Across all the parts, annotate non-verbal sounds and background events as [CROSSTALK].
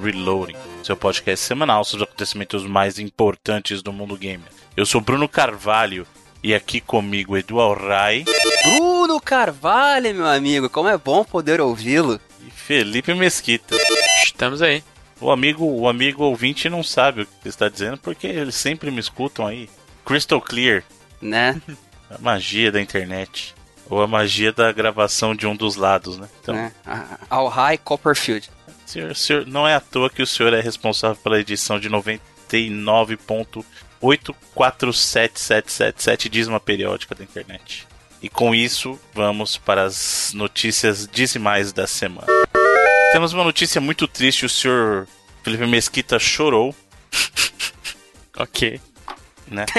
Reloading, seu podcast semanal sobre os acontecimentos mais importantes do mundo gamer. Eu sou Bruno Carvalho e aqui comigo Edu Alray Bruno Carvalho, meu amigo, como é bom poder ouvi-lo. e Felipe Mesquita. Estamos aí. O amigo, o amigo ouvinte não sabe o que você está dizendo porque eles sempre me escutam aí. Crystal Clear, Né? a magia da internet. Ou a magia da gravação de um dos lados, né? Então, Ao High Copperfield. Senhor, senhor, não é à toa que o senhor é responsável pela edição de 99.847777 dízima periódica da internet. E com isso, vamos para as notícias dizimais da semana. Temos uma notícia muito triste, o senhor Felipe Mesquita chorou, [LAUGHS] Ok. né? [LAUGHS]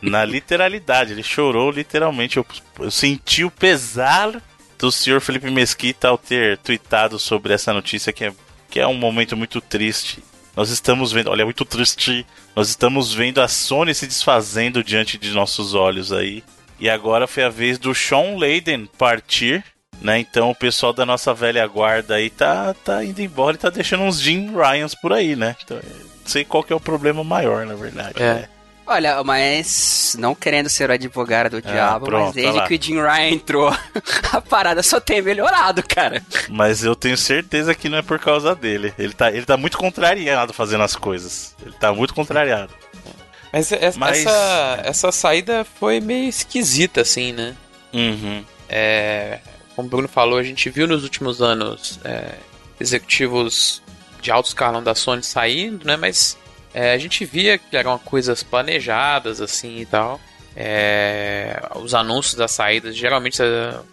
Na literalidade, ele chorou literalmente. Eu, eu senti o pesar do senhor Felipe Mesquita ao ter tweetado sobre essa notícia que é, que é um momento muito triste. Nós estamos vendo, olha, é muito triste. Nós estamos vendo a Sony se desfazendo diante de nossos olhos aí. E agora foi a vez do Sean Layden partir, né? Então o pessoal da nossa velha guarda aí tá, tá indo embora e tá deixando uns Jim Ryans por aí, né? Então, eu não sei qual que é o problema maior, na verdade. É. né? Olha, mas não querendo ser o advogado do diabo, Ah, pronto, mas desde lá. que o Jim Ryan entrou, [LAUGHS] a parada só tem melhorado, cara. Mas eu tenho certeza que não é por causa dele. Ele tá, ele tá muito contrariado fazendo as coisas. Ele tá muito contrariado. Mas, essa, Mas- essa, essa saída foi meio esquisita, assim, né? Uhum. É, como o Bruno falou, a gente viu nos últimos anos é, executivos de alto escalão da Sony saindo, né? Mas é, a gente via que eram coisas planejadas, assim e tal. É, os anúncios das saídas geralmente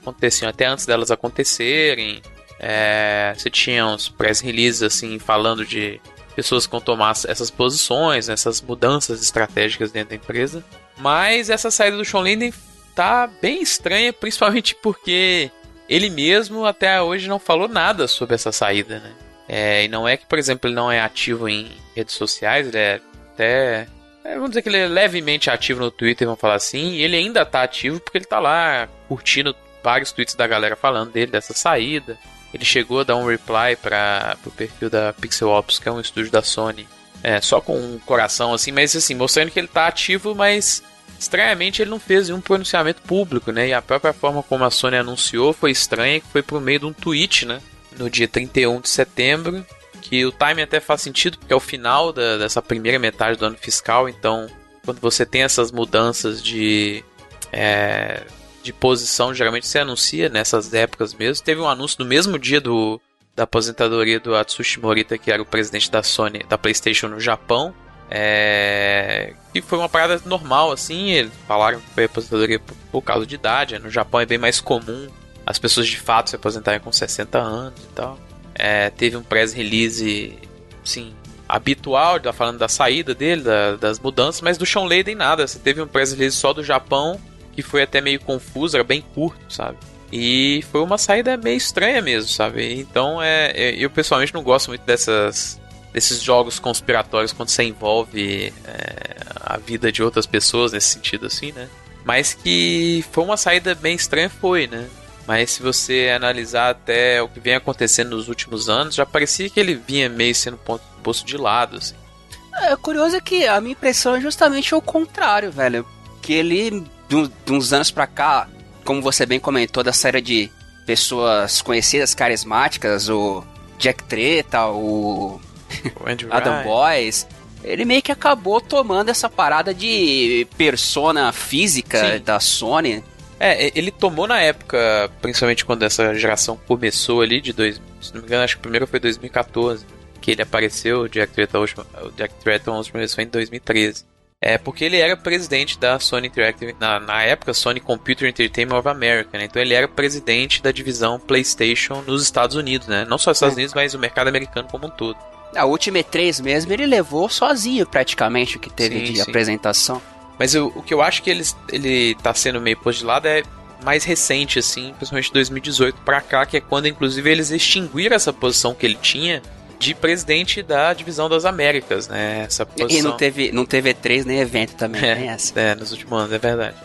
aconteciam até antes delas acontecerem. É, você tinha uns press releases assim falando de pessoas que vão tomar essas posições, né, essas mudanças estratégicas dentro da empresa. Mas essa saída do Sean Linden tá bem estranha, [LAUGHS] principalmente porque ele mesmo até hoje não falou nada sobre essa saída, né? É, e não é que, por exemplo, ele não é ativo em redes sociais, ele é até. é, vamos dizer que ele é levemente ativo no Twitter, vamos falar assim, e ele ainda tá ativo porque ele tá lá curtindo vários tweets da galera falando dele, dessa saída. Ele chegou a dar um reply para o perfil da Pixel Ops, que é um estúdio da Sony, é, só com um coração assim, mas assim, mostrando que ele tá ativo, mas estranhamente ele não fez nenhum pronunciamento público, né? E a própria forma como a Sony anunciou foi estranha, que foi por meio de um tweet, né? No dia 31 de setembro, que o timing até faz sentido, porque é o final da- dessa primeira metade do ano fiscal, então quando você tem essas mudanças de, é, de posição, geralmente você anuncia nessas épocas mesmo. Teve um anúncio no mesmo dia do, da aposentadoria do Atsushi Morita, que era o presidente da Sony, da PlayStation no Japão. É, que foi uma parada normal, assim. Eles falaram que foi aposentadoria por, por causa de idade. né? No Japão é bem mais comum as pessoas de fato se aposentarem com 60 anos e tal. É, teve um press release, sim, habitual, tá falando da saída dele, da- das mudanças, mas do Sean Layden nada. Você teve um press release só do Japão, que foi até meio confuso, era bem curto, sabe? E foi uma saída meio estranha mesmo, sabe? Então, é, é- eu pessoalmente não gosto muito dessas desses jogos conspiratórios quando você envolve é, a vida de outras pessoas nesse sentido assim, né? Mas que foi uma saída bem estranha, foi, né? Mas se você analisar até o que vem acontecendo nos últimos anos, já parecia que ele vinha meio sendo ponto- posto de lado, assim. É curioso é que a minha impressão é justamente o contrário, velho. Que ele, de de uns anos pra cá, como você bem comentou, da série de pessoas conhecidas, carismáticas, o Jack Treta, o O [LAUGHS] Adam. Boys, ele meio que acabou tomando essa parada de persona física Sim. da Sony. É, ele tomou na época, principalmente quando essa geração começou ali, de dois, se não me engano, acho que o primeiro foi 2014, que ele apareceu, o Jack Tretton, a última- o Jack Tretton, a última vez foi em 2013. É, porque ele era presidente da Sony Interactive, na, na época, Sony Computer Entertainment of America, né? Então ele era presidente da divisão PlayStation nos Estados Unidos, né? Não só nos Estados Unidos, mas o mercado americano como um todo. A última E3 mesmo, ele levou sozinho praticamente o que teve Sim, de sim. apresentação. Mas eu- o que eu acho que ele, ele tá sendo meio posto de lado é mais recente, assim, principalmente 2018 para cá, que é quando, inclusive, eles extinguiram essa posição que ele tinha de presidente da divisão das Américas, né? Essa posição. E não teve, não teve E3 nem evento também, é, nem essa. É, nos últimos anos, é verdade.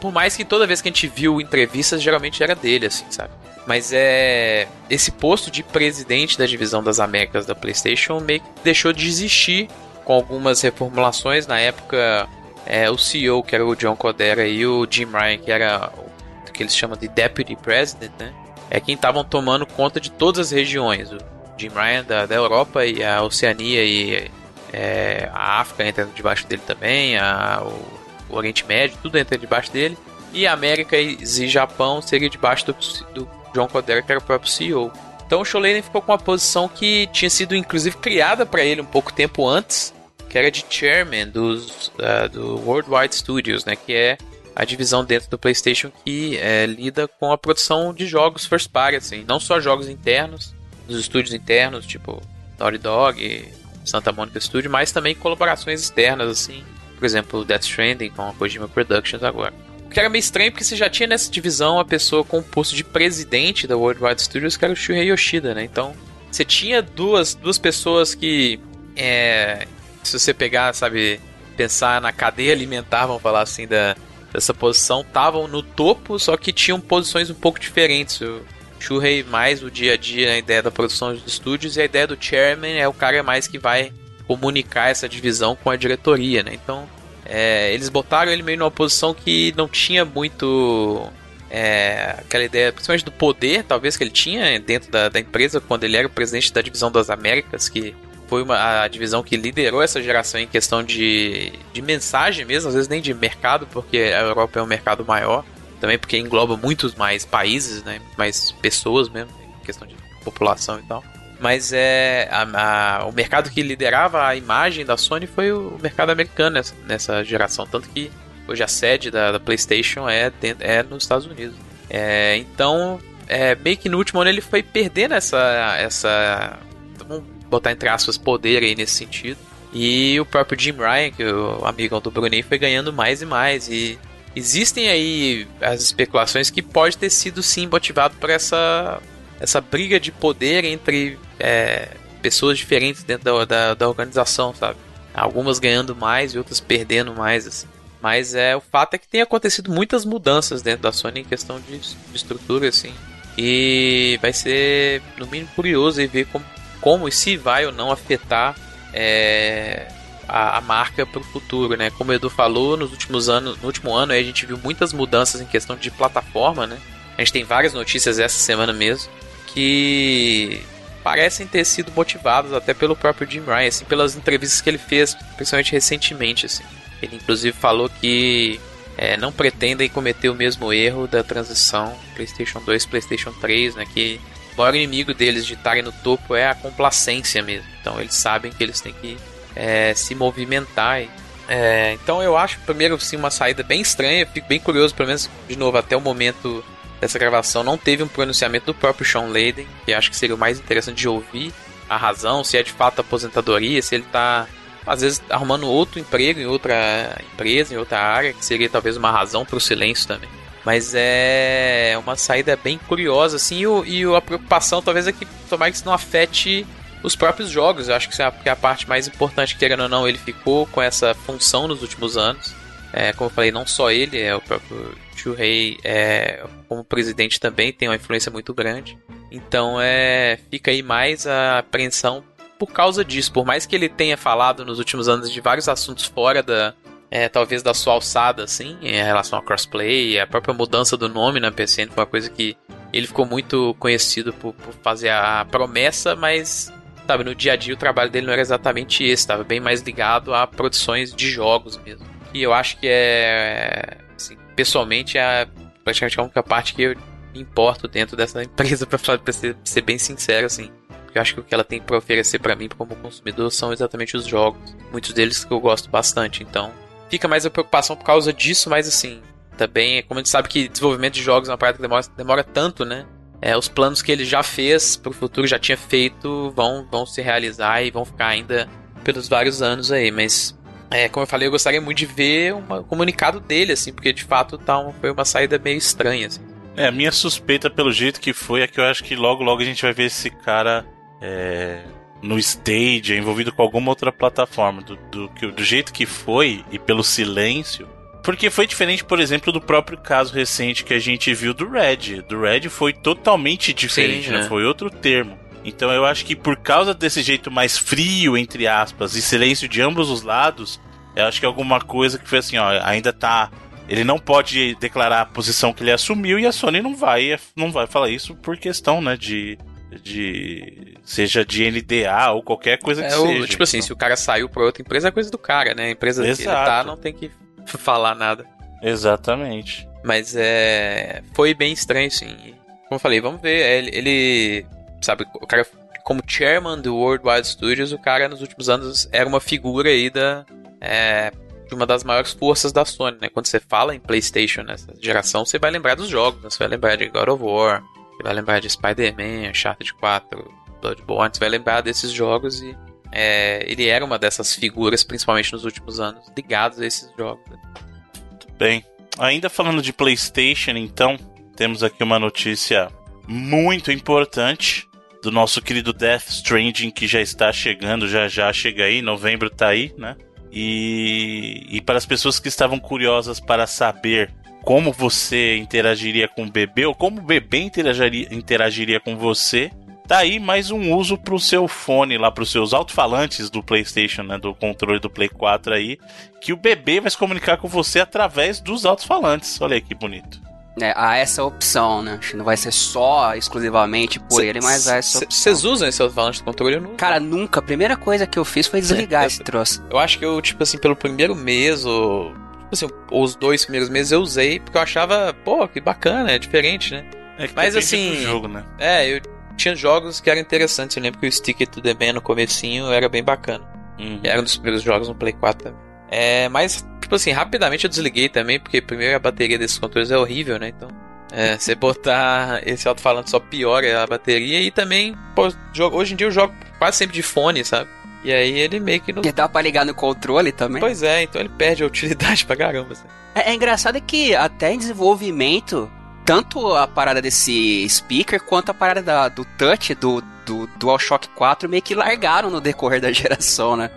Por mais que toda vez que a gente viu entrevistas, geralmente era dele, assim, sabe? Mas é. Esse posto de presidente da divisão das Américas da PlayStation meio que deixou de existir com algumas reformulações. Na época, é, o CEO, que era o John Codera, e o Jim Ryan, que era o que eles chamam de Deputy President, né? É quem estavam tomando conta de todas as regiões. O Jim Ryan da, da Europa e a Oceania e é, a África entra debaixo dele também, a, o, o, Oriente Médio, tudo entra debaixo dele. E América e, e Japão seria debaixo do, do John Codera, que era o próprio CEO. Então o Sholeinen ficou com uma posição que tinha sido inclusive criada para ele um pouco tempo antes, que era de chairman dos, uh, do Worldwide Studios, né, que é a divisão dentro do PlayStation que é, lida com a produção de jogos first party, assim, não só jogos internos, dos estúdios internos, tipo Naughty Dog, Santa Monica Studio, mas também colaborações externas, assim, por exemplo, Death Stranding com a Kojima Productions agora. O que era meio estranho porque você já tinha nessa divisão a pessoa com o posto de presidente da Worldwide Studios, que era o Shuhei Yoshida, né? Então, você tinha duas, duas pessoas que, é, se você pegar, sabe, pensar na cadeia alimentar, vamos falar assim, da, dessa posição, estavam no topo, só que tinham posições um pouco diferentes. O Shuhei mais o dia a dia, a ideia da produção dos estúdios, e a ideia do chairman é o cara mais que vai comunicar essa divisão com a diretoria, né? Então, é, eles botaram ele meio numa posição que não tinha muito é, aquela ideia, principalmente do poder, talvez, que ele tinha dentro da, da, empresa quando ele era o presidente da divisão das Américas, que foi uma, a divisão que liderou essa geração em questão de, de mensagem mesmo, às vezes nem de mercado, porque a Europa é um mercado maior também porque engloba muitos mais países, né? Mais pessoas mesmo, questão de população e tal. Mas é a, a, o mercado que liderava a imagem da Sony foi o mercado americano nessa, nessa geração, tanto que hoje a sede da, da PlayStation é, é nos Estados Unidos. É, então, é, meio que no último ano ele foi perdendo essa, essa botar entre aspas poder aí nesse sentido. E o próprio Jim Ryan, que é o amigão do Brunei, foi ganhando mais e mais e Existem aí as especulações que pode ter sido sim motivado por essa, essa briga de poder entre é, pessoas diferentes dentro da, da, da, organização, sabe? Algumas ganhando mais e outras perdendo mais, assim. Mas é, o fato é que tem acontecido muitas mudanças dentro da Sony em questão de, de estrutura, assim. E vai ser, no mínimo, curioso ver como, como e se vai ou não afetar é, a, a marca para o futuro, né? Como o Edu falou, nos últimos anos, no último ano a gente viu muitas mudanças em questão de plataforma, né? A gente tem várias notícias essa semana mesmo que parecem ter sido motivadas até pelo próprio Jim Ryan, assim, pelas entrevistas que ele fez, principalmente recentemente, assim. Ele inclusive falou que é, não pretendem cometer o mesmo erro da transição PlayStation 2 PlayStation 3, né? Que o maior inimigo deles de estarem no topo é a complacência mesmo. Então eles sabem que eles têm que é, se movimentar. É, então eu acho, primeiro, sim, uma saída bem estranha. Fico bem curioso, pelo menos, de novo, até o momento dessa gravação, não teve um pronunciamento do próprio Sean Layden, que acho que seria o mais interessante de ouvir a razão, se é de fato aposentadoria, se ele está às vezes arrumando outro emprego em outra empresa, em outra área, que seria talvez uma razão para o silêncio também. Mas é uma saída bem curiosa, assim, e, o, e a preocupação talvez é que tomara que isso não afete os próprios jogos. Eu acho que é a, é parte mais importante, querendo ou não, ele ficou com essa função nos últimos anos. É, como eu falei, não só ele, é o próprio Rei é, como presidente também tem uma influência muito grande. Então é, fica aí mais a apreensão por causa disso. Por mais que ele tenha falado nos últimos anos de vários assuntos fora da, é, talvez da sua alçada, assim, em relação ao crossplay, a própria mudança do nome na foi uma coisa que ele ficou muito conhecido por, por fazer a promessa, mas sabe, no dia a dia o trabalho dele não era exatamente esse, estava bem mais ligado a produções de jogos mesmo. E eu acho que é, assim, pessoalmente, é praticamente a única parte que eu importo dentro dessa [LAUGHS] empresa, para ser, ser bem sincero, assim. Eu acho que o que ela tem para oferecer para mim como consumidor são exatamente os jogos. Muitos deles que eu gosto bastante, então fica mais a preocupação por causa disso, mas assim, também, como a gente sabe que desenvolvimento de jogos é uma parada que demora, demora tanto, né? é, os planos que ele já fez para o futuro, já tinha feito, vão, vão se realizar e vão ficar ainda pelos vários anos aí. Mas É, como eu falei, eu gostaria muito de ver um comunicado dele, assim, porque de fato tá foi uma saída meio estranha, assim. É, a minha suspeita pelo jeito que foi é que eu acho que logo logo a gente vai ver esse cara é, no stage, envolvido com alguma outra plataforma. Do, do, do jeito que foi e pelo silêncio. Porque foi diferente, por exemplo, do próprio caso recente que a gente viu do Red. Do Red foi totalmente diferente, Sim, né? É. Foi outro termo. Então eu acho que por causa desse jeito mais frio, entre aspas, e silêncio de ambos os lados, eu acho que é alguma coisa que foi assim, ó, ainda tá. Ele não pode declarar a posição que ele assumiu e a Sony não vai, não vai falar isso por questão, né, de. De seja de NDA ou qualquer coisa que é, seja. Tipo assim, então. se o cara saiu pra outra empresa, é coisa do cara, né? A empresa Exato. que ele tá não tem que [LAUGHS] falar nada. Exatamente. Mas é. Foi bem estranho, sim. Como eu falei, vamos ver. Ele, ele sabe, o cara como chairman do Worldwide Studios, o cara nos últimos anos era uma figura aí da é, de uma das maiores forças da Sony, né? Quando você fala em PlayStation nessa geração, você vai lembrar dos jogos, né? Você vai lembrar de God of War, você vai lembrar de Spider-Man, Uncharted 4, Bloodborne, você vai lembrar desses jogos e é, ele era uma dessas figuras, principalmente nos últimos anos, ligados a esses jogos. Né? Bem, ainda falando de PlayStation, então, temos aqui uma notícia muito importante do nosso querido Death Stranding que já está chegando, já já chega aí, novembro tá aí, né? E, e para as pessoas que estavam curiosas para saber como você interagiria com o bebê ou como o bebê interagiria, interagiria com você, tá aí mais um uso para o seu fone lá, para os seus alto-falantes do PlayStation, né, do controle do Play 4 aí, que o bebê vai se comunicar com você através dos alto-falantes. Olha aí que bonito né, há essa opção, né? Acho que não vai ser só exclusivamente por cê, ele, mas há essa opção. Vocês usam esse alto-falante de controle? Não... Cara, nunca. A primeira coisa que eu fiz foi desligar esse troço. Eu acho que eu, tipo assim, pelo primeiro mês, ou. Tipo assim, os dois primeiros meses eu usei, porque eu achava, pô, que bacana, é diferente, né? É que mas assim. Jogo, né? É, eu tinha jogos que eram interessantes. Eu lembro que o Stick to the Man no comecinho era bem bacana. Uhum. Era um dos primeiros jogos no Play 4 também. É, mas, tipo assim, rapidamente eu desliguei também, porque primeiro a bateria desses controles é horrível, né? Então, é, [LAUGHS] você botar esse alto-falante só piora a bateria e também, pô, hoje em dia eu jogo quase sempre de fone, sabe? E aí ele meio que não. Que dá pra ligar no controle também? Pois é, então ele perde a utilidade pra caramba. Assim. É, é engraçado que até em desenvolvimento, tanto a parada desse speaker quanto a parada da, do touch do, do DualShock 4 meio que largaram no decorrer da geração, né?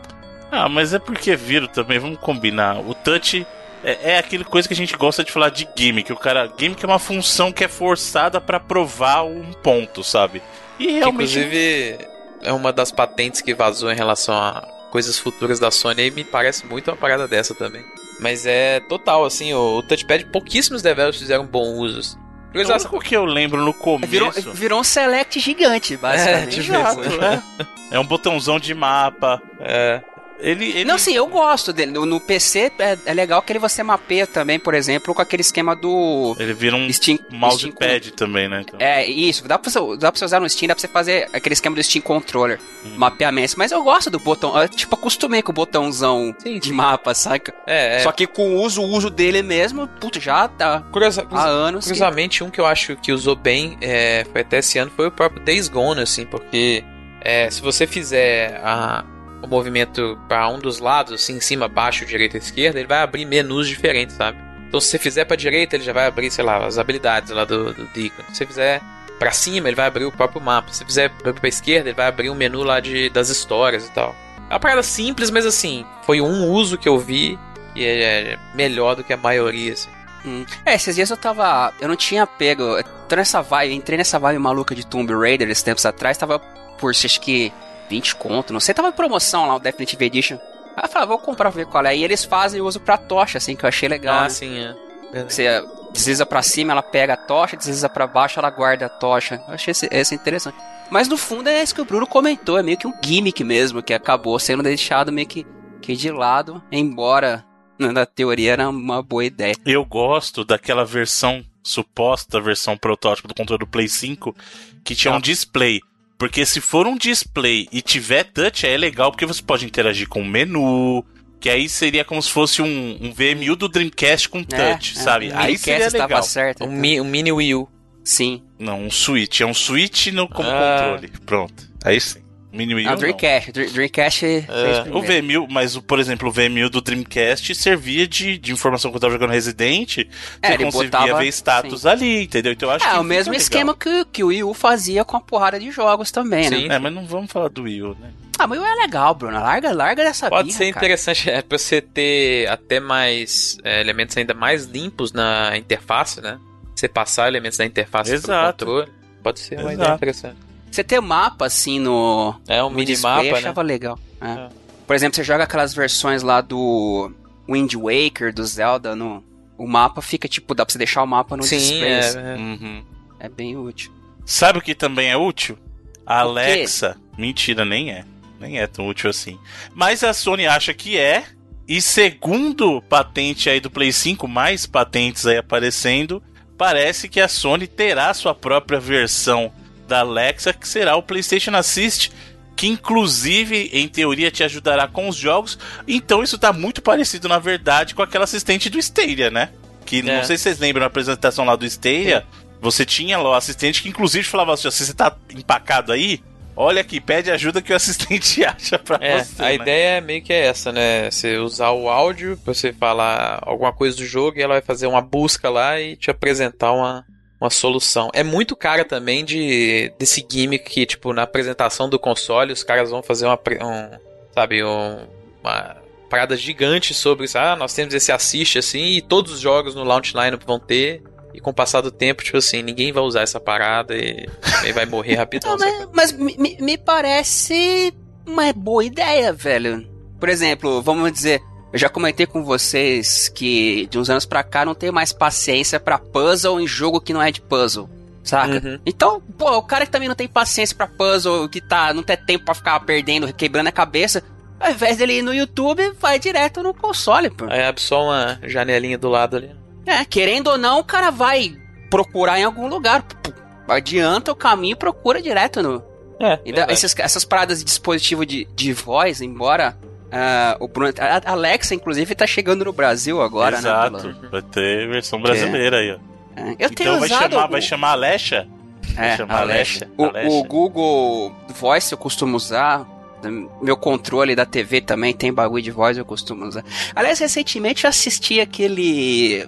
Ah, mas é porque viram também, vamos combinar. O touch é, é aquele coisa que a gente gosta de falar de gimmick. O cara, gimmick é uma função que é forçada para provar um ponto, sabe? E realmente. Que, inclusive, é uma das patentes que vazou em relação a coisas futuras da Sony e me parece muito uma parada dessa também. Mas é total, assim, o, o touchpad, pouquíssimos developers fizeram bom uso. Assim. O único que eu lembro no começo. Virou, virou um select gigante, basicamente. É, tipo Exato, é. é um botãozão de mapa. É. Ele, ele... Não, sim, eu gosto dele. No, no PC é, é, legal que ele você mapeia também, por exemplo, com aquele esquema do. Ele vira um Steam, mousepad Steam... também, né? Então. É, isso. Dá pra, você, dá pra você usar no Steam, dá pra você fazer aquele esquema do Steam Controller, hum. mapeamento. Mas eu gosto do botão. Eu, tipo, acostumei com o botãozão sim, de mapa, saca? É, é. Só que com o uso, o uso dele mesmo, puta, já tá. Curiosa, há anos. Curiosamente, que... um que eu acho que usou bem é, foi até esse ano foi o próprio Days Gone, assim, porque. É, se você fizer a, o movimento para um dos lados, assim, em cima, baixo, direita, esquerda, ele vai abrir menus diferentes, sabe? Então, se você fizer para direita, ele já vai abrir, sei lá, as habilidades lá do, do Deacon. Se você fizer para cima, ele vai abrir o próprio mapa. Se você fizer para esquerda, ele vai abrir um menu lá de, das histórias e tal. É uma parada simples, mas assim, foi um uso que eu vi e é melhor do que a maioria, assim. Hum. É, esses dias eu tava. Eu não tinha pego. tô nessa vibe, entrei nessa vibe maluca de Tomb Raider esses tempos atrás, tava por acho que 20 conto, não sei, tava em promoção lá o Definitive Edition. Aí eu falei, vou comprar pra ver qual é. E eles fazem uso pra tocha, assim, que eu achei legal. Ah, né? sim, é. Você desliza pra cima, ela pega a tocha, desliza pra baixo, ela guarda a tocha. Eu achei esse, esse interessante. Mas no fundo é isso que o Bruno comentou, é meio que um gimmick mesmo, que acabou sendo deixado meio que, que de lado, embora na teoria era uma boa ideia. Eu gosto daquela versão, suposta versão protótipo do controle do Play 5, que tinha ah. um display. Porque se for um display e tiver touch, é legal porque você pode interagir com o menu. Que aí seria como se fosse um, um VMU do Dreamcast com é, touch, é, sabe? É, aí seria legal. Certo, um, mi, um mini Wii U. Sim. Não, um Switch. É um Switch no, como ah. controle. Pronto. Aí sim. Mini Wii U. Ah, não. Dreamcast. Dr- Dreamcast É, o. V1000, mas o- por exemplo, o V1000 do Dreamcast servia de, de informação quando eu tava jogando Resident. É, você ele conseguia botava- ver status ali, entendeu? Então eu acho que É, o mesmo legal. esquema que, que o Wii U fazia com a porrada de jogos também, Sim. né? É, mas não vamos falar do Wii U, né? Ah, mas o Wii U é legal, Bruno. Larga, larga dessa Pode birra, ser cara. interessante é, pra você ter até mais é, elementos ainda mais limpos na interface, né? Você passar elementos da interface Exato. pro controle. Pode ser uma Exato. ideia interessante. Você ter mapa, assim, no, É um minimapa, display, né? achava legal. é. É. Por exemplo, você joga aquelas versões lá do Wind Waker, do Zelda, no... O mapa fica, tipo, dá pra você deixar o mapa no Sim, display. é, assim. é. Uhum. É bem útil. Sabe o que também é útil? A? Alexa. Mentira, nem é. Nem é tão útil assim. Mas a Sony acha que é. E segundo patente aí do Play 5, mais patentes aí aparecendo, parece que a Sony terá sua própria versão da Alexa, que será o PlayStation Assist, que inclusive, em teoria, te ajudará com os jogos. Então isso tá muito parecido, na verdade, com aquela assistente do Stadia, né? Que não É. sei se vocês lembram na apresentação lá do Stadia, você tinha lá o assistente que inclusive falava assim, se você tá empacado aí, olha aqui, pede ajuda que o [LAUGHS] assistente [LAUGHS] acha pra É, você. a né? ideia é meio que é essa, né? Você usar o áudio pra você falar alguma coisa do jogo e ela vai fazer uma busca lá e te apresentar uma, uma solução. É muito cara também de desse gimmick que, tipo, na apresentação do console os caras vão fazer uma, um, sabe, um, uma parada gigante sobre isso. Ah, nós temos esse assist assim e todos os jogos no launch lineup vão ter. E com o passar do tempo, tipo assim, ninguém vai usar essa parada e, vai morrer [LAUGHS] rapidão. Não, mas, mas me- me parece uma boa ideia, velho. Por exemplo, vamos dizer, eu já comentei com vocês que de uns anos pra cá não tenho mais paciência pra puzzle em jogo que não é de puzzle. Saca? Uhum. Então, pô, o cara que também não tem paciência pra puzzle, que tá, não tem tempo pra ficar perdendo, quebrando a cabeça, ao invés dele ir no YouTube, vai direto no console, pô. Aí abre só uma janelinha do lado ali. É, querendo ou não, o cara vai procurar em algum lugar. Pô, Adianta o caminho e procura direto no, É, Ainda verdade. essas, essas paradas de dispositivo de, de voz, embora ah, o Bruno, a Alexa, inclusive, tá chegando no Brasil agora, Exato. né? Vai ter versão brasileira aí, ó. É, Eu tenho Então vai chamar, o, vai chamar Alexa? é, chamar Alexa. O, Alexa. o Google Voice eu costumo usar. Meu controle da TV também tem bagulho de voz, eu costumo usar. Aliás, recentemente eu assisti aquele.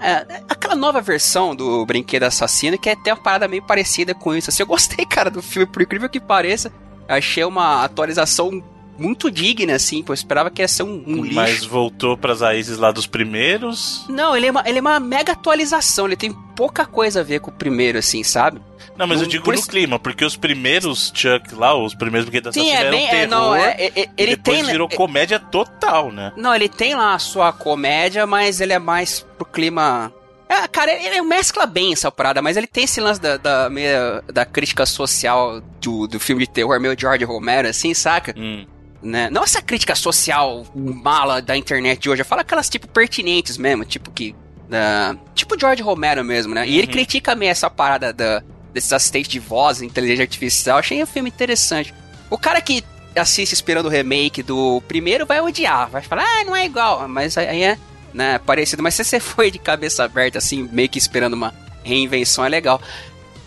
é, aquela nova versão do Brinquedo Assassino, que é até uma parada meio parecida com isso. Assim, eu gostei, [LAUGHS] cara, do filme, por incrível que pareça. Achei uma atualização muito digna, assim, pô. Eu esperava que ia ser um, um lixo. Mas voltou pras raízes lá dos primeiros. Não, ele é, uma, ele é uma mega atualização, ele tem pouca coisa a ver com o primeiro, assim, sabe? Não, mas eu Não, digo no isso- clima, porque os primeiros Chuck lá, os primeiros brinquedos Sim, assassinos é bem. terror. É, não, é, é- é- e ele depois tem. virou é- comédia total, né? Não, ele tem lá a sua comédia, mas ele é mais pro clima. É, cara, ele, ele mescla bem essa parada, mas ele tem esse lance da, da, meia- da crítica social do, do filme de terror, meio George Romero, assim, saca? Hum. Né? Não essa crítica social mala da internet de hoje, fala aquelas tipo pertinentes mesmo, tipo que. da- tipo George Romero mesmo, né? E ele Uhum. critica meio essa parada da, desses assistentes de voz, inteligência artificial. Achei o filme interessante. O cara que assiste esperando o remake do primeiro vai odiar, vai falar, ah, não é igual, mas aí é né, parecido. Mas se você [LAUGHS] foi de cabeça aberta, assim, meio que esperando uma reinvenção, é legal.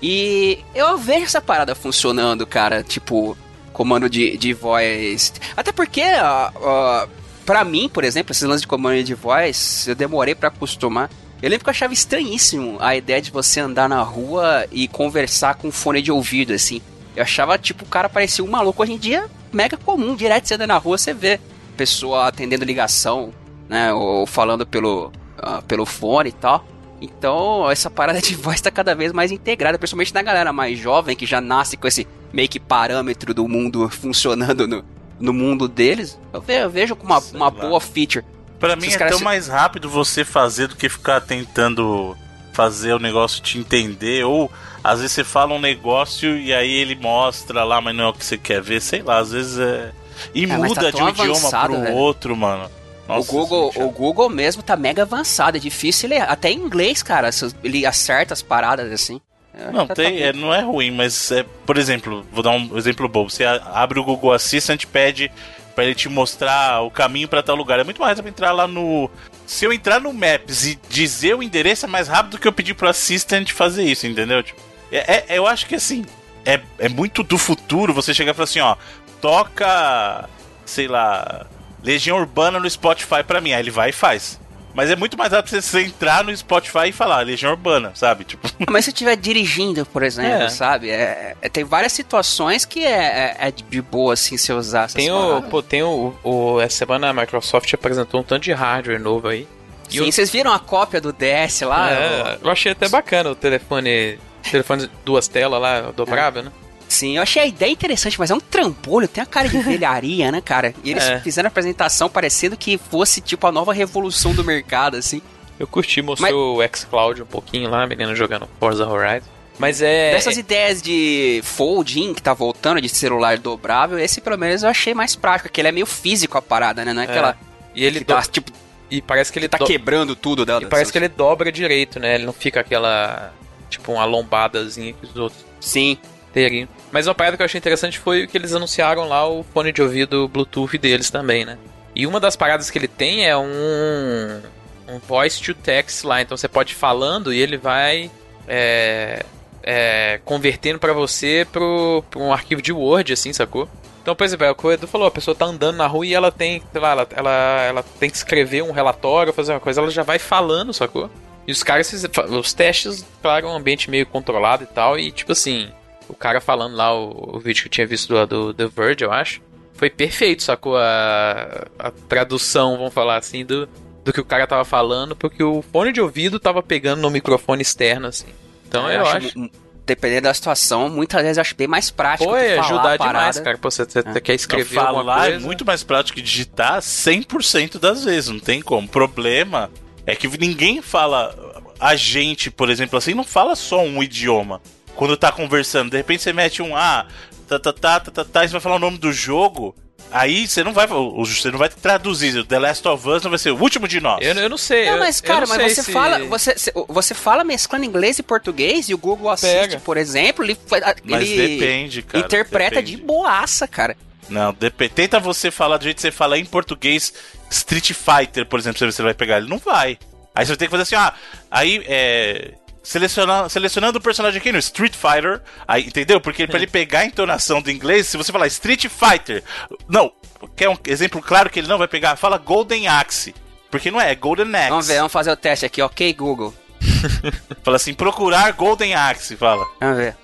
E eu vejo essa parada funcionando, cara, tipo, comando de, de voz. Até porque, ó, ó, pra mim, por exemplo, esses lances de comando de voz, eu demorei pra acostumar. Eu lembro que eu achava estranhíssimo a ideia de você andar na rua e conversar com fone de ouvido, assim. Eu achava, tipo, o cara parecia um maluco. Hoje em dia, mega comum. Direto você anda na rua, você vê pessoa atendendo ligação, né? Ou falando pelo, ah, pelo fone e tal. Então, essa parada de [LAUGHS] voz tá cada vez mais integrada, principalmente na galera mais jovem, que já nasce com esse meio que parâmetro do mundo [LAUGHS] funcionando no, no mundo deles. Eu ve- eu vejo como uma, Sei uma lá. boa feature. Pra Se mim é tão se- mais rápido você fazer do que ficar tentando fazer o negócio te entender. Ou às vezes você fala um negócio e aí ele mostra lá, mas não é o que você quer ver, sei lá, às vezes é. E É, mas muda tá de um idioma avançado, pro velho. outro, mano. Nossa, o, Google, é o Google mesmo tá mega avançado, é difícil ler. Até em inglês, cara, ele acerta as paradas assim. É, Não, tá- tem, tá- é, não é ruim, mas é, por exemplo, vou dar um exemplo bobo. Você abre o Google Assistant, pede pra ele te mostrar o caminho pra tal lugar. É muito mais rápido entrar lá no. Se eu entrar no Maps e dizer o endereço é mais rápido do que eu pedir pro Assistant fazer isso, entendeu? Tipo, é, é- eu acho que assim, é, é muito do futuro você chegar e falar assim, ó, toca, sei lá, Legião Urbana no Spotify pra mim. Aí ele vai e faz. Mas é muito mais rápido você entrar no Spotify e falar Legião Urbana, sabe? Tipo. Mas se estiver dirigindo, por exemplo, É. sabe? É, é- tem várias situações que é, é- é de boa, assim, se usar essas Tem o, pô, tem o, o. Essa semana a Microsoft apresentou um tanto de hardware novo aí. E Sim, o- vocês viram a cópia do DS lá? É, eu achei até bacana o telefone. Telefone duas telas lá, dobrável, né? Sim, eu achei a ideia interessante, mas é um trambolho, tem a cara de velharia, né, cara? E eles É. fizeram a apresentação parecendo que fosse, tipo, a nova revolução do mercado, assim. Eu curti, mostrou o xCloud um pouquinho lá, a menina jogando Forza Horizon. Mas é. Dessas ideias de folding que tá voltando, de celular dobrável, esse pelo menos eu achei mais prático, que ele é meio físico a parada, né? Não é aquela. E ele tá, do- tipo, E parece que ele tá do- quebrando tudo dela. E parece que ele dobra direito, né? Ele não fica aquela. Tipo, uma lombadazinha que os outros Sim. teriam. Mas uma parada que eu achei interessante foi o que eles anunciaram lá o fone de ouvido Bluetooth deles também, né? E uma das paradas que ele tem é um. Um voice to text lá. Então você pode ir falando e ele vai. É, é, convertendo pra você pro, pro um arquivo de Word, assim, sacou? Então, por exemplo, é o que o Edu falou, a pessoa tá andando na rua e ela tem, sei lá, ela, ela, ela tem que escrever um relatório, fazer uma coisa, ela já vai falando, sacou? E os caras, os testes, claro, um ambiente meio controlado e tal, e tipo assim, o cara falando lá, o, o vídeo que eu tinha visto lá do The Verge, eu acho, foi perfeito, sacou? A, a tradução, vamos falar assim, do, do que o cara tava falando, porque o fone de ouvido tava pegando no microfone externo, assim. Então eu, acho. mu- Dependendo da situação, muitas vezes eu acho bem mais prático. Pô, é falar ajudar demais, cara. Pô, você, você quer escrever alguma falar coisa. é muito mais prático que digitar 100% das vezes, não tem como. O problema é que ninguém fala. A gente, por exemplo, assim, não fala só um idioma. Quando tá conversando, de repente você mete um ah, tá, tá, tá, tá, tá, tá, e você vai falar o nome do jogo. Aí você não vai, você não vai traduzir. O The Last of Us não vai ser o último de nós. Eu, eu não sei. Não, mas eu cara, não mas você se- fala, você, você fala mesclando inglês e português e o Google Assist, Pega. por exemplo, ele, Mas ele depende, cara. interpreta depende. de boaça, cara. Não, depende. Tenta você falar do jeito que você fala em português Street Fighter, por exemplo, você vai pegar. Ele não vai. Aí você vai ter que fazer assim, ah, aí é. Selecionando, selecionando o personagem aqui no Street Fighter, aí, entendeu? Porque pra ele pegar a entonação do inglês, se você falar Street Fighter, não, quer um exemplo claro que ele não vai pegar? Fala Golden Axe, porque não é, é Golden Axe. Vamos ver, vamos fazer o teste aqui, ok, Google. [LAUGHS] Fala assim, procurar Golden Axe, fala. Vamos ver.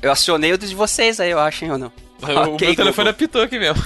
Eu acionei o de vocês aí, eu acho, hein, ou não? O Ok, meu telefone Google. apitou aqui mesmo.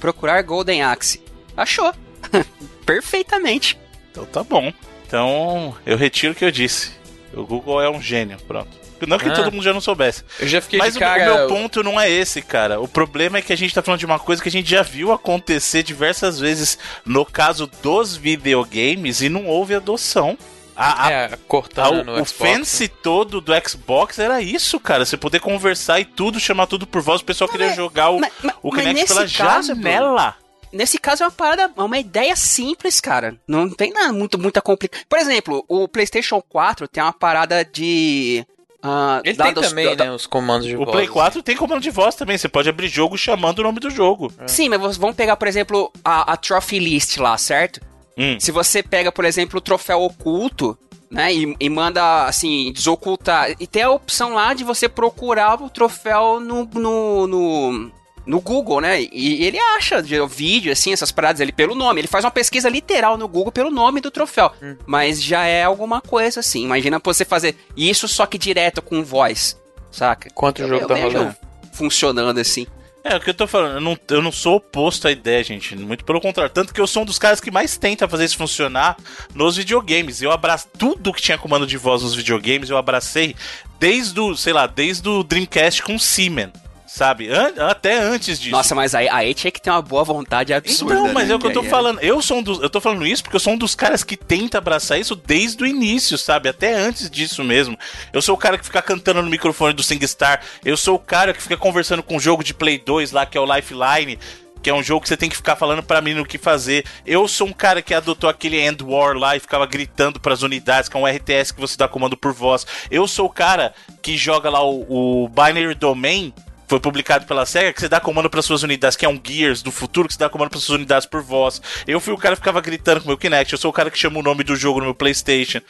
Procurar Golden Axe. Achou. [LAUGHS] Perfeitamente. Então tá bom. Então eu retiro o que eu disse. O Google é um gênio, pronto. Não que Ah. todo mundo já não soubesse. Eu já fiquei Mas de o- cara. o meu ponto não é esse, cara. O problema é que a gente tá falando de uma coisa que a gente já viu acontecer diversas vezes no caso dos videogames e não houve adoção. A, a- É, cortando a- no o Xbox. fancy todo do Xbox era isso, cara. Você poder conversar e tudo, chamar tudo por voz. O pessoal queria mas- jogar o, mas- mas- o mas Kinect nesse pela caso, janela. Nesse caso é uma parada, é uma ideia simples, cara. Não tem nada muito, muita complicação. Por exemplo, o PlayStation 4 tem uma parada de. ah, Ele tem também, da- né, os comandos de O voz. Play 4 tem comando de voz também. Você pode abrir jogo chamando o nome do jogo. Sim, mas vamos pegar, por exemplo, a, a Trophy List lá, certo? Hum. Se você pega, por exemplo, o troféu oculto, né, e, e manda, assim, desocultar. E tem a opção lá de você procurar o troféu no, no, no, no Google, né? E ele acha de vídeo, assim, essas paradas ali pelo nome. Ele faz uma pesquisa literal no Google pelo nome do troféu. Mas já é alguma coisa, assim. Imagina você fazer isso só que direto com voz, saca? Enquanto o jogo Eu tá vejo rolando. funcionando assim. É, o que eu tô falando, eu não, eu não sou oposto à ideia, gente. Muito pelo contrário. Tanto que eu sou um dos caras que mais tenta fazer isso funcionar nos videogames. Eu abraço tudo que tinha comando de voz nos videogames, eu abracei desde o, sei lá, desde o Dreamcast com o Seaman. Sabe? An- até antes disso. Nossa, mas aí, aí tinha que ter uma boa vontade absurda. Então, mas né? é o que eu tô aí falando. Eu sou um dos, eu tô falando isso porque eu sou um dos caras que tenta abraçar isso desde o início, sabe? Até antes disso mesmo. Eu sou o cara que fica cantando no microfone do SingStar. Eu sou o cara que fica conversando com o jogo de Play 2 lá, que é o Lifeline. Que é um jogo que você tem que ficar falando pra mim no que fazer. Eu sou um cara que adotou aquele End War lá e ficava gritando pras unidades, que é um RTS que você dá comando por voz. Eu sou o cara que joga lá o, o Binary Domain foi publicado pela SEGA, que você dá comando para suas unidades, que é um Gears do futuro, que você dá comando para suas unidades por voz. Eu fui o cara que ficava gritando com o meu Kinect, eu sou o cara que chama o nome do jogo no meu PlayStation.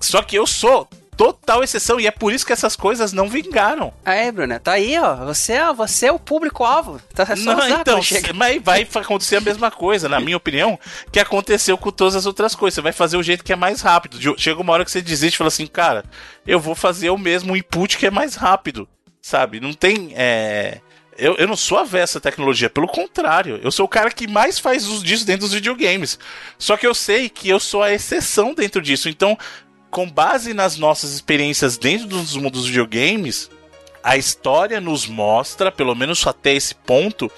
Só que eu sou total exceção e é por isso que essas coisas não vingaram. É, Bruna, tá aí, ó. Você, é, você é o público-alvo. Tá é só não, então, mas vai acontecer a mesma coisa, na minha opinião, que aconteceu com todas as outras coisas. Você vai fazer o jeito que é mais rápido. Chega uma hora que você desiste e fala assim, cara, eu vou fazer o mesmo input que é mais rápido. Sabe? Não tem. É... Eu, eu não sou avesso à tecnologia, pelo contrário, eu sou o cara que mais faz uso disso dentro dos videogames. Só que eu sei que eu sou a exceção dentro disso. Então, com base nas nossas experiências dentro dos mundos dos videogames, a história nos mostra, pelo menos até esse ponto,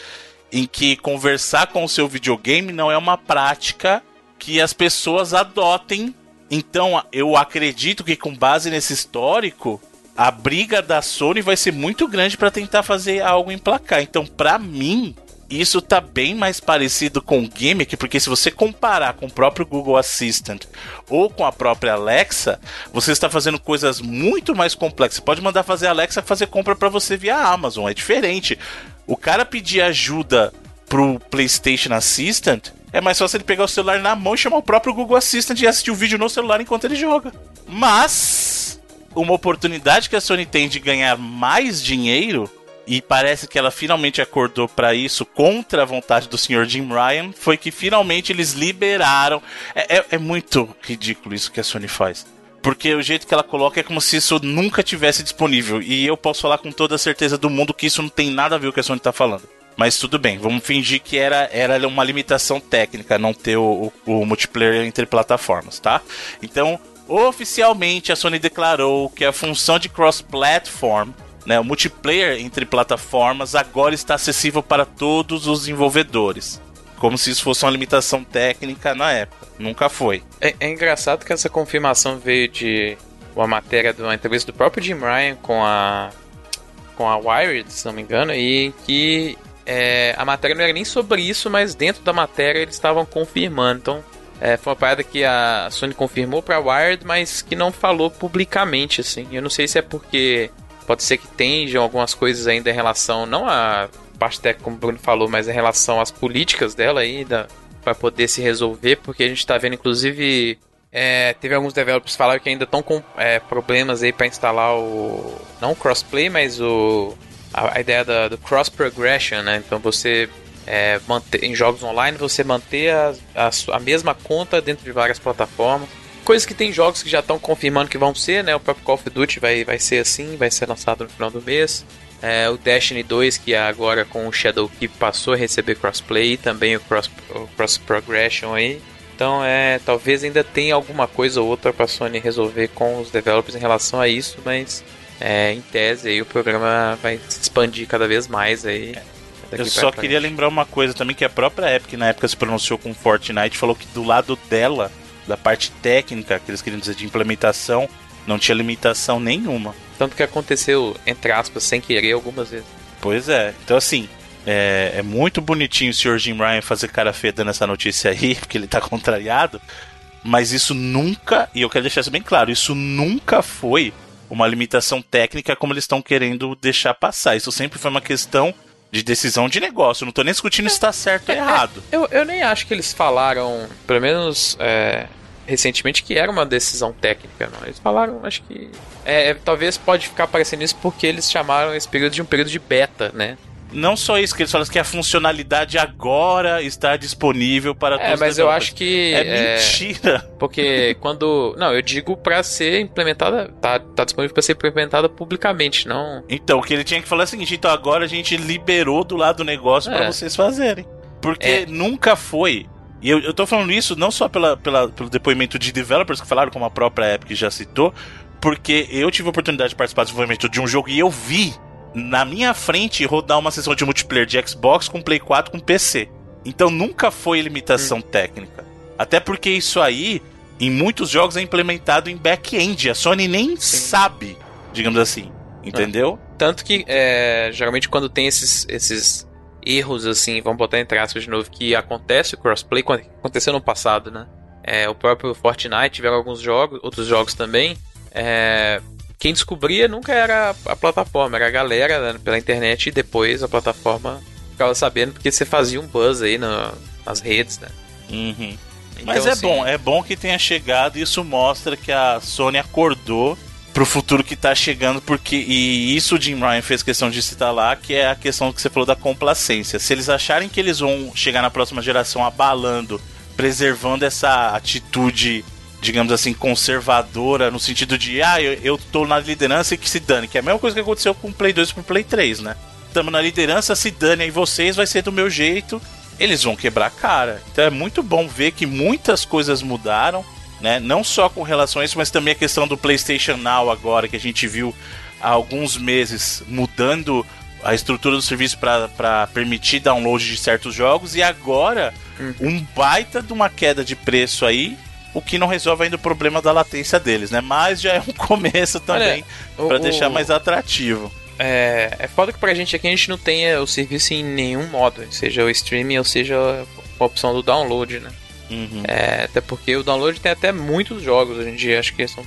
em que conversar com o seu videogame não é uma prática que as pessoas adotem. Então, eu acredito que com base nesse histórico, a briga da Sony vai ser muito grande para tentar fazer algo emplacar. Então, para mim, isso tá bem mais parecido com o Gimmick, porque se você comparar com o próprio Google Assistant ou com a própria Alexa, você está fazendo coisas muito mais complexas. Você pode mandar fazer a Alexa fazer compra para você via Amazon, é diferente. O cara pedir ajuda pro PlayStation Assistant, é mais fácil ele pegar o celular na mão e chamar o próprio Google Assistant e assistir o vídeo no celular enquanto ele joga. Mas uma oportunidade que a Sony tem de ganhar mais dinheiro e parece que ela finalmente acordou para isso contra a vontade do Sr. Jim Ryan, foi que finalmente eles liberaram. É, é, é, muito ridículo isso que a Sony faz. Porque o jeito que ela coloca é como se isso nunca tivesse disponível. E eu posso falar com toda a certeza do mundo que isso não tem nada a ver com o que a Sony tá falando. Mas tudo bem, vamos fingir que era, era uma limitação técnica não ter o, o, o multiplayer entre plataformas, tá? Então, oficialmente a Sony declarou que a função de cross-platform né, o multiplayer entre plataformas agora está acessível para todos os desenvolvedores. Como se isso fosse uma limitação técnica na época. Nunca foi. É, é engraçado que essa confirmação veio de uma matéria de uma entrevista do próprio Jim Ryan com a com a Wired, se não me engano, e que é, a matéria não era nem sobre isso, mas dentro da matéria eles estavam confirmando. Então, é, foi uma parada que a Sony confirmou para a Wired, mas que não falou publicamente, assim. Eu não sei se é porque Pode ser que tenham algumas coisas ainda em relação, não a parte técnica, como o Bruno falou, mas em relação às políticas dela ainda, para poder se resolver, porque a gente está vendo, inclusive, é, teve alguns developers que falaram que ainda estão com é, problemas aí para instalar o. Não o crossplay, mas o. A, a ideia da, do cross progression, né? Então você. É, manter, em jogos online, você manter a, a, a mesma conta dentro de várias plataformas. Coisas que tem jogos que já estão confirmando que vão ser, né? O próprio Call of Duty vai, vai ser assim, vai ser lançado no final do mês. É, o Destiny 2, que agora com o Shadow Keep passou a receber crossplay, também o cross, o cross progression aí. Então, é, talvez ainda tenha alguma coisa ou outra para a Sony resolver com os developers em relação a isso, mas é, em tese aí o programa vai se expandir cada vez mais aí. Eu só queria lembrar uma coisa também que a própria Epic na época se pronunciou com Fortnite, falou que do lado dela da parte técnica, que eles queriam dizer de implementação, não tinha limitação nenhuma. Tanto que aconteceu, entre aspas, sem querer algumas vezes. Pois é. Então, assim, é, é, muito bonitinho o Sr. Jim Ryan fazer cara feia dando essa notícia aí, [LAUGHS] porque ele tá contrariado. Mas isso nunca, e eu quero deixar isso bem claro, isso nunca foi uma limitação técnica como eles estão querendo deixar passar. Isso sempre foi uma questão de decisão de negócio. Eu não tô nem discutindo se está certo ou é, errado. Eu, eu nem acho que eles falaram, pelo menos é, recentemente que era uma decisão técnica. Não? Eles falaram, acho que. É, é, talvez pode ficar parecendo isso porque eles chamaram esse período de um período de beta, né? Não só isso, que eles falam que a funcionalidade agora está disponível para é, todos É, mas eu acho que. É, é mentira. [LAUGHS] Porque quando. Não, eu digo para ser implementada. Tá, tá disponível para ser implementada publicamente, não. Então, o que ele tinha que falar é o seguinte: então agora a gente liberou do lado do negócio é. para vocês fazerem. Porque é. nunca foi e eu, eu tô falando isso não só pela, pela, pelo depoimento de developers que falaram, como a própria Epic já citou, porque eu tive a oportunidade de participar do desenvolvimento de um jogo e eu vi na minha frente rodar uma sessão de multiplayer de Xbox com Play 4 com PC. Então nunca foi limitação hum. técnica. Até porque isso aí, em muitos jogos, é implementado em back-end. A Sony nem Sim. sabe, digamos assim. Entendeu? Tanto que, é, geralmente, quando tem esses, esses erros, assim, vamos botar em traços de novo, que acontece o crossplay, quando aconteceu no passado, né? É, o próprio Fortnite tiveram alguns jogos, outros jogos também. É, quem descobria nunca era a plataforma, era a galera né, pela internet e depois a plataforma ficava sabendo porque você fazia um buzz aí no, nas redes, né? Uhum. Então, Mas é assim, bom, é bom que tenha chegado e isso mostra que a Sony acordou pro futuro que tá chegando, porque e isso o Jim Ryan fez questão de citar lá, que é a questão que você falou da complacência. Se eles acharem que eles vão chegar na próxima geração abalando, preservando essa atitude, digamos assim, conservadora, no sentido de, ah, eu, eu tô na liderança e que se dane, que é a mesma coisa que aconteceu com o Play 2 pro Play 3, né? Tamo na liderança, se dane aí vocês, vai ser do meu jeito. Eles vão quebrar a cara. Então é muito bom ver que muitas coisas mudaram né? Não só com relação a isso, mas também a questão do PlayStation Now agora, que a gente viu há alguns meses mudando a estrutura do serviço para permitir download de certos jogos e agora uhum. um baita de uma queda de preço aí, o que não resolve ainda o problema da latência deles, né? Mas já é um [LAUGHS] começo também para deixar mais atrativo. É, é foda que pra gente aqui a gente não tenha o serviço em nenhum modo, seja o streaming ou seja a opção do download, né? Uhum. É, até porque o download tem até muitos jogos hoje em dia, acho que são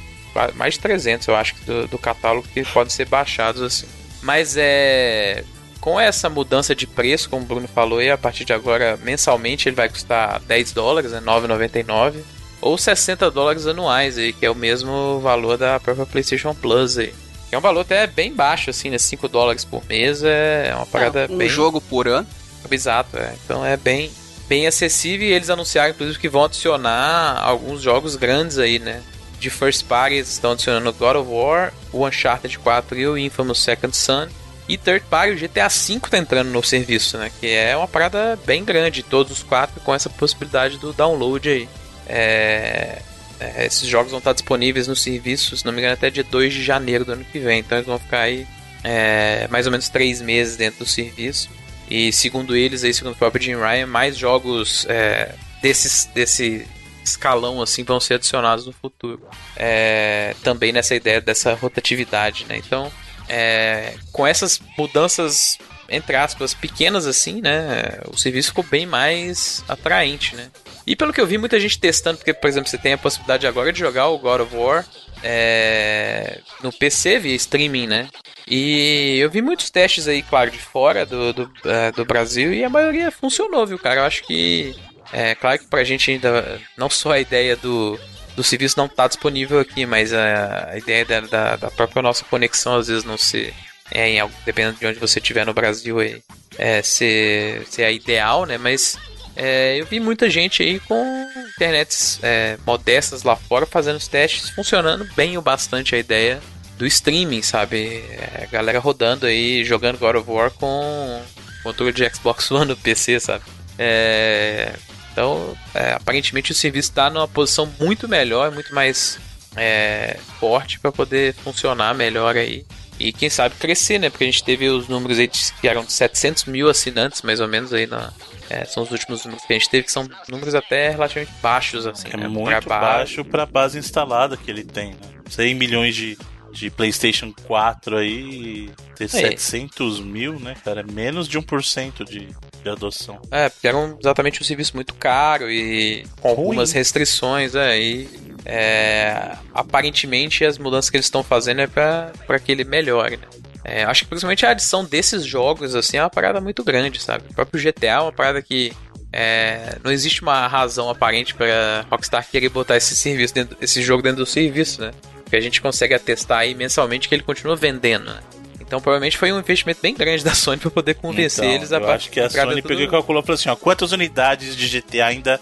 mais de 300, eu acho, do, do catálogo que podem ser baixados assim. Mas é. Com essa mudança de preço, como o Bruno falou, aí, a partir de agora, mensalmente ele vai custar 10 dólares, né, 9,99, ou 60 dólares anuais, aí, que é o mesmo valor da própria PlayStation Plus. Aí. Que é um valor até bem baixo, assim, né? 5 dólares por mês é uma parada é, um bem. Um jogo por ano. Exato, é. Então é bem, bem acessível e eles anunciaram, inclusive, que vão adicionar alguns jogos grandes aí, né? De first party, eles estão adicionando God of War, o Uncharted 4 e o Infamous Second Son. E third party, o GTA V tá entrando no serviço, né? Que é uma parada bem grande, todos os quatro com essa possibilidade do download aí. É... É, esses jogos vão estar disponíveis no serviço, se não me engano, até dia 2 de janeiro do ano que vem. Então eles vão ficar aí é, mais ou menos 3 meses dentro do serviço. E segundo eles, aí, segundo o próprio Jim Ryan, mais jogos é, desses, desse escalão assim vão ser adicionados no futuro. É, também nessa ideia dessa rotatividade, né? Então, é, com essas mudanças entre aspas pequenas assim, né? O serviço ficou bem mais atraente, né? E pelo que eu vi, muita gente testando, porque, por exemplo, você tem a possibilidade agora de jogar o God of War é, no PC via streaming, né? E eu vi muitos testes aí, claro, de fora do, do, uh, do Brasil e a maioria funcionou, viu, cara? Eu acho que. É claro que pra gente ainda. Não só a ideia do, do serviço não tá disponível aqui, mas a, a ideia da, da, da, própria nossa conexão às vezes não ser. É, em, dependendo de onde você estiver no Brasil, aí, é, ser, ser a ideal, né? Mas é, eu vi muita gente aí com internets é, modestas lá fora fazendo os testes, funcionando bem o bastante a ideia do streaming, sabe? É, galera rodando aí, jogando God of War com controle de Xbox [LAUGHS] One no PC, sabe? É, então, é, aparentemente o serviço está numa posição muito melhor, muito mais é, forte para poder funcionar melhor aí. E quem sabe crescer, né? Porque a gente teve os números aí que eram de 700 mil assinantes, mais ou menos, aí na, é, são os últimos números que a gente teve, que são números até relativamente baixos, assim. É né? muito pra baixo para a base instalada que ele tem, né? 100 milhões de, de PlayStation 4 aí ter é. 700 mil, né, cara? É menos de 1% de, de adoção. É, porque era um, exatamente um serviço muito caro e com algumas restrições, é, e é, aparentemente as mudanças que eles estão fazendo é para que ele melhore, né? É, acho que principalmente a adição desses jogos assim é uma parada muito grande, sabe? O próprio GTA é uma parada que é, não existe uma razão aparente para Rockstar querer botar esse serviço dentro, esse jogo dentro do serviço, né? que a gente consegue atestar aí mensalmente que ele continua vendendo, né? Então provavelmente foi um investimento bem grande da Sony para poder convencer então, eles a Eu acho que a Sony pegou e calculou e falou assim: ó, quantas unidades de GTA ainda.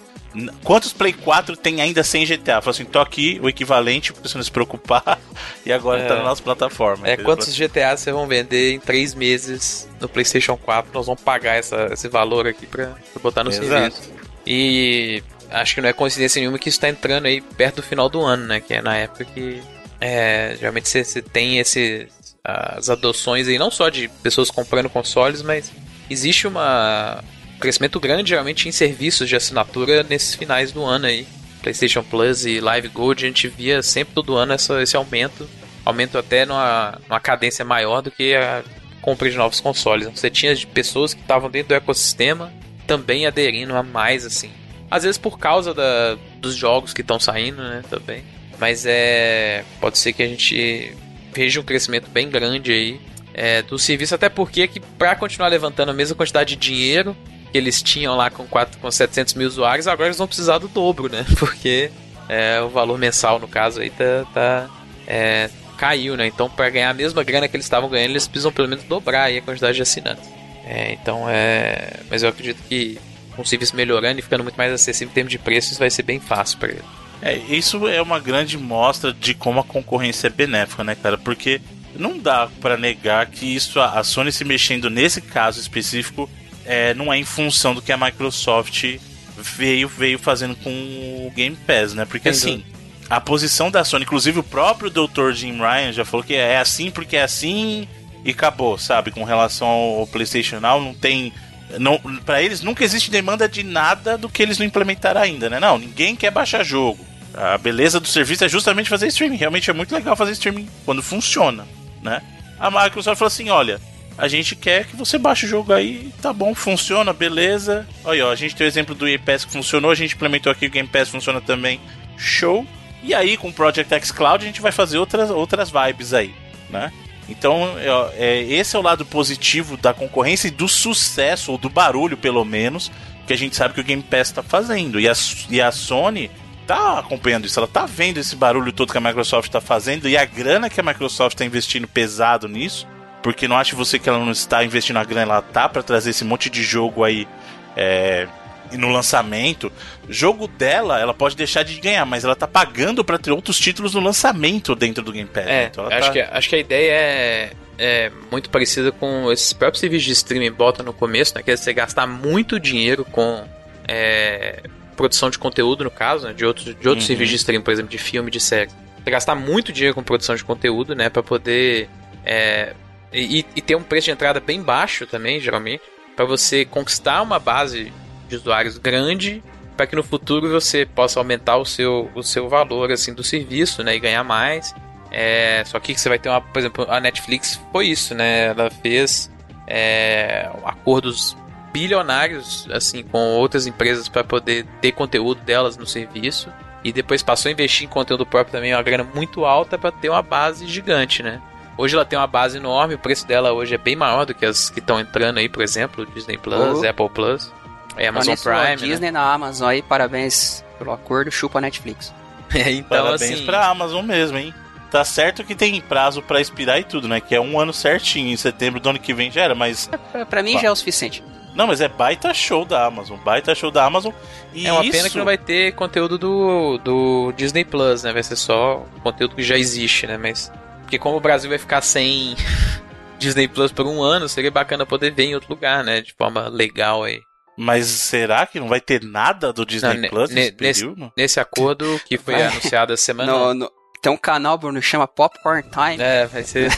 Quantos Play 4 tem ainda sem GTA? Falou assim: tô aqui, o equivalente, pra você não se preocupar, [LAUGHS] e agora é, tá na nossa plataforma. É, quantos GTA vocês vão vender em 3 meses no PlayStation 4? Nós vamos pagar essa, esse valor aqui pra, pra botar no Exato. serviço. E acho que não é coincidência nenhuma que isso tá entrando aí perto do final do ano, né? Que é na época que é, geralmente você tem esse, as adoções aí, não só de pessoas comprando consoles, mas existe uma, um crescimento grande geralmente em serviços de assinatura nesses finais do ano aí. PlayStation Plus e Live Gold, a gente via sempre todo ano essa, esse aumento, aumento até numa, numa cadência maior do que a compra de novos consoles. Você tinha pessoas que estavam dentro do ecossistema também aderindo a mais assim. Às vezes por causa da, dos jogos que estão saindo, né, também. Mas é. Pode ser que a gente veja um crescimento bem grande aí é, do serviço, até porque que para continuar levantando a mesma quantidade de dinheiro que eles tinham lá com, 4, com 700 mil usuários, agora eles vão precisar do dobro, né? [LAUGHS] Porque é, o valor mensal, no caso, aí tá, tá, é, caiu, né? Então, para ganhar a mesma grana que eles estavam ganhando, eles precisam pelo menos dobrar aí a quantidade de assinantes. É, então é. Mas eu acredito que com o serviço melhorando e ficando muito mais acessível em termos de preços, vai ser bem fácil para ele. É, isso é uma grande mostra de como a concorrência é benéfica, né, cara? Porque não dá para negar que isso, a Sony se mexendo nesse caso específico, é, não é em função do que a Microsoft veio, veio fazendo com o Game Pass, né? Porque assim, a posição da Sony, inclusive o próprio Dr. Jim Ryan já falou que é assim porque é assim e acabou, sabe? Com relação ao PlayStation Now, não tem. Não, para eles nunca existe demanda de nada do que eles não implementaram ainda, né? Não, ninguém quer baixar jogo. A beleza do serviço é justamente fazer streaming. Realmente é muito legal fazer streaming quando funciona, né? A Microsoft falou assim: olha, a gente quer que você baixe o jogo aí, tá bom, funciona, beleza. Olha, ó, a gente tem o exemplo do Game Pass que funcionou, a gente implementou aqui o Game Pass funciona também, show. E aí com o Project X Cloud a gente vai fazer outras, outras vibes aí, né? Então, é, esse é o lado positivo da concorrência e do sucesso, ou do barulho pelo menos, que a gente sabe que o Game Pass está fazendo. E a, e a Sony tá acompanhando isso, ela tá vendo esse barulho todo que a Microsoft está fazendo e a grana que a Microsoft está investindo pesado nisso. Porque não acho você que ela não está investindo a grana, ela tá para trazer esse monte de jogo aí é, no lançamento. Jogo dela, ela pode deixar de ganhar, mas ela tá pagando para ter outros títulos no lançamento dentro do Game Pass. É, então acho, tá... que, acho que a ideia é, é muito parecida com esses próprios serviços de streaming bota no começo, né? Que é você gastar muito dinheiro com é, produção de conteúdo, no caso, né, de outros, de outros uhum. serviços de streaming, por exemplo, de filme, de série. Você gastar muito dinheiro com produção de conteúdo, né? para poder. É, e, e ter um preço de entrada bem baixo também, geralmente, para você conquistar uma base de usuários grande para que no futuro você possa aumentar o seu, o seu valor assim do serviço, né, e ganhar mais. É, só que você vai ter uma, por exemplo, a Netflix foi isso, né? Ela fez é, acordos bilionários assim com outras empresas para poder ter conteúdo delas no serviço e depois passou a investir em conteúdo próprio também uma grana muito alta para ter uma base gigante, né? Hoje ela tem uma base enorme, o preço dela hoje é bem maior do que as que estão entrando aí, por exemplo, Disney Plus, oh. Apple Plus. É Amazon Prime. Né? Disney na Amazon aí, parabéns pelo acordo, chupa a Netflix. [LAUGHS] É, então, parabéns assim... pra Amazon mesmo, hein? Tá certo que tem prazo para expirar e tudo, né? Que é um ano certinho, em setembro do ano que vem já era, mas. É, pra mim já é o suficiente. Não, mas é baita show da Amazon, baita show da Amazon. E é uma isso... pena que não vai ter conteúdo do, do Disney Plus, né? Vai ser só conteúdo que já existe, né? Mas. Porque como o Brasil vai ficar sem [LAUGHS] Disney Plus por um ano, seria bacana poder ver em outro lugar, né? De forma legal aí. Mas será que não vai ter nada do Disney não, Plus nesse, nesse, nesse, acordo que foi anunciado a semana? No, no, tem um canal, Bruno, chama Popcorn Time. É, vai ser.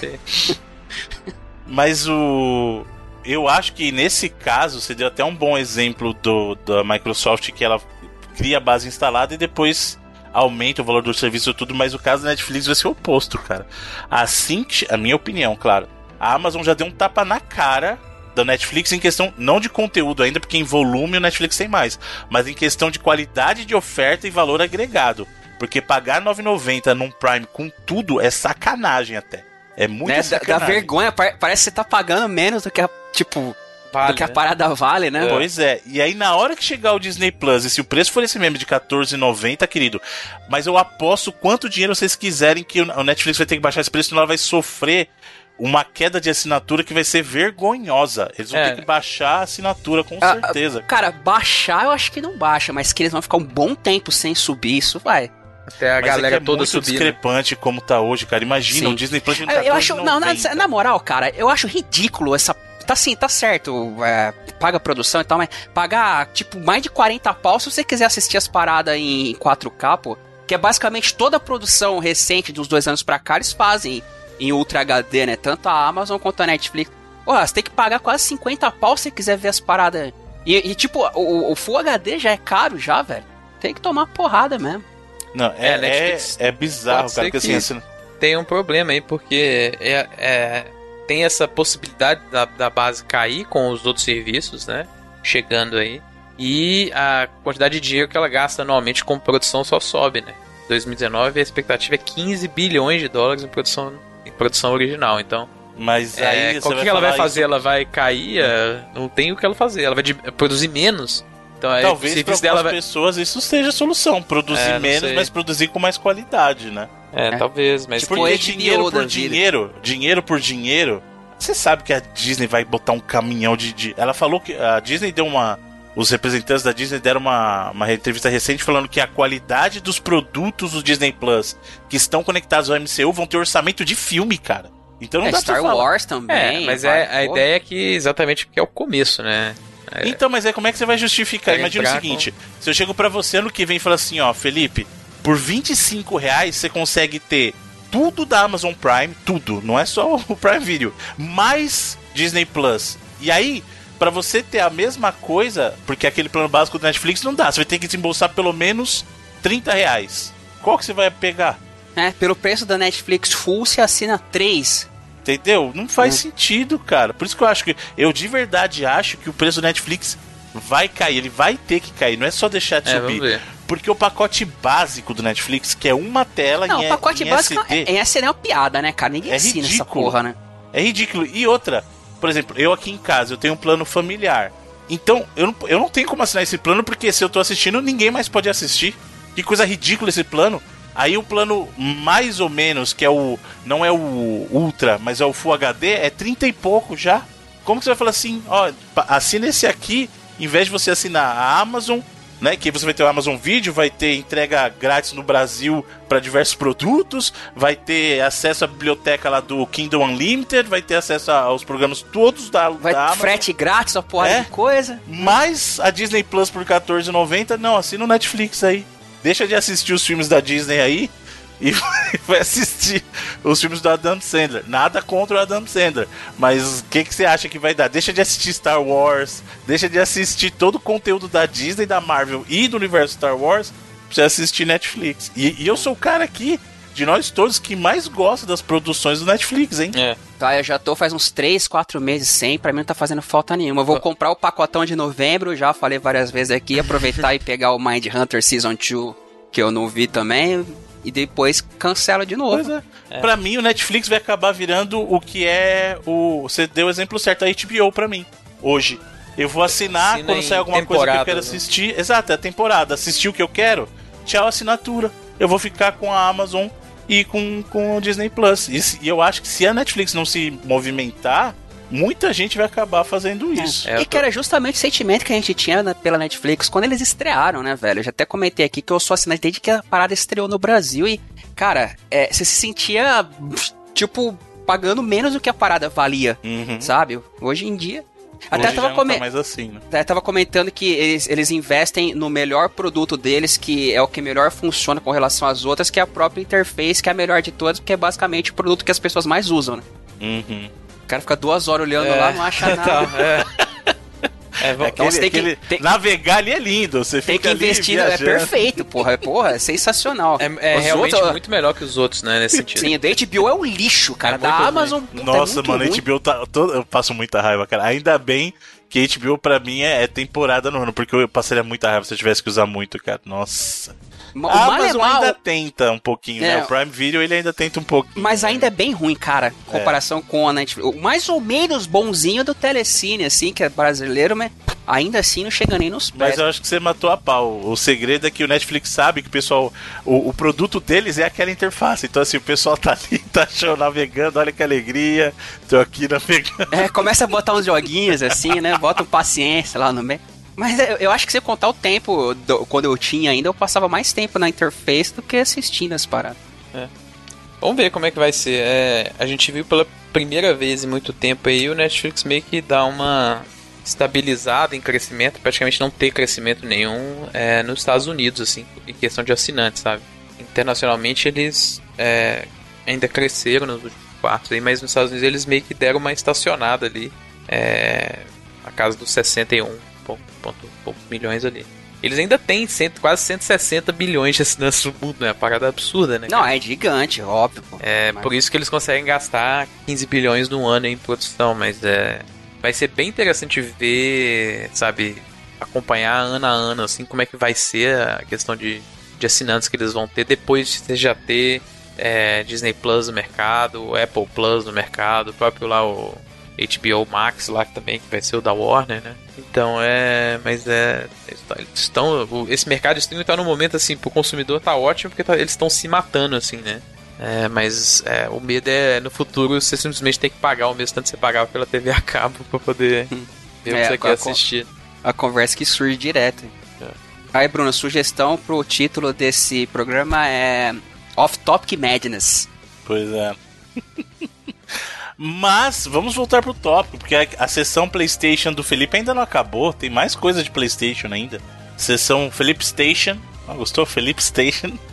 [LAUGHS] Mas o. Eu acho que nesse caso você deu até um bom exemplo do, da Microsoft que ela cria a base instalada e depois aumenta o valor do serviço e tudo, mas o caso da Netflix vai ser o oposto, cara. Assim que. A minha opinião, claro. A Amazon já deu um tapa na cara da Netflix em questão não de conteúdo ainda, porque em volume o Netflix tem mais, mas em questão de qualidade de oferta e valor agregado. Porque pagar 9,90 num Prime com tudo é sacanagem até. É muito né? sacanagem. Dá vergonha, parece que você tá pagando menos do que a, tipo, vale, do que a né? parada vale, né? Pois é. E aí na hora que chegar o Disney Plus, e se o preço for esse mesmo de 14,90, querido, mas eu aposto quanto dinheiro vocês quiserem que o Netflix vai ter que baixar esse preço, senão ela vai sofrer uma queda de assinatura que vai ser vergonhosa. Eles vão é. ter que baixar a assinatura, com ah, certeza. Cara, baixar eu acho que não baixa, mas que eles vão ficar um bom tempo sem subir, isso vai. Até a Mas galera é, é toda muito subir. discrepante como tá hoje, cara. Imagina, Sim. o Disney Plus não Eu acho, não, na, na, moral, cara, eu acho ridículo essa tá sim, tá certo, é, paga produção e tal, mas pagar, tipo, mais de 40 pau se você quiser assistir as paradas em 4K, pô, que é basicamente toda a produção recente dos dois anos pra cá, eles fazem em Ultra HD, né? Tanto a Amazon quanto a Netflix. Porra, você tem que pagar quase 50 pau se quiser ver as paradas. E, e tipo, o, o, Full HD já é caro já, velho. Tem que tomar porrada mesmo. Não, é, é, é, é bizarro, cara, porque assim, assim... Tem um problema aí, porque é, é, tem essa possibilidade da, da base cair com os outros serviços, né? Chegando aí. E a quantidade de dinheiro que ela gasta anualmente com produção só sobe, né? 2019 a expectativa é 15 bilhões de dólares em produção em produção original, então. Mas é, aí. É, o que, ela vai fazer? Isso? Ela vai cair? É, não tem o que ela fazer. Ela vai produzir menos. Então, Talvez para algumas vai... pessoas isso seja a solução. Produzir é, menos, mas produzir com mais qualidade, né? É, É. talvez, mas Tipo, Porque dinheiro por vida. dinheiro, dinheiro por dinheiro, você sabe que a Disney vai botar um caminhão de, de- Ela falou que a Disney deu uma. Os representantes da Disney deram uma, uma entrevista recente falando que a qualidade dos produtos do Disney Plus que estão conectados ao MCU vão ter orçamento de filme, cara. Então não É, dá Star pra falar. Wars também. É, mas é, a pô. ideia é que exatamente porque é o começo, né? É. Então, mas é como é que você vai justificar? Imagina o seguinte: se eu chego pra você ano que vem e falo assim, ó, Felipe, por 25 reais você consegue ter tudo da Amazon Prime, tudo, não é só o Prime Video, mais Disney Plus. E aí, pra você ter a mesma coisa, porque aquele plano básico do Netflix não dá, você vai ter que desembolsar pelo menos 30 reais. Qual que você vai pegar? É, pelo preço da Netflix Full, você assina 3. Entendeu? Não faz Hum. sentido, cara. Por isso que eu acho que. Eu de verdade acho que o preço do Netflix vai cair. Ele vai ter que cair. Não é só deixar de É, subir. Porque o pacote básico do Netflix, que é uma tela Não, em, o pacote em básico SD, é, essa é uma piada, né, cara? Ninguém É essa ridículo. porra, né? é ridículo. E outra, por exemplo, eu aqui em casa, eu tenho um plano familiar. Então, eu não, eu não tenho como assinar esse plano, porque se eu tô assistindo, ninguém mais pode assistir. Que coisa ridícula esse plano. Aí o plano mais ou menos, que é o. Não é o Ultra, mas é o Full HD, é 30 e pouco já. Como que você vai falar assim, ó, assina esse aqui, em vez de você assinar a Amazon, né? Que você vai ter o Amazon Video, vai ter entrega grátis no Brasil para diversos produtos, vai ter acesso à biblioteca lá do Kindle Unlimited, vai ter acesso aos programas todos da, Vai da Amazon. frete grátis, uma porrada É? de coisa. Mais a Disney Plus por R$14,90, não, assina o Netflix aí. Deixa de assistir os filmes da Disney aí e [LAUGHS] vai assistir os filmes do Adam Sandler. Nada contra o Adam Sandler, mas o que, que você acha que vai dar? Deixa de assistir Star Wars, deixa de assistir todo o conteúdo da Disney, da Marvel e do universo Star Wars pra você assistir Netflix. E, e eu sou o cara aqui, de nós todos, que mais gosta das produções do Netflix, hein? É. Tá, eu já tô faz uns 3, 4 meses sem, pra mim não tá fazendo falta nenhuma. Eu vou comprar o pacotão de novembro, já falei várias vezes aqui, aproveitar [LAUGHS] e pegar o Mind Hunter Season 2, que eu não vi também, e depois cancela de novo. Pois é. Pra mim, o Netflix vai acabar virando o que é o. Você deu o exemplo certo, a HBO pra mim, hoje. Eu vou assinar Assina quando sair alguma coisa que eu quero né? assistir. Exato, é a temporada. Assistir o que eu quero, tchau assinatura. Eu vou ficar com a Amazon e com, com o Disney Plus. E, e eu acho que se a Netflix não se movimentar, muita gente vai acabar fazendo isso. É, e tô- que era justamente o sentimento que a gente tinha na- pela Netflix quando eles estrearam, né, velho? Eu já até comentei aqui que eu sou assinante desde que a parada estreou no Brasil e, cara, é, você se sentia, tipo, pagando menos do que a parada valia, Uhum. sabe? Hoje em dia. Até Hoje tava, come- tá mais assim, né? até tava comentando que eles, eles investem no melhor produto deles, que é o que melhor funciona com relação às outras, que é a própria interface, que é a melhor de todas, porque é basicamente o produto que as pessoas mais usam, né? Uhum. O cara fica duas horas olhando É. lá, não acha nada. [LAUGHS] Tá, é. É, vamos- Então você tem que- Aquele- tem- Navegar ali é lindo. Você Tem fica que ali investir, é perfeito, porra. É, porra, é sensacional. é, é realmente outros- muito melhor que os outros, né, nesse sentido. Sim, o da HBO é um lixo, cara. É da Amazon, puta, é Nossa, muito mano, ruim. HBO tá. todo- eu passo muita raiva, cara. Ainda bem que a HBO pra mim é, é temporada no ano, porque eu passaria muita raiva se eu tivesse que usar muito, cara. Nossa. O A mal é Amazon ainda tenta um pouquinho, É. né? O Prime Video ele ainda tenta um pouquinho. mas né? ainda é bem ruim, cara, em comparação com a Netflix. O mais ou menos bonzinho do Telecine, assim, que é brasileiro, mas ainda assim não chega nem nos pés. Mas eu acho que você matou a pau. O segredo é que o Netflix sabe que o pessoal. O, o produto deles é aquela interface. Então, assim, o pessoal [LAUGHS] tá ali, tá show, navegando, olha que alegria. Tô aqui navegando. É, começa a botar uns joguinhos assim, né? Bota um paciência lá no meio. Mas eu, eu acho que se eu contar o tempo, do- quando eu tinha ainda, eu passava mais tempo na interface do que assistindo as paradas. Vamos ver como é que vai ser. É, a gente viu pela primeira vez em muito tempo aí o Netflix meio que dá uma estabilizada em crescimento, praticamente não ter crescimento nenhum é, nos Estados Unidos, assim, em questão de assinantes, sabe? Internacionalmente eles é, ainda cresceram nos últimos quartos aí, mas nos Estados Unidos eles meio que deram uma estacionada ali, é, a casa dos 61 ponto, ponto, poucos milhões ali. Eles ainda têm cento, quase 160 bilhões de assinantes no mundo, né? Uma parada absurda, né? Não, é gigante, óbvio. pô. É Mas- por isso que eles conseguem gastar 15 bilhões no ano em produção, mas é vai ser bem interessante ver, sabe, acompanhar ano a ano assim como é que vai ser a questão de, de assinantes que eles vão ter depois de você já ter é, Disney Plus no mercado, Apple Plus no mercado, o próprio lá o HBO Max lá que também que vai ser o da Warner, né? Então é, mas é, estão, esse mercado de streaming tá no momento assim, pro consumidor tá ótimo porque tá- eles estão se matando assim, né? É, mas é, o medo é no futuro você simplesmente tem que pagar o mesmo tanto que você pagava pela TV a cabo pra poder [LAUGHS] ver o É, que você quer assistir. A conversa que surge direto. É. Aí, Bruno, sugestão pro título desse programa é Off Topic Madness. Pois é. [LAUGHS] Mas vamos voltar pro tópico, porque a, a sessão PlayStation do Felipe ainda não acabou. Tem mais coisa de PlayStation ainda. Sessão Felipe Station. Ah, gostou? Felipe Station. [LAUGHS]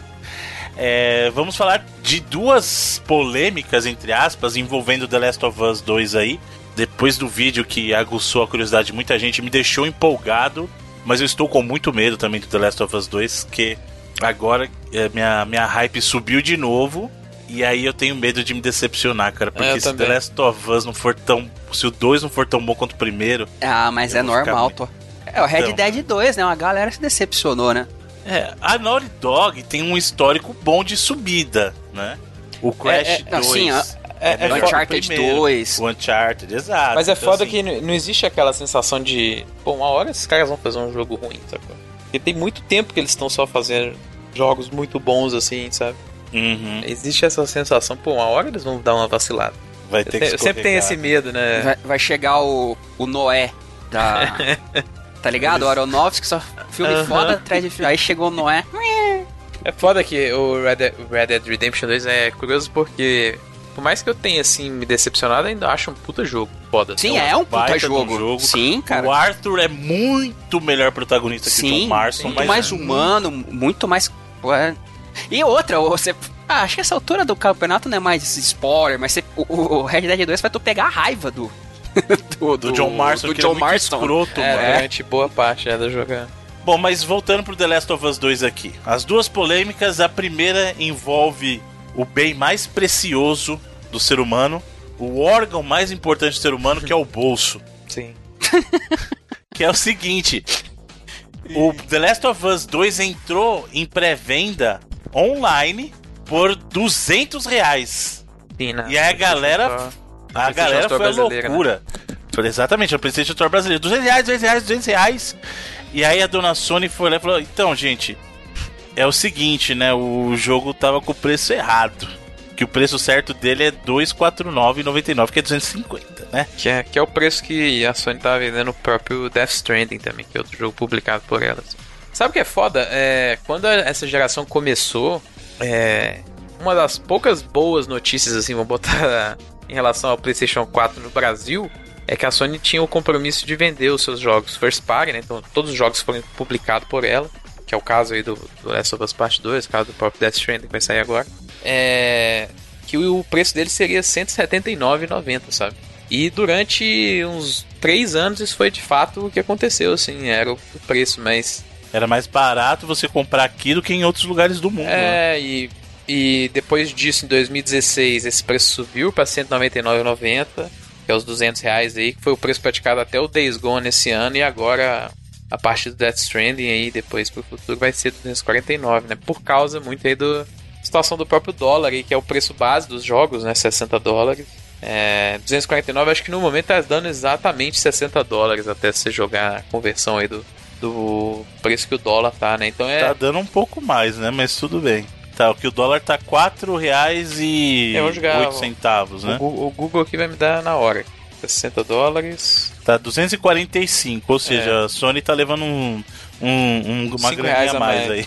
É, vamos falar de duas polêmicas, entre aspas, envolvendo The Last of Us 2 aí. Depois do vídeo que aguçou a curiosidade de muita gente, me deixou empolgado. Mas eu estou com muito medo também do The Last of Us 2, que agora é, minha, minha hype subiu de novo. E aí eu tenho medo de me decepcionar, cara. Porque É, eu se também. The Last of Us não for tão. Se o 2 não for tão bom quanto o primeiro. Ah, mas é ficar normal, muito- pô. É, o Red Então. Dead 2, né? Uma galera se decepcionou, né? É, a Naughty Dog tem um histórico bom de subida, né? O Crash É, é, 2. assim, ó, é- é Uncharted primeiro. 2. O Uncharted, exato. Mas é Então, foda assim, que não existe aquela sensação de, pô, uma hora esses caras vão fazer um jogo ruim, sacou? Porque tem muito tempo que eles estão só fazendo jogos muito bons assim, sabe? Uhum, Existe essa sensação, pô, uma hora eles vão dar uma vacilada. vai Eu, ter te- que eu sempre tenho esse escorregar. medo, né? Vai, vai chegar o, o Noé da. [LAUGHS] tá ligado? O Aronofsky, só filme Aham. foda atrás de filme. Aí chegou o Noé. É foda que o Red Dead, Red Dead Redemption 2 é curioso porque, por mais que eu tenha, assim, me decepcionado, ainda acho um puta jogo foda. Sim, Então, é um puta um jogo. jogo. Sim, cara. O Arthur é muito melhor protagonista que o Sim, John Marston. muito mas mais humano, muito mais. pô, é. E outra, você. Ah, acho que essa altura do campeonato não é mais spoiler, mas você, o, o Red Dead 2 vai tu pegar a raiva do. [LAUGHS] do, Do John Marston, do que John ele é muito Marston. escroto, É, mano. durante boa parte né, do jogo. Bom, mas voltando pro The Last of Us 2 aqui. As duas polêmicas, a primeira envolve o bem mais precioso do ser humano, o órgão mais importante do ser humano, que é o bolso. [LAUGHS] Sim. [LAUGHS] Que é o seguinte: o The Last of Us 2 entrou em pré-venda online por 200 reais. Sim, né? E aí a galera, a galera foi a né? loucura. Foi exatamente, a PlayStation Store brasileira. 200 reais, 200 reais, 200 reais. E aí a dona Sony foi lá e falou: Então, gente, é o seguinte, né? O jogo tava com o preço errado. Que o preço certo dele é 249,99, que é 250, né? Que é, que é o preço que a Sony tá vendendo o próprio Death Stranding também, que é outro jogo publicado por elas. Sabe o que é foda? É, quando essa geração começou, é, uma das poucas boas notícias, assim, vou botar [LAUGHS] em relação ao PlayStation 4 no Brasil, é que a Sony tinha o compromisso de vender os seus jogos first party, né? Então todos os jogos foram publicados por ela, que é o caso aí do, do Last of Us Part 2, o caso do próprio Death Stranding que vai sair agora. É, que o preço dele seria R$ 179,90, sabe? E durante uns três anos isso foi de fato o que aconteceu, assim, era o preço, mas Era mais barato você comprar aqui do que em outros lugares do mundo. né? é, e, e depois disso, em 2016, esse preço subiu para R$ 199,90, que é os 200 reais aí, que foi o preço praticado até o Days Gone esse ano, e agora, a partir do Death Stranding aí, depois pro futuro, vai ser 249, né? Por causa muito aí da situação do próprio dólar aí, que é o preço base dos jogos, né? 60 dólares. É, 249, acho que no momento tá dando exatamente 60 dólares até você jogar a conversão aí do, do preço que o dólar tá, né? Então é. Tá dando um pouco mais, né? Mas tudo bem. Tá, o que o dólar tá 4 reais e Eu vou jogar 8 o- centavos, né? O, Google aqui vai me dar na hora. 60 dólares. Tá 245, ou seja, É. a Sony tá levando um, um- um- uma Cinco graninha a mais, aí.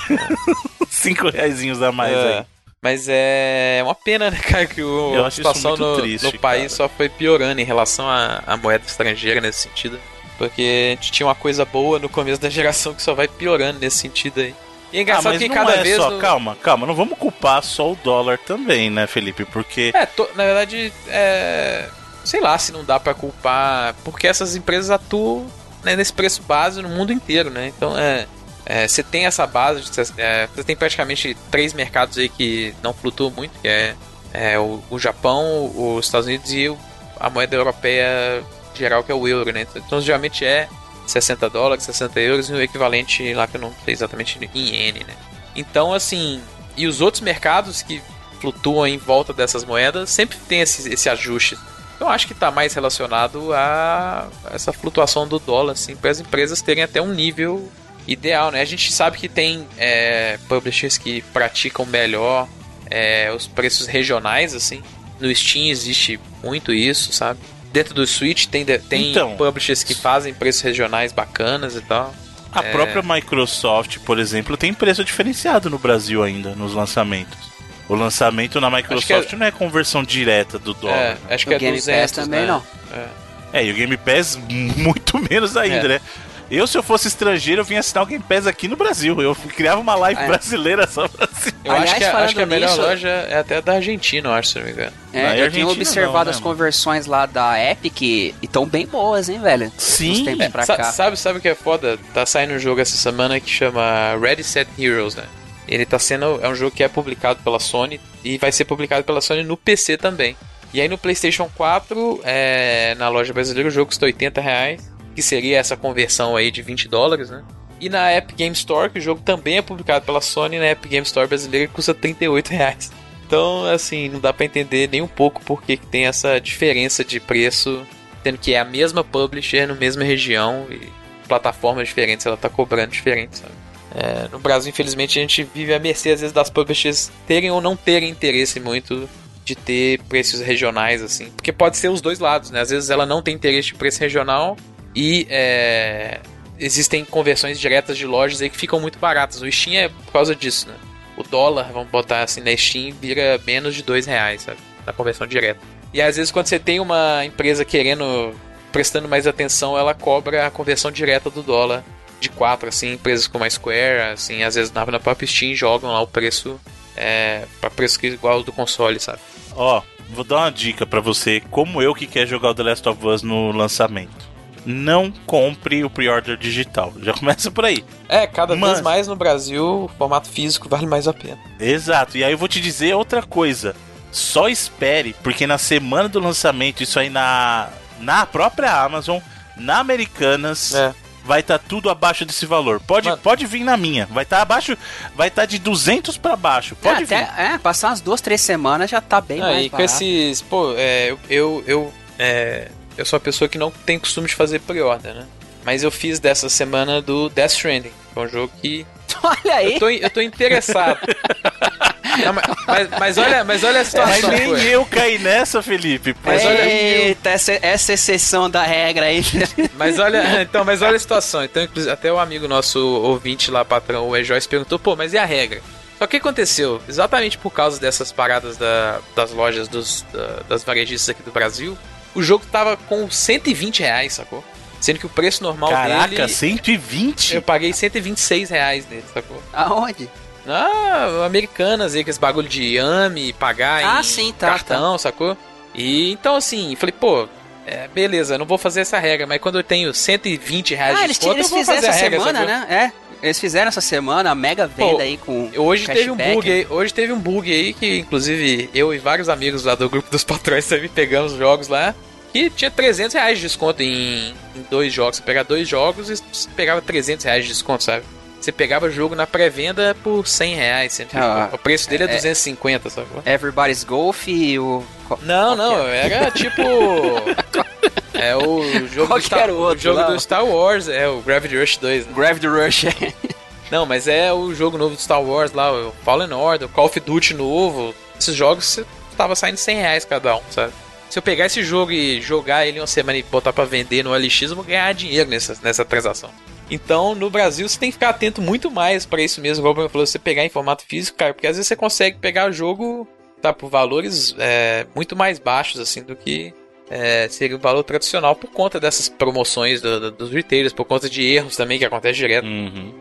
[LAUGHS] 5 reaisinhos a mais É. aí. Mas é uma pena, né, cara, que o, a situação no, triste, no país cara. só foi piorando em relação à, à moeda estrangeira nesse sentido. Porque a gente tinha uma coisa boa no começo da geração que só vai piorando nesse sentido aí. E é Ah, engraçado mas que cada é vez. só, no- calma, calma, não vamos culpar só o dólar também, né, Felipe? Porque É, to- na verdade, é. Sei lá se não dá pra culpar. Porque essas empresas atuam né, nesse preço base no mundo inteiro, né? Então é. é, Você tem essa base, você é, tem praticamente três mercados aí que não flutuam muito, que é, é o, o Japão, os Estados Unidos e a moeda europeia geral, que é o euro, né? Então geralmente é 60 dólares, 60 euros e o equivalente lá que eu não sei exatamente em iene, né? Então, assim, e os outros mercados que flutuam em volta dessas moedas sempre tem esse, esse ajuste. Eu acho que está mais relacionado a essa flutuação do dólar, assim, para as empresas terem até um nível ideal, né? A gente sabe que tem é, publishers que praticam melhor é, os preços regionais, assim. No Steam existe muito isso, sabe? Dentro do Switch tem, tem então, publishers que fazem preços regionais bacanas e tal. A é... própria Microsoft, por exemplo, tem preço diferenciado no Brasil ainda, nos lançamentos. O lançamento na Microsoft é... não é conversão direta do dólar. É, acho que o é Game 200, Pass também né? não. É. é. e o Game Pass [LAUGHS] muito menos ainda, é. né? Eu, se eu fosse estrangeiro, eu vinha assinar o Game Pass aqui no Brasil. Eu criava uma live é. brasileira só pra assim. Eu Aliás, acho, que, acho que a melhor nisso, loja é até da Argentina, eu acho, se não me engano. É, eu tenho observado não, as conversões lá da Epic e estão bem boas, hein, velho? Sim. É, sabe, sabe o que é foda? Tá saindo um jogo essa semana que chama Ready Set Heroes, né? Ele tá sendo. É um jogo que é publicado pela Sony e vai ser publicado pela Sony no PC também. E aí no PlayStation 4, é, na loja brasileira, o jogo custa 80 reais que seria essa conversão aí de 20 dólares, né? E na Epic Game Store, que o jogo também é publicado pela Sony, na Epic Game Store brasileira custa 38 reais. Então, assim, não dá para entender nem um pouco por que tem essa diferença de preço, tendo que é a mesma publisher na mesma região e plataformas diferentes, ela tá cobrando diferente, sabe? É, no Brasil, infelizmente, a gente vive à mercê, às vezes, das publishers terem ou não terem interesse muito de ter preços regionais, assim. Porque pode ser os dois lados, né? Às vezes ela não tem interesse de preço regional e é, existem conversões diretas de lojas aí que ficam muito baratas. O Steam é por causa disso, né? O dólar, vamos botar assim, na Steam vira menos de dois reais, sabe? Na conversão direta. E às vezes quando você tem uma empresa querendo, prestando mais atenção, ela cobra a conversão direta do dólar de 4, assim, empresas como a Square, assim, às vezes na, na própria Steam jogam lá o preço é, para preço que é igual ao do console, sabe? Ó, oh, vou dar uma dica para você, como eu que quer jogar o The Last of Us no lançamento não compre o pre-order digital. Já começa por aí. É, cada Mas... vez mais no Brasil, o formato físico vale mais a pena. Exato. E aí eu vou te dizer outra coisa. Só espere, porque na semana do lançamento, isso aí na, na própria Amazon, na Americanas, é. vai estar tá tudo abaixo desse valor. Pode, pode vir na minha. Vai estar tá abaixo, vai estar tá de 200 para baixo. Pode é, vir. Até, é, passar umas duas, três semanas já tá bem mais e com esses, pô, é, eu, eu é, eu sou a pessoa que não tem costume de fazer pre-order, né? Mas eu fiz dessa semana do Death Stranding, que é um jogo que. [LAUGHS] Olha aí! Eu tô, eu tô interessado. [LAUGHS] Não, mas, mas, olha, mas olha a situação. Mas nem eu caí nessa, Felipe. Mas olha, Eita, essa, essa exceção da regra aí. [LAUGHS] Mas olha, então, mas olha a situação. Então, até o amigo nosso ouvinte lá, patrão, o E-Joyce, perguntou, pô, mas e a regra? Só que o que aconteceu? Exatamente por causa dessas paradas da, das lojas dos, da, das varejistas aqui do Brasil, o jogo tava com 120 reais, sacou? Sendo que o preço normal Caraca, dele... Caraca, 120? Eu paguei 126 reais nele, sacou? Aonde? Ah, americanas aí, com esse bagulho de Yami, pagar ah, em sim, tá, cartão, tá. sacou? E então assim, falei, pô, é, beleza, não vou fazer essa regra, mas quando eu tenho 120 reais ah, de desconto, eles, eu vou fazer essa a regra, semana, sacou? né? É. Eles fizeram essa semana a mega venda Pô, aí com hoje teve um bug aí, hoje teve um bug aí que inclusive eu e vários amigos lá do grupo dos patrões [LAUGHS] também pegamos jogos lá que tinha 300 reais de desconto em, em dois jogos. Você pegava dois jogos e pegava 300 reais de desconto, sabe? Você pegava o jogo na pré-venda por 100 reais. Ah, o preço dele é, é 250, sabe? Everybody's Golf e o. Não, não, é? era tipo. [LAUGHS] é o jogo, do Star, outro, o jogo do Star Wars, é o Gravity Rush 2. Né? Gravity Rush. não, mas é o jogo novo do Star Wars lá, o Fallen Order, o Call of Duty novo. Esses jogos você tava saindo 100 reais cada um, sabe? se eu pegar esse jogo e jogar ele uma semana e botar para vender no LX, eu vou ganhar dinheiro nessa, nessa transação. Então, no Brasil, você tem que ficar atento muito mais para isso mesmo, igual eu falou, você pegar em formato físico, cara, porque às vezes você consegue pegar o jogo tá, por valores é, muito mais baixos, assim, do que é, seria o valor tradicional por conta dessas promoções do, do, dos retailers, por conta de erros também que acontece direto. Uhum.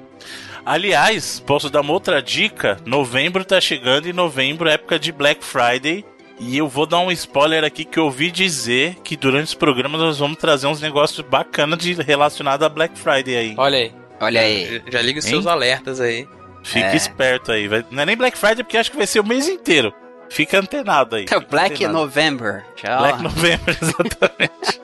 Aliás, posso dar uma outra dica? Novembro tá chegando e novembro é época de Black Friday e eu vou dar um spoiler aqui que eu ouvi dizer que durante os programas nós vamos trazer uns negócios bacanas de relacionado a Black Friday aí. Olha aí. Olha aí. Já, já liga os seus alertas aí. Fica é. esperto aí. Não é nem Black Friday porque acho que vai ser o mês inteiro. Fica antenado aí. Então, Black antenado. November. Tchau. Black November, [LAUGHS] exatamente.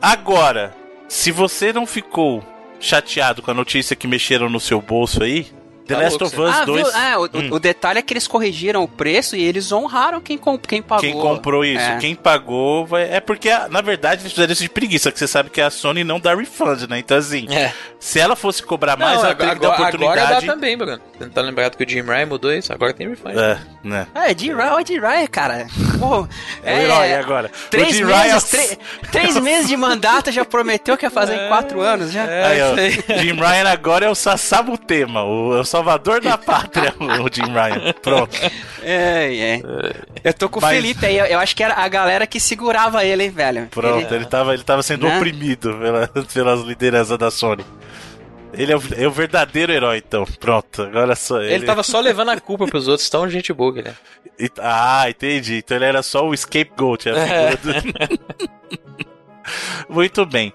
Agora, se você não ficou chateado com a notícia que mexeram no seu bolso aí, The Tá Last louco, of Us Ah, 2. viu? Ah, o, Hum. o detalhe é que eles corrigiram o preço e eles honraram quem, com- quem pagou. Quem comprou isso, É. quem pagou, vai... é porque, na verdade, eles fizeram isso de preguiça, que você sabe que a Sony não dá refund, né? Então, assim, É. se ela fosse cobrar mais, Não, ela teria agora, que dar agora, agora oportunidade. dá também, Bruno. Você não tá lembrado que o Jim Ryan mudou isso? Agora tem refund. É, né? É, de Ryan, de Ryan, cara. Pô, [LAUGHS] É o herói agora. Três [LAUGHS] O Jim meses, tre- três meses de mandato já prometeu que ia fazer em quatro [LAUGHS] anos já. É, Aí, ó, isso aí. Jim Ryan agora é o Sassabutema, o, é o salvador da pátria, o, [LAUGHS] o Jim Ryan. Pronto. É, é. Eu tô com o Mas- Felipe aí, eu, eu acho que era a galera que segurava ele, hein, velho. Pronto, Ele- ele, tava, ele tava sendo Né? oprimido pela, [LAUGHS] pelas lideranças da Sony. Ele é o, é o verdadeiro herói, então. Pronto, agora só ele. Ele tava só levando a culpa pros outros, tão gente boa que ele é. E- Ah, entendi. Então ele era só o scapegoat, a figura do... [LAUGHS] Muito bem.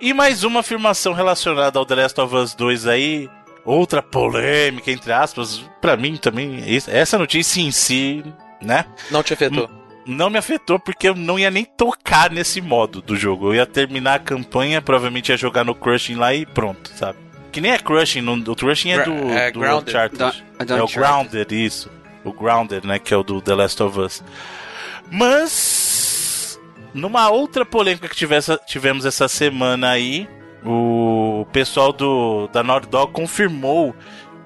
E mais uma afirmação relacionada ao The Last of Us 2 aí. Outra polêmica, entre aspas. Pra mim também, isso- essa notícia em si, né? Não te afetou. Não me afetou porque eu não ia nem tocar nesse modo do jogo. Eu ia terminar a campanha, provavelmente ia jogar no Crushing lá e pronto, sabe? Que nem é Crushing, no, o Crushing é do, é do Grounded. Uncharted. É o. Grounded, isso. O Grounded, né? Que é o do The Last of Us. Mas. Numa outra polêmica que tivesse- tivemos essa semana aí, o pessoal do, da Naughty Dog confirmou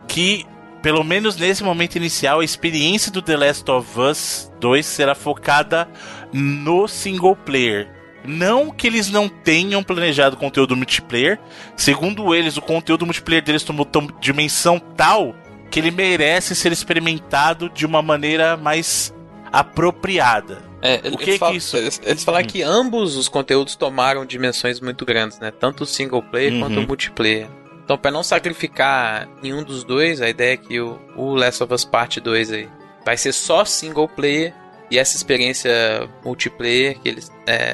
que, pelo menos nesse momento inicial, a experiência do The Last of Us 2 será focada no single player. Não que eles não tenham planejado conteúdo multiplayer, segundo eles, o conteúdo multiplayer deles tomou tom- dimensão tal que ele merece ser experimentado de uma maneira mais apropriada. É, O eles que que falam- isso- Eles, eles falaram Hum. que ambos os conteúdos tomaram dimensões muito grandes, né? Tanto o single player Uhum. quanto o multiplayer. Então, pra não sacrificar nenhum dos dois, a ideia é que o, o Last of Us Part 2 aí vai ser só single player e essa experiência multiplayer que eles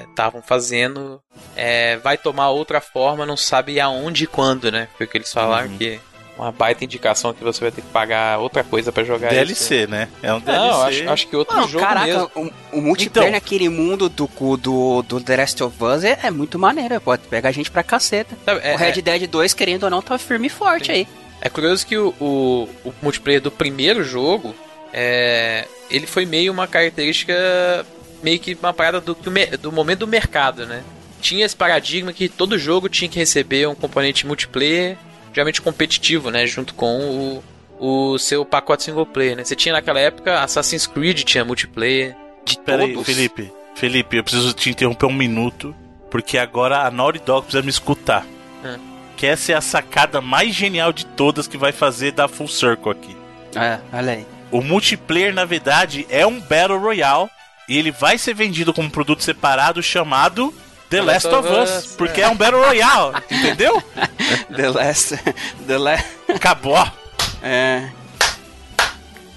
estavam fazendo é, vai tomar outra forma, não sabe aonde e quando, né? Foi o que eles falaram Uhum. que uma baita indicação que você vai ter que pagar outra coisa pra jogar isso. DLC, né? É um DLC. Não, acho, acho que outro Não, jogo caraca, mesmo. o, o multiplayer Então. naquele mundo do, do, do The Last of Us é, é muito maneiro, pode pegar gente pra caceta. Sabe, é- o Red Dead 2, querendo ou não, tá firme e forte Sim. aí. É curioso que o, o, o multiplayer do primeiro jogo, é, ele foi meio uma característica, meio que uma parada do, do momento do mercado, né? Tinha esse paradigma que todo jogo tinha que receber um componente multiplayer, geralmente competitivo, né? Junto com o, o seu pacote single player, né? Você tinha naquela época Assassin's Creed tinha multiplayer, de Pera aí, todos. Felipe. Felipe, eu preciso te interromper um minuto, porque agora a Naughty Dog precisa me escutar. Hum. Que essa é a sacada mais genial de todas que vai fazer dar full circle aqui. É, olha aí. O multiplayer, na verdade, é um Battle Royale e ele vai ser vendido como produto separado chamado The Last of Us, porque é um Battle Royale, entendeu? [LAUGHS] The Last. The Last. Acabou. É.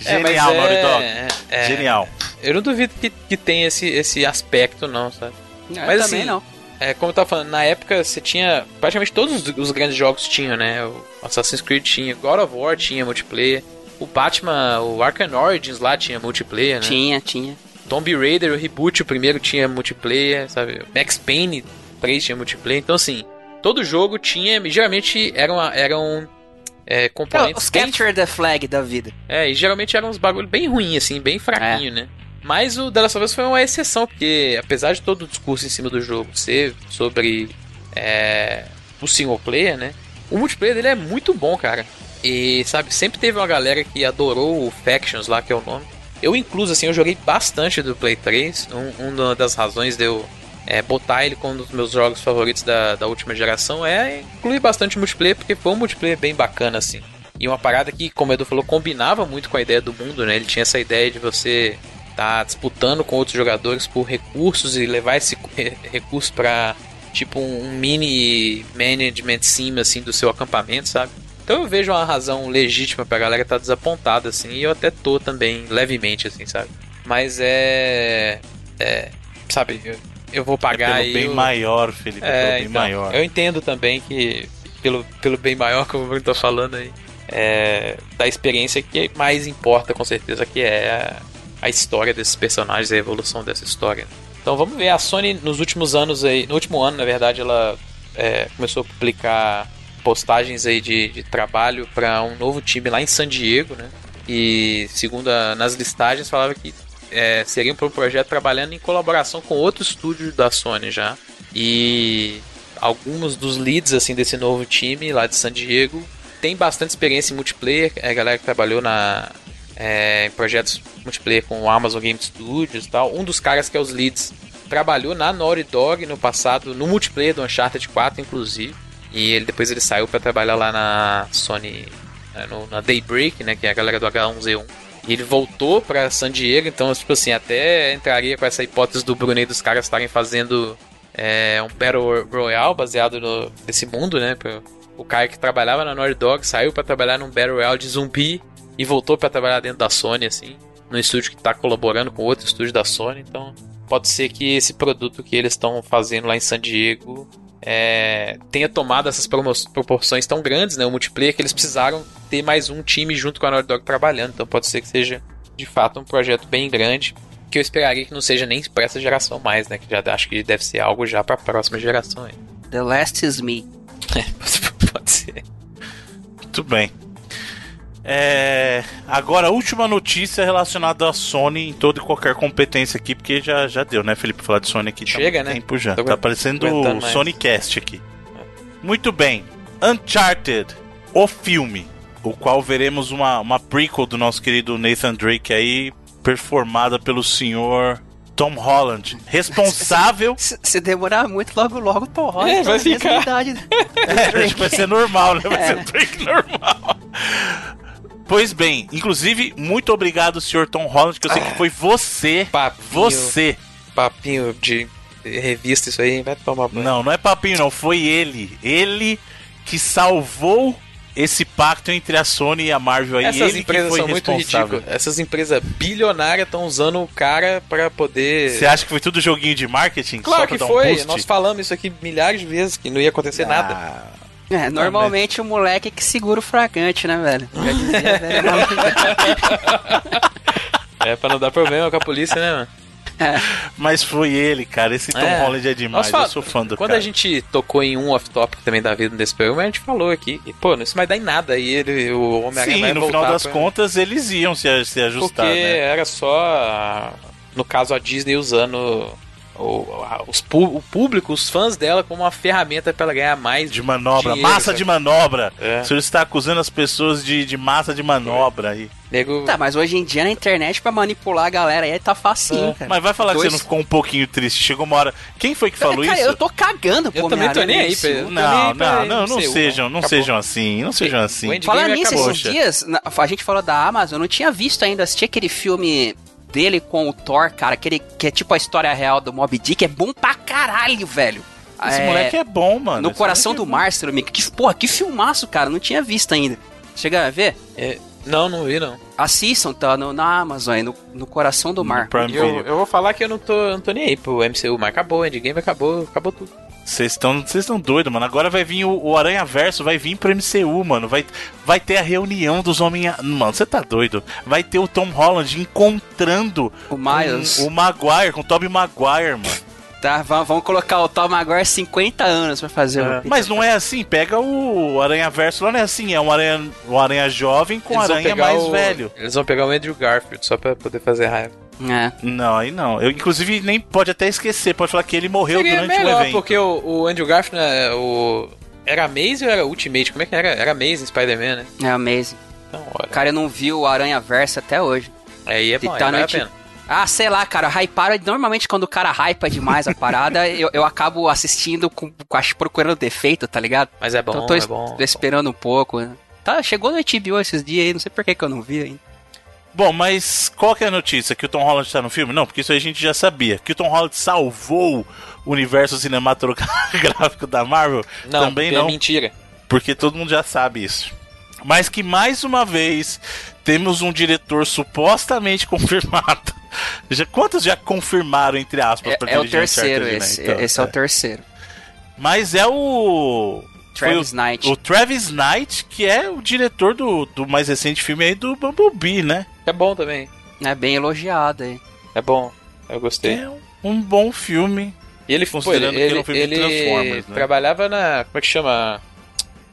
É, Genial, é- Naughty Dog. é- Genial. Eu não duvido que, que tenha esse, esse aspecto, não, sabe? Eu Mas assim, não. É, como eu tava falando, na época você tinha. Praticamente todos os, os grandes jogos tinham, né? O Assassin's Creed tinha, God of War tinha multiplayer. O Batman, o Arkham Origins lá tinha multiplayer, né? Tinha, tinha. Tomb Raider, o reboot, o primeiro tinha multiplayer, sabe? Max Payne 3 tinha multiplayer. Então, assim, todo jogo tinha. Geralmente eram, eram é, É, componentes. os bem Capture the Flag da vida. é, e geralmente eram uns bagulho bem ruim, assim, bem fraquinho, né? Mas o The Last of Us foi uma exceção, porque apesar de todo o discurso em cima do jogo ser sobre é, o single player, né? O multiplayer dele é muito bom, cara. E, sabe, sempre teve uma galera que adorou o Factions lá, que é o nome. Eu, incluso, assim, eu joguei bastante do Play 3. Um, uma das razões de eu é, botar ele como um dos meus jogos favoritos da, da última geração é incluir bastante multiplayer, porque foi um multiplayer bem bacana, assim. E uma parada que, como o Edu falou, combinava muito com a ideia do mundo, né? Ele tinha essa ideia de você estar disputando com outros jogadores por recursos e levar esse re- recurso para tipo um mini management sim assim do seu acampamento, sabe? Então eu vejo uma razão legítima pra galera estar desapontada assim, e eu até tô também levemente assim, sabe? Mas é é, sabe, eu, eu vou É pagar pelo aí bem o- maior, Felipe. É, pelo é, bem então, maior. eu entendo também que pelo, pelo bem maior que Bruno tá falando aí, é, da experiência que mais importa com certeza, que é a, a história desses personagens, a evolução dessa história. Então vamos ver, a Sony nos últimos anos aí, no último ano na verdade ela é, começou a publicar postagens aí de, de trabalho para um novo time lá em San Diego, né? E segundo a, nas listagens falava que é, seria para um projeto trabalhando em colaboração com outro estúdio da Sony já. E alguns dos leads assim desse novo time lá de San Diego tem bastante experiência em multiplayer, é a galera que trabalhou na é, em projetos multiplayer com o Amazon Game Studios e tal. Um dos caras que é os leads trabalhou na Naughty Dog no passado, no multiplayer do Uncharted 4 inclusive. E ele depois ele saiu para trabalhar lá na Sony, né, no, na Daybreak, né, que é a galera do H1Z1. E ele voltou para San Diego, então, tipo assim, até entraria com essa hipótese do Bruno e dos caras estarem fazendo é, um Battle Royale baseado no, nesse mundo, né? O cara que trabalhava na Naughty Dog saiu para trabalhar num Battle Royale de zumbi e voltou para trabalhar dentro da Sony, assim, no estúdio que tá colaborando com outro estúdio da Sony, então pode ser que esse produto que eles estão fazendo lá em San Diego é, tenha tomado essas proporções tão grandes, né? O multiplayer que eles precisaram ter mais um time junto com a Naughty Dog trabalhando. Então pode ser que seja de fato um projeto bem grande. Que eu esperaria que não seja nem para essa geração mais, né? Que já acho que deve ser algo já para a próxima geração. Hein? The Last is Me. [LAUGHS] pode ser. Muito bem. É, agora, a última notícia relacionada à Sony em toda e qualquer competência aqui, porque já, já deu, né, Felipe? Falar de Sony aqui Chega, tá né? tempo já. Tô tá aparecendo o Sonycast aqui. Muito bem. Uncharted, o filme, o qual veremos uma, uma prequel do nosso querido Nathan Drake aí, performada pelo senhor Tom Holland, responsável. [LAUGHS] Se demorar muito, logo logo Tom Holland é, vai ficar. Idade. [LAUGHS] é, vai ser normal, né? Vai é. ser Drake normal. Pois bem, inclusive, muito obrigado, senhor Tom Holland, que eu sei que foi você. Papinho, você. Papinho de revista, isso aí, vai tomar banho. Não, não é papinho, não. Foi ele. Ele que salvou esse pacto entre a Sony e a Marvel aí. Essas ele empresas são muito ridículas. Essas empresas bilionárias estão usando o cara para poder. Você acha que foi tudo joguinho de marketing? Claro que foi. Um Nós falamos isso aqui milhares de vezes que não ia acontecer ah. nada. É, normalmente o moleque que segura o fragante, né, velho? Dizia, [LAUGHS] velho. é pra não dar problema com a polícia, né, mano? É. Mas foi ele, cara. Esse Tom é. Holland é demais. eu sou fã do Quando cara. a gente tocou em um off-topic também da vida desse programa, a gente falou aqui. E, pô, isso vai dar em nada. E ele, o Homem-Aranha Sim, no final das pra... contas, eles iam se, se ajustar. Porque né? era só, no caso, a Disney usando o, os, o público, os fãs dela, como uma ferramenta para ela ganhar mais de manobra, dinheiro, massa de manobra. É. O senhor está acusando as pessoas de, de massa de manobra aí. Nego... Tá, mas hoje em dia na internet para manipular a galera aí tá facinho, é. cara. Mas vai falar Dois... que você não ficou um pouquinho triste. Chegou uma hora. Quem foi que falou cara, isso? Eu tô cagando, Eu também tô nem aí, Pedro. Não, não, não, não, sejam, não sejam assim, não sejam assim. Falar nisso, esses dias, a gente falou da Amazon, eu não tinha visto ainda, assisti aquele filme dele com o Thor, cara, aquele que é tipo a história real do Mob Dick, é bom pra caralho, velho. Esse é, moleque é bom, mano. No Coração do é Mar, se que Porra, que filmaço, cara. Não tinha visto ainda. Chega a ver? É, não, não vi, não. Assistam, tá no, na Amazon aí, no, no Coração do Mar. Eu, eu, vou falar que eu não tô, não tô nem aí pro MCU, mas acabou, Endgame acabou, acabou tudo. Vocês estão vocês estão doidos, mano. Agora vai vir o, o Aranha Verso, vai vir pro MCU, mano. Vai, vai ter a reunião dos Homens. Mano, você tá doido? Vai ter o Tom Holland encontrando o Miles, o, o Maguire, com o Tobey Maguire, mano. Tá, vamos colocar o Tom Maguire 50 anos pra fazer é. Mas não é assim, pega o Aranha Verso lá, não é assim, é um aranha, um aranha jovem com eles aranha mais o, velho. Eles vão pegar o Andrew Garfield só pra poder fazer raiva. É. Não, aí não. Eu, inclusive, nem pode até esquecer, pode falar que ele morreu Seria durante melhor, o evento. porque o, o Andrew Garfield, né, o... Era Amazing ou era Ultimate? Como é que era? Era Amazing Spider-Man, né? É Amazing. Então. Cara, eu não vi o Aranha Verso até hoje. Aí é bom, tá é pena. Ah, sei lá, cara, hyparam. Normalmente quando o cara hypa demais a parada, [LAUGHS] eu, eu acabo assistindo com, com procurando defeito, tá ligado? Mas é bom, então, tô é bom. Tô esperando um pouco. Né? Tá, chegou no HBO esses dias aí, não sei por que, que eu não vi ainda. Bom, mas qual que é a notícia? Que o Tom Holland está no filme? Não, porque isso aí a gente já sabia. Que o Tom Holland salvou o universo cinematográfico da Marvel? Não, Também é não. É mentira. Porque todo mundo já sabe isso. Mas que mais uma vez temos um diretor supostamente [LAUGHS] confirmado. Já, quantos já confirmaram, entre aspas, é, é o terceiro né? esse. Então, esse é. é. o terceiro. Mas é o. Travis o, Knight. O Travis Knight, que é o diretor do, do mais recente filme aí do Bumblebee, né? É bom também. É bem elogiado aí. É bom. Eu gostei. É um bom filme. E ele, considerando pô, ele, que ele, é um filme ele, de Transformers, né? trabalhava na. Como é que chama?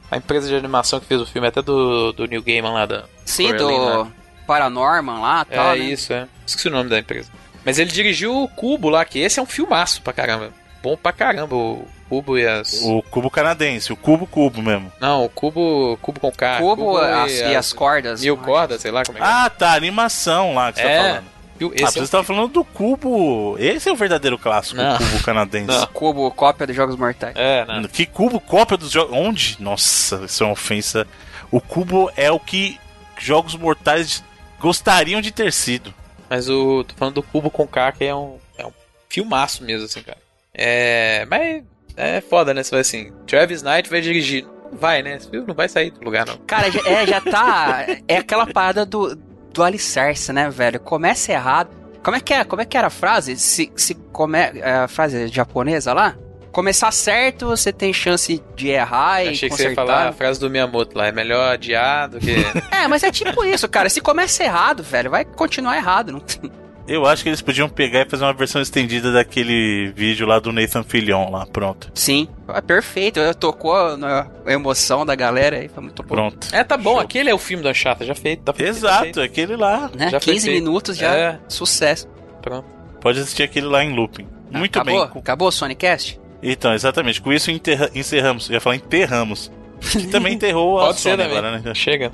A empresa de animação que fez o filme, até do, do New Gaiman lá da. Sim, Coraline, do né? Paranorman lá e É tal. né? isso, é. Esqueci o nome da empresa. Mas ele dirigiu o Cubo lá, que esse é um filmaço pra caramba. Bom pra caramba, o Cubo e as. O cubo canadense, o cubo cubo mesmo. Não, o Cubo. Cubo com K. Cubo as- e, as cordas. Mil cordas, sei lá como é que é. Ah, tá, animação lá que você É, tá falando. Viu? ah, Esse é você estava falando do cubo. Esse é o verdadeiro clássico, Não. o cubo canadense. Não. Cubo, cópia dos Jogos Mortais. É, não. Que cubo cópia dos jogos. Onde? Nossa, isso é uma ofensa. O cubo é o que jogos mortais gostariam de ter sido. Mas o. Tô falando do Cubo com K, que é um, é um filmaço mesmo, assim, cara. É. Mas é foda, né? Você vai assim, Travis Knight vai dirigir. Não vai, né? Esse filme não vai sair do lugar, não. Cara, já, é, já tá. É aquela parada do, do alicerce, né, velho? Começa errado. Como é que é? Como é que era a frase? Se, se come, é a frase japonesa lá? Começar certo, você tem chance de errar e Achei que você ia falar a frase do Miyamoto lá. É melhor adiar do que. [LAUGHS] É, mas é tipo isso, cara. Se começa errado, velho, vai continuar errado. Não tem- Eu acho que eles podiam pegar e fazer uma versão estendida daquele vídeo lá do Nathan Fillion lá. Pronto. Sim, é perfeito. Eu tocou na emoção da galera aí, foi muito bom. Pronto. é, tá bom, Show. aquele é o filme da chata, já feito. Tá feito, tá Exato, feito. aquele lá. Né? Já foi 15 feito. minutos já, É. sucesso. Pronto. Pode assistir aquele lá em looping. Muito acabou? bem. Acabou o Sonicast? Então, exatamente. Com isso enterra- encerramos. Eu ia falar enterramos. Que também [LAUGHS] enterrou a Pode ser Sony também. agora, né? Chega.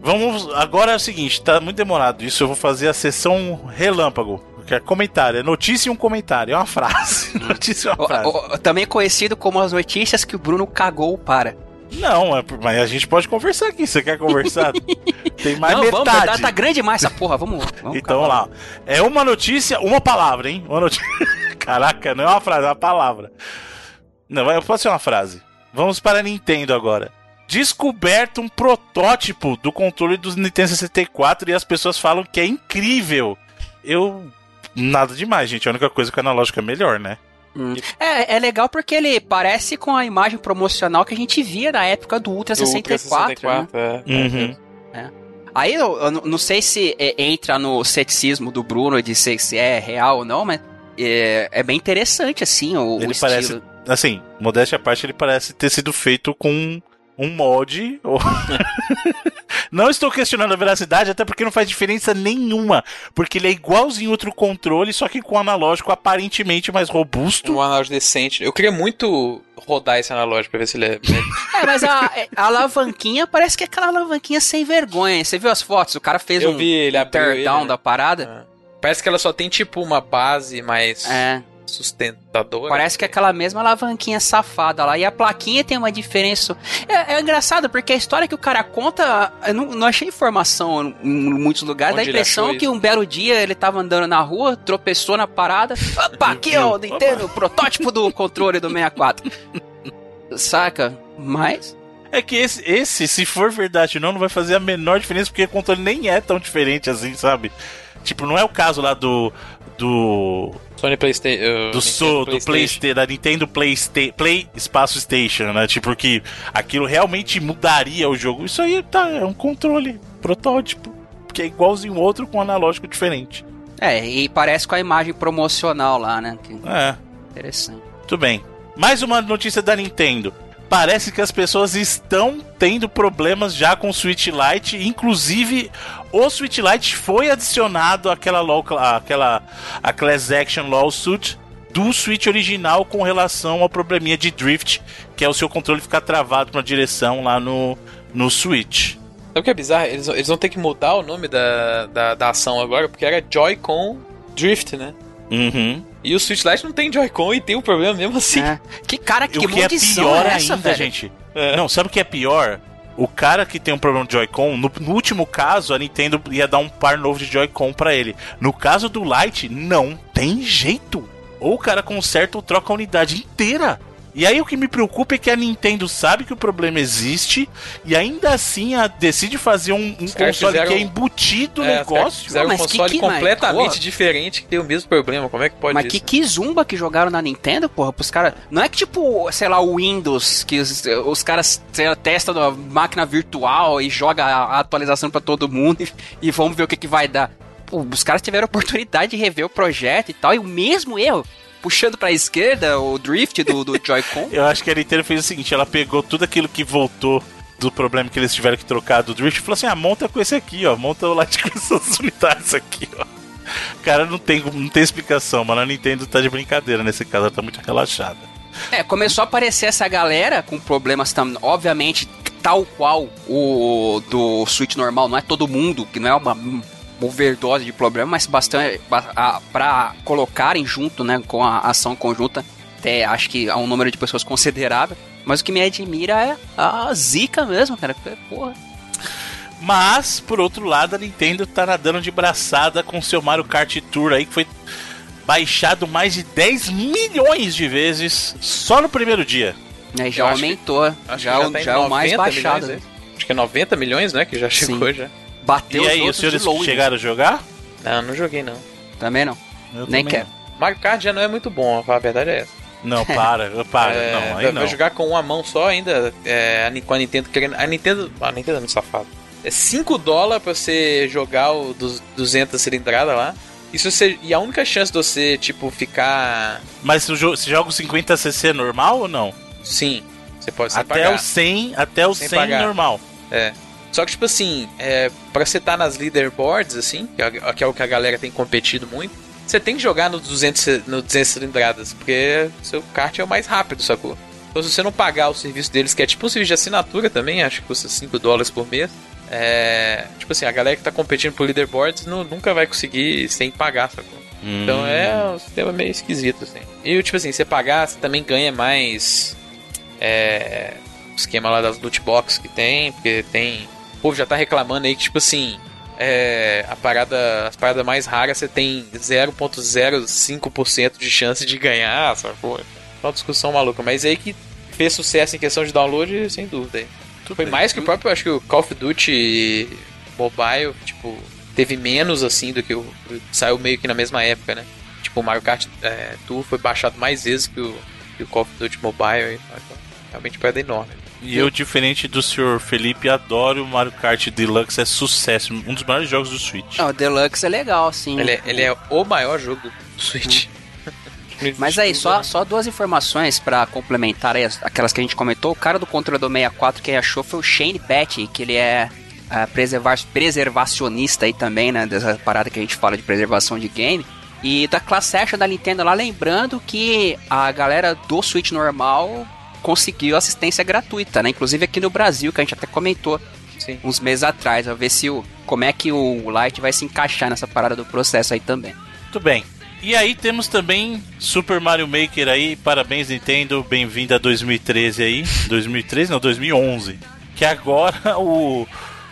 Vamos. Agora é o seguinte, tá muito demorado. Isso eu vou fazer a sessão relâmpago. Que é comentário. É notícia e um comentário. É uma frase. [LAUGHS] notícia e uma O- frase. o- também conhecido como as notícias que o Bruno cagou para. Não, é, mas a gente pode conversar aqui. Você quer conversar? [LAUGHS] Tem mais não, vamos, metade. tá, tá grande demais essa porra, vamos. vamos Então vamos lá. É uma notícia, uma palavra, hein? Uma notícia. [LAUGHS] Caraca, não é uma frase, é uma palavra. Não, pode ser uma frase. Vamos para a Nintendo agora. Descoberto um protótipo do controle do Nintendo 64 e as pessoas falam que é incrível. Eu. Nada demais, gente. A única coisa que o analógico é melhor, né? Hum. É, é legal porque ele parece com a imagem promocional que a gente via na época do Ultra Do 64. Ultra né? 64, é. Uhum. Aí eu, eu não- sei se é, entra no ceticismo do Bruno de se, se é real ou não, mas é, é bem interessante assim o, o Ele estilo. parece- Assim, modéstia à parte, ele parece ter sido feito com um mod. ou- [LAUGHS] não estou questionando a veracidade, até porque não faz diferença nenhuma. Porque ele é igualzinho outro controle, só que com analógico aparentemente mais robusto. Um analógico decente. Eu queria muito rodar esse analógico pra ver se ele é. [LAUGHS] É, mas a, a alavanquinha parece que é aquela alavanquinha sem vergonha. Você viu as fotos? O cara fez Eu um vi, ele ele, teardown né? da parada. É. Parece que ela só tem tipo uma base mais É. sustentadora. Parece que é aquela mesma alavanquinha safada lá. E a plaquinha tem uma diferença. É, é engraçado, porque a história que o cara conta, eu não, não achei informação em muitos lugares. Onde Dá a impressão que um belo dia ele tava andando na rua, tropeçou na parada. [LAUGHS] Opa, aqui ó, o Nintendo, o protótipo do controle do 64. [LAUGHS] Saca? Mas. É que esse, esse, se for verdade ou não, não vai fazer a menor diferença, porque o controle nem é tão diferente assim, sabe? Tipo, não é o caso lá do. Do. Sony PlayStation. do, so, do PlayStation, da Nintendo Playsta Play Espaço Station, né? Tipo, que aquilo realmente mudaria o jogo. Isso aí tá, é um controle, protótipo, que é igualzinho o outro com um analógico diferente. É, e parece com a imagem promocional lá, né? Que É, interessante. tudo bem. Mais uma notícia da Nintendo. Parece que as pessoas estão tendo problemas já com o Switch Lite, inclusive o Switch Lite foi adicionado àquela, law, àquela a class action lawsuit do Switch original com relação ao probleminha de drift, que é o seu controle ficar travado para direção lá no, no Switch. Sabe o que é bizarro? Eles, eles vão ter que mudar o nome da, da, da ação agora, porque era Joy-Con Drift, né? Uhum. E o Switch Lite não tem Joy-Con e tem um problema mesmo assim. É. Que cara, que o que é pior é essa, ainda, velho? gente. É. Não, sabe o que é pior? O cara que tem um problema de Joy-Con, no, no último caso, a Nintendo ia dar um par novo de Joy-Con pra ele. No caso do Lite, não tem jeito. Ou o cara conserta ou troca a unidade inteira. E aí o que me preocupa é que a Nintendo sabe que o problema existe e ainda assim a- decide fazer um, um console fizeram- que é embutido no É, caras negócio. Fizeram um Mas que- console que- mas, completamente porra. diferente que tem o mesmo problema. Como é que pode Mas isso? que, que zumba que jogaram na Nintendo, porra, pros caras. Não é que tipo, sei lá, o Windows, que os, os caras sei lá, testam a máquina virtual e joga a, atualização pra todo mundo [LAUGHS] e, e vamos ver o que, que vai dar. Pô, os caras tiveram a oportunidade de rever o projeto e tal, e o mesmo erro. Puxando pra esquerda o drift do, do [LAUGHS] Joy-Con. Eu acho que a Nintendo fez o seguinte: ela pegou tudo aquilo que voltou do problema que eles tiveram que trocar do drift e falou assim: ah, monta com esse aqui, ó. Monta o Light com essas [LAUGHS] unidades aqui, ó. Cara, não tem, não tem explicação, mano. A Nintendo tá de brincadeira nesse caso, ela tá muito relaxada. É, começou a aparecer essa galera com problemas também, obviamente, tal qual o do Switch normal, não é todo mundo, que não é uma overdose de problema, mas bastante para colocarem junto, né, com a ação conjunta, até acho que há um número de pessoas considerável. Mas o que me admira é a zica mesmo, cara. Porra. Mas, por outro lado, a Nintendo tá nadando de braçada com seu Mario Kart Tour aí, que foi baixado mais de 10 milhões de vezes só no primeiro dia. É, já aumentou. Que, já, já, tá já é o mais baixado. Milhões, acho que é 90 milhões, né? Que já chegou Sim. já. Bateu e aí, os senhores chegaram a jogar? Não, não joguei não. Também não. Eu Nem quero. Não. Mario Kart já não é muito bom, a verdade é essa. Não, para, para, é, não, aí vai, não. Vai jogar com uma mão só ainda, é, com a Nintendo querendo... A Nintendo... A Nintendo é muito safado. É 5 dólares pra você jogar o dos 200 cilindrada lá. Isso você, e a única chance de você, tipo, ficar. Mas você joga o 50cc normal ou não? Sim. Você pode Até pagar. o 100, até o sem 100 pagar. normal. É. Só que, tipo assim, é, pra você estar tá nas leaderboards, assim, que é, que é o que a galera tem competido muito, você tem que jogar no 200, no 200 cilindradas, porque seu kart é o mais rápido, sacou? Então, se você não pagar o serviço deles, que é tipo um serviço de assinatura também, acho que custa 5 dólares por mês, é, tipo assim, a galera que tá competindo por leaderboards não, nunca vai conseguir sem pagar, sacou? Hum. Então é um sistema meio esquisito, assim. E tipo assim, você pagar, você também ganha mais. É, esquema lá das loot box que tem, porque tem. O povo já tá reclamando aí que, tipo assim, é, a parada, as paradas mais raras você tem 0.05% de chance de ganhar, sacou? Uma discussão maluca, mas aí que fez sucesso em questão de download, sem dúvida. Aí. Foi bem. mais que o próprio, acho que o Call of Duty Mobile, tipo, teve menos assim do que o. Saiu meio que na mesma época, né? Tipo, o Mario Kart é, Tour foi baixado mais vezes que o, que o Call of Duty Mobile. Realmente perda enorme. E eu, diferente do senhor Felipe, adoro o Mario Kart Deluxe, é sucesso, um dos maiores jogos do Switch. Não, o Deluxe é legal, sim. Ele é, ele é o maior jogo do Switch. Hum. Mas aí, só, só duas informações para complementar aí, aquelas que a gente comentou. O cara do controle do 64 que achou foi o Shane Betty, que ele é uh, preservar, preservacionista aí também, né? Dessa parada que a gente fala de preservação de game. E da classe action da Nintendo lá, lembrando que a galera do Switch normal conseguiu assistência gratuita, né? Inclusive aqui no Brasil, que a gente até comentou Sim. uns meses atrás, a ver se o, como é que o Lite vai se encaixar nessa parada do processo aí também. Muito bem. E aí temos também Super Mario Maker aí, parabéns Nintendo, bem-vindo a 2013 aí, 2013 não, 2011. Que agora [LAUGHS] o,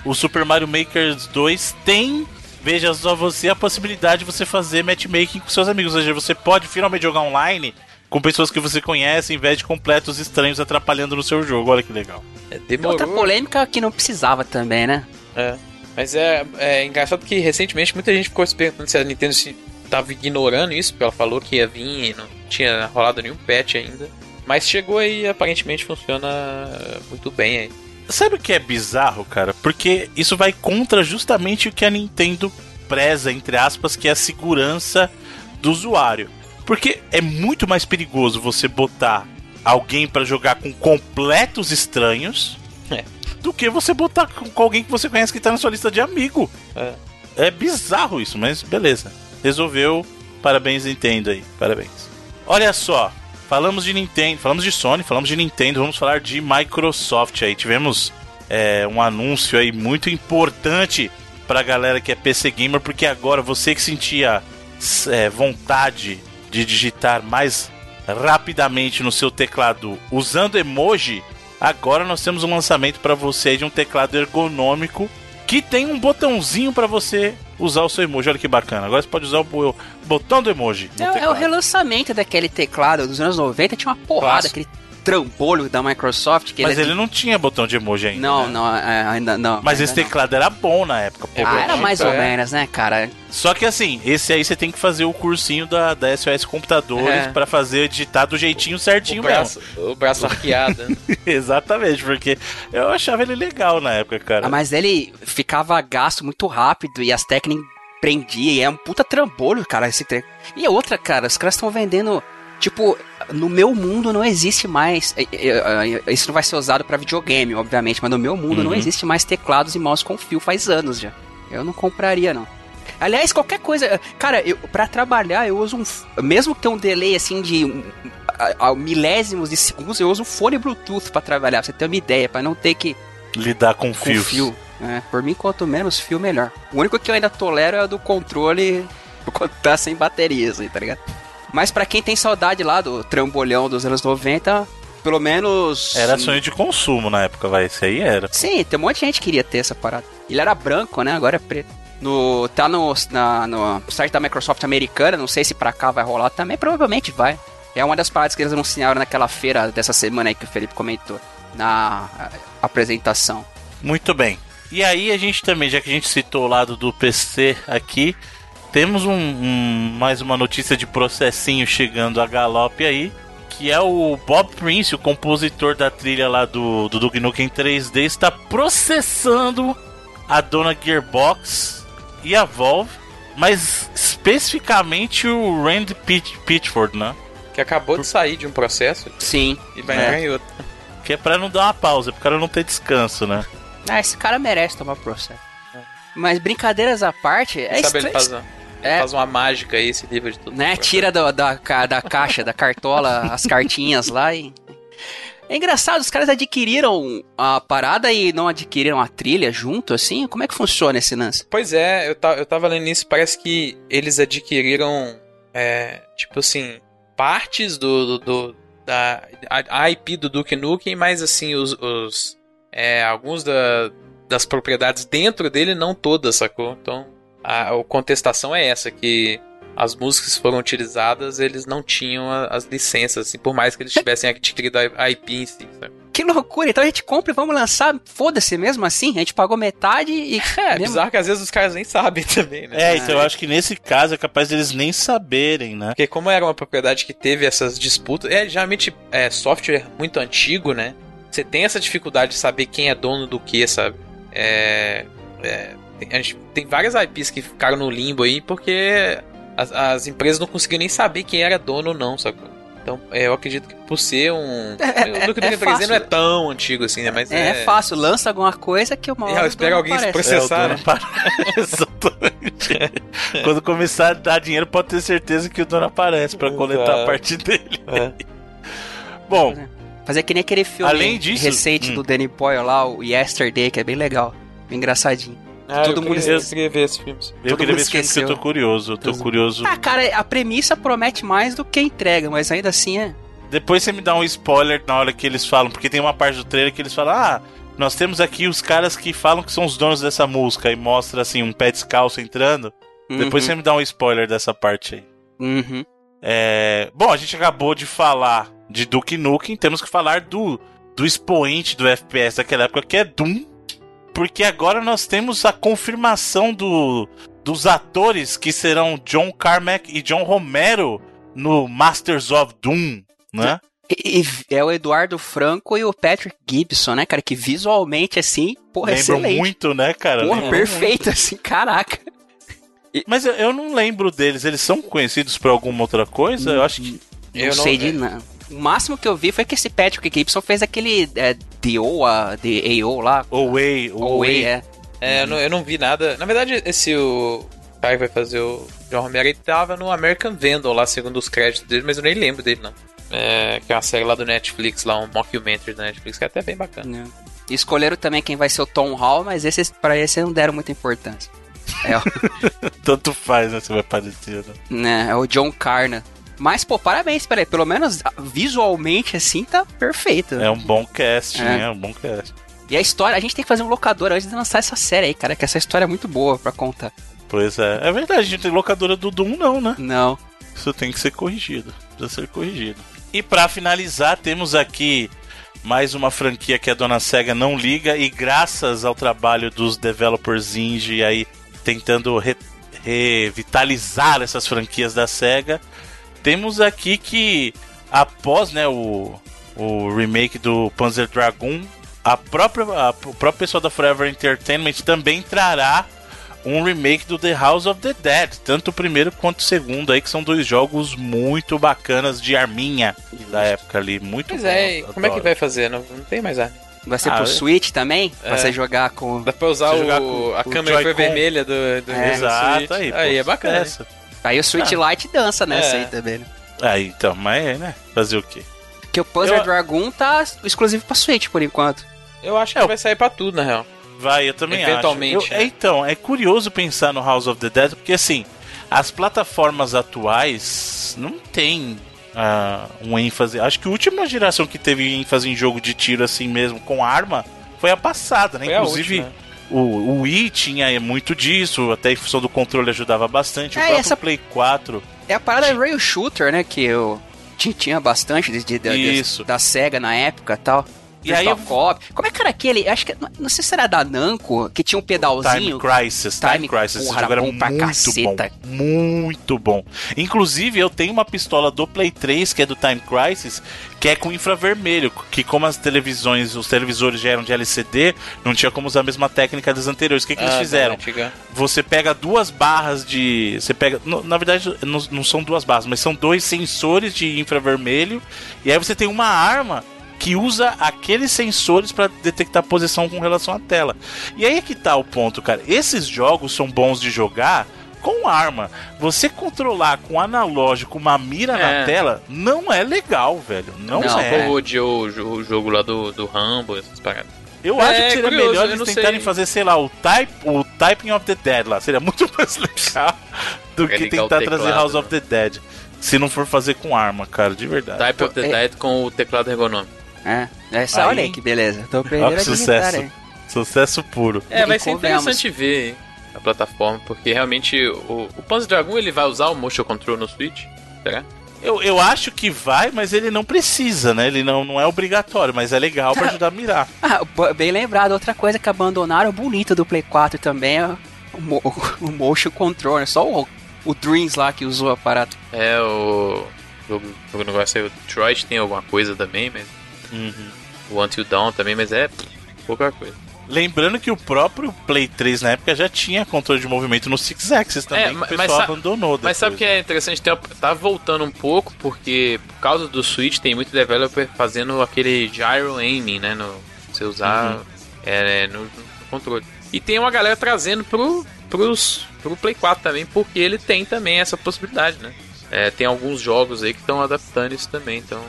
o Super Mario Maker 2 tem, veja só você, a possibilidade de você fazer matchmaking com seus amigos, ou seja, você pode finalmente jogar online com pessoas que você conhece, em vez de completos estranhos atrapalhando no seu jogo, olha que legal. É, demorou. Outra polêmica que não precisava também, né? É. Mas é, é engraçado que recentemente muita gente ficou se perguntando se a Nintendo se tava ignorando isso, porque ela falou que ia vir e não tinha rolado nenhum patch ainda. Mas chegou aí e aparentemente funciona muito bem aí. Sabe o que é bizarro, cara? Porque isso vai contra justamente o que a Nintendo preza, entre aspas, que é a segurança do usuário. Porque é muito mais perigoso você botar alguém para jogar com completos estranhos é. do que você botar com alguém que você conhece que tá na sua lista de amigo. É, é bizarro isso, mas beleza resolveu. Parabéns, Nintendo aí. Parabéns. Olha só, falamos de Nintendo, falamos de Sony, falamos de Nintendo, vamos falar de Microsoft aí. Tivemos é, um anúncio aí muito importante pra galera que é PC Gamer, porque agora você que sentia é, vontade de digitar mais rapidamente no seu teclado usando emoji, agora nós temos um lançamento para você de um teclado ergonômico que tem um botãozinho para você usar o seu emoji. Olha que bacana. Agora você pode usar o botão do emoji. É, é, o relançamento daquele teclado dos anos 90. Tinha uma porrada, aquele trambolho da Microsoft. Mas ele, ele não tinha botão de emoji ainda. Não, né? não, é, ainda não. Mas ainda esse teclado não. era bom na época. Pô, ah, era mais ou é. menos, né, cara? Só que assim, esse aí você tem que fazer o cursinho da, da SOS Computadores é. para fazer digitar do jeitinho certinho o braço, mesmo. O braço [LAUGHS] arqueado. Exatamente, porque eu achava ele legal na época, cara. Ah, mas ele ficava gasto muito rápido e as técnicas prendia e é um puta trambolho, cara, esse. E outra, cara, os caras estão vendendo Tipo, no meu mundo não existe mais. É, é, é, isso não vai ser usado para videogame, obviamente, mas no meu mundo uhum. não existe mais teclados e mouse com fio faz anos já. Eu não compraria, não. Aliás, qualquer coisa. Cara, eu, pra trabalhar, eu uso um. Mesmo que tenha um delay assim de. Um, a, a, milésimos de segundos, eu uso um fone Bluetooth para trabalhar, pra você ter uma ideia, para não ter que. Lidar com, com fio. É, por mim, quanto menos fio, melhor. O único que eu ainda tolero é o do controle [LAUGHS] quando tá sem baterias aí, tá ligado? Mas para quem tem saudade lá do trambolhão dos anos 90, pelo menos. Era sonho de consumo na época, vai. Isso aí era. Sim, tem um monte de gente que queria ter essa parada. Ele era branco, né? Agora é preto. No, tá no, na, no site da Microsoft americana, não sei se pra cá vai rolar também, provavelmente vai. É uma das paradas que eles anunciaram naquela feira dessa semana aí que o Felipe comentou, na apresentação. Muito bem. E aí a gente também, já que a gente citou o lado do PC aqui, temos um, um, mais uma notícia de processinho chegando a galope aí, que é o Bob Prince, o compositor da trilha lá do, do Duke Nukem 3D, está processando a dona Gearbox e a Valve, mas especificamente o Randy Pitch, Pitchford, né? Que acabou de sair de um processo. Sim. E vai é. entrar em outro. Que é pra não dar uma pausa, pro cara não ter descanso, né? Ah, esse cara merece tomar processo. É. Mas brincadeiras à parte, é faz, é. faz uma mágica aí, esse livro de tudo. Né? Tira do, da, da caixa, da cartola, [LAUGHS] as cartinhas lá e. É engraçado, os caras adquiriram a parada e não adquiriram a trilha junto, assim? Como é que funciona esse lance? Pois é, eu, eu tava lendo isso, parece que eles adquiriram, é, tipo assim, partes do, do, do da a, IP do Duke Nukem, mas assim, os, os é, alguns da, das propriedades dentro dele, não todas, sacou? Então, a, a contestação é essa, que as músicas que foram utilizadas, eles não tinham a, as licenças, assim, por mais que eles tivessem adquirido a IP em si, sabe? Que loucura! Então a gente compra e vamos lançar, foda-se mesmo assim? A gente pagou metade e. [LAUGHS] É, mesmo... bizarro que às vezes os caras nem sabem [LAUGHS] também, né? É, então eu acho que nesse caso é capaz deles nem saberem, né? Porque como era uma propriedade que teve essas disputas, é geralmente é software muito antigo, né? Você tem essa dificuldade de saber quem é dono do que, sabe? É. é a gente tem várias IPs que ficaram no limbo aí porque as, as empresas não conseguiam nem saber quem era dono ou não, sabe? Então, é, eu acredito que por ser um. É, o Duke Nukem 3D não é tão antigo assim, né? Mas é, é... é fácil, lança alguma coisa que uma hora. É, espera alguém se processar. É, [LAUGHS] Exatamente. [LAUGHS] Quando começar a dar dinheiro, pode ter certeza que o dono aparece para coletar a parte [LAUGHS] dele. É. Bom. Fazer que nem aquele filme Além disso, recente hum. do Danny Boyle lá, o Yesterday, que é bem legal. Bem engraçadinho. Ah, Todo eu mundo queria, queria ver esse filme. Eu Todo queria ver esse filme porque eu tô curioso. Eu tô curioso. Ah, cara, a premissa promete mais do que entrega, mas ainda assim é. Depois você me dá um spoiler na hora que eles falam, porque tem uma parte do trailer que eles falam: Ah, nós temos aqui os caras que falam que são os donos dessa música e mostra assim um pé descalço entrando. Uhum. Depois você me dá um spoiler dessa parte aí. Uhum. É... Bom, a gente acabou de falar de Duke Nukem, temos que falar do, do expoente do FPS daquela época, que é Doom porque agora nós temos a confirmação do, dos atores que serão John Carmack e John Romero no Masters of Doom, né? E, e é o Eduardo Franco e o Patrick Gibson, né, cara? Que visualmente, assim, porra, Lembram excelente. muito, né, cara? Porra, perfeito, muito. assim, caraca. Mas eu, eu, não lembro deles. Eles são conhecidos por alguma outra coisa? Eu acho que. Eu não, sei de nada. O máximo que eu vi foi que esse Patrick Gibson fez aquele é, DOA, DAO lá. Away, Away, é. É, eu não, eu não vi nada. Na verdade, esse o cara que vai fazer o John Romero, ele tava no American Vandal lá, segundo os créditos dele, mas eu nem lembro dele, não. É, que é uma série lá do Netflix, lá, um mockumentary da Netflix, que é até bem bacana. É. Escolheram também quem vai ser o Tom Hall, mas esse, pra esse não deram muita importância. É o... [LAUGHS] Tanto faz, né? Você vai parecer, né? É o John Carna. Mas, pô, parabéns, peraí. Pelo menos visualmente assim tá perfeito. É um bom cast, é. né? É um bom cast. E a história, a gente tem que fazer um locador antes de lançar essa série aí, cara, que essa história é muito boa pra contar. Pois é. É verdade, a gente tem locadora do Doom, não, né? Não. Isso tem que ser corrigido. Precisa ser corrigido. E para finalizar, temos aqui mais uma franquia que a dona Sega não liga e graças ao trabalho dos developers indie aí tentando re revitalizar essas franquias da Sega, temos aqui que após né, o, o remake do Panzer Dragoon, a própria, a, o próprio pessoal da Forever Entertainment também trará um remake do The House of the Dead, tanto o primeiro quanto o segundo aí, que são dois jogos muito bacanas de arminha da época ali, muito Pois bom, é, eu como é que adoro. vai fazer? Não, não tem mais arma. Vai ser Ah, pro é? Switch também? Pra É. você jogar com. Dá pra usar o, com a câmera Joy-Con. vermelha do, do É. Exato, Switch. aí, pô, é bacana. essa. Aí o Switch Ah. Lite dança nessa É. aí também, né? Aí, então, mas é, né? Fazer o quê? Porque o Puzzle Eu- Dragon tá exclusivo pra Switch por enquanto. Eu acho que É, vai sair pra tudo, na real. Vai, eu também Eventualmente, acho. Eu- né? é, então, é curioso pensar no House of the Dead, porque assim, as plataformas atuais não tem ah, um ênfase. Acho que a última geração que teve ênfase em jogo de tiro assim mesmo, com arma, foi a passada, né? Foi a Inclusive, última. O, o Wii tinha muito disso, até em função do controle ajudava bastante. O É, e próprio essa- Play 4. É a parada Rail Shooter, né? Que eu ti- tinha bastante de, de- de- Isso. da SEGA na época e tal. E aí eu- Cop. Como é que era aquele? Acho que. Não, sei se era da Namco, que tinha um Time pedalzinho. Crisis, Time, Time- Crisis, esse porra, jogo era bom pra muito caceta. bom, muito bom. Inclusive, eu tenho uma pistola do Play 3, que é do Time Crisis, que é com infravermelho, que como as televisões, os televisores já eram de LCD, não tinha como usar a mesma técnica das anteriores. O que, que eles Ah, fizeram? da antiga. Você pega duas barras de. Você pega. no- Na verdade, não, não são duas barras, mas são dois sensores de infravermelho. E aí você tem uma arma que usa aqueles sensores para detectar posição com relação à tela. E aí é que tá o ponto, cara. Esses jogos são bons de jogar com arma. Você controlar com analógico uma mira na É. tela não é legal, velho. Não, Não, é. O, jo- o jogo lá do, do Rambo, essas paradas. Eu É, acho que seria curioso, melhor eles tentarem sei. fazer, sei lá, o, type, o Typing of the Dead lá. Seria [LAUGHS] muito mais legal do que o tentar trazer House né? of the Dead. Se não for fazer com arma, cara, de verdade. Type of the é- Dead com o teclado ergonômico. É. Essa, Aí- olha aí que beleza. Tô perdendo que a sucesso. aí. Sucesso puro. É, E vai ser convenhamos. interessante ver a plataforma, porque realmente o, o Panzer Dragon ele vai usar o Motion Control no Switch, será? Eu, eu acho que vai, mas ele não precisa, né? Ele não, não é obrigatório, mas é legal pra ajudar a mirar. [LAUGHS] Ah, bem lembrado. Outra coisa que abandonaram bonita do Play 4 também é o, mo- [LAUGHS] o Motion Control, né? Só o, o Dreams lá que usou o aparato. É, o jogo, o negócio aí, o Detroit tem alguma coisa também, mas Uhum. o Until Dawn também, mas é pouca coisa. Lembrando que o próprio Play 3 na época já tinha controle de movimento no Six Axis também, É, que o mas pessoal abandonou. Mas depois. sabe o que é interessante? Tem- Tá voltando um pouco, porque por causa do Switch tem muito developer fazendo aquele gyro aiming, né? No, você usar Uhum. é, no, no controle. E tem uma galera trazendo pro, pros, pro Play 4 também, porque ele tem também essa possibilidade, né? É, tem alguns jogos aí que estão adaptando isso também, então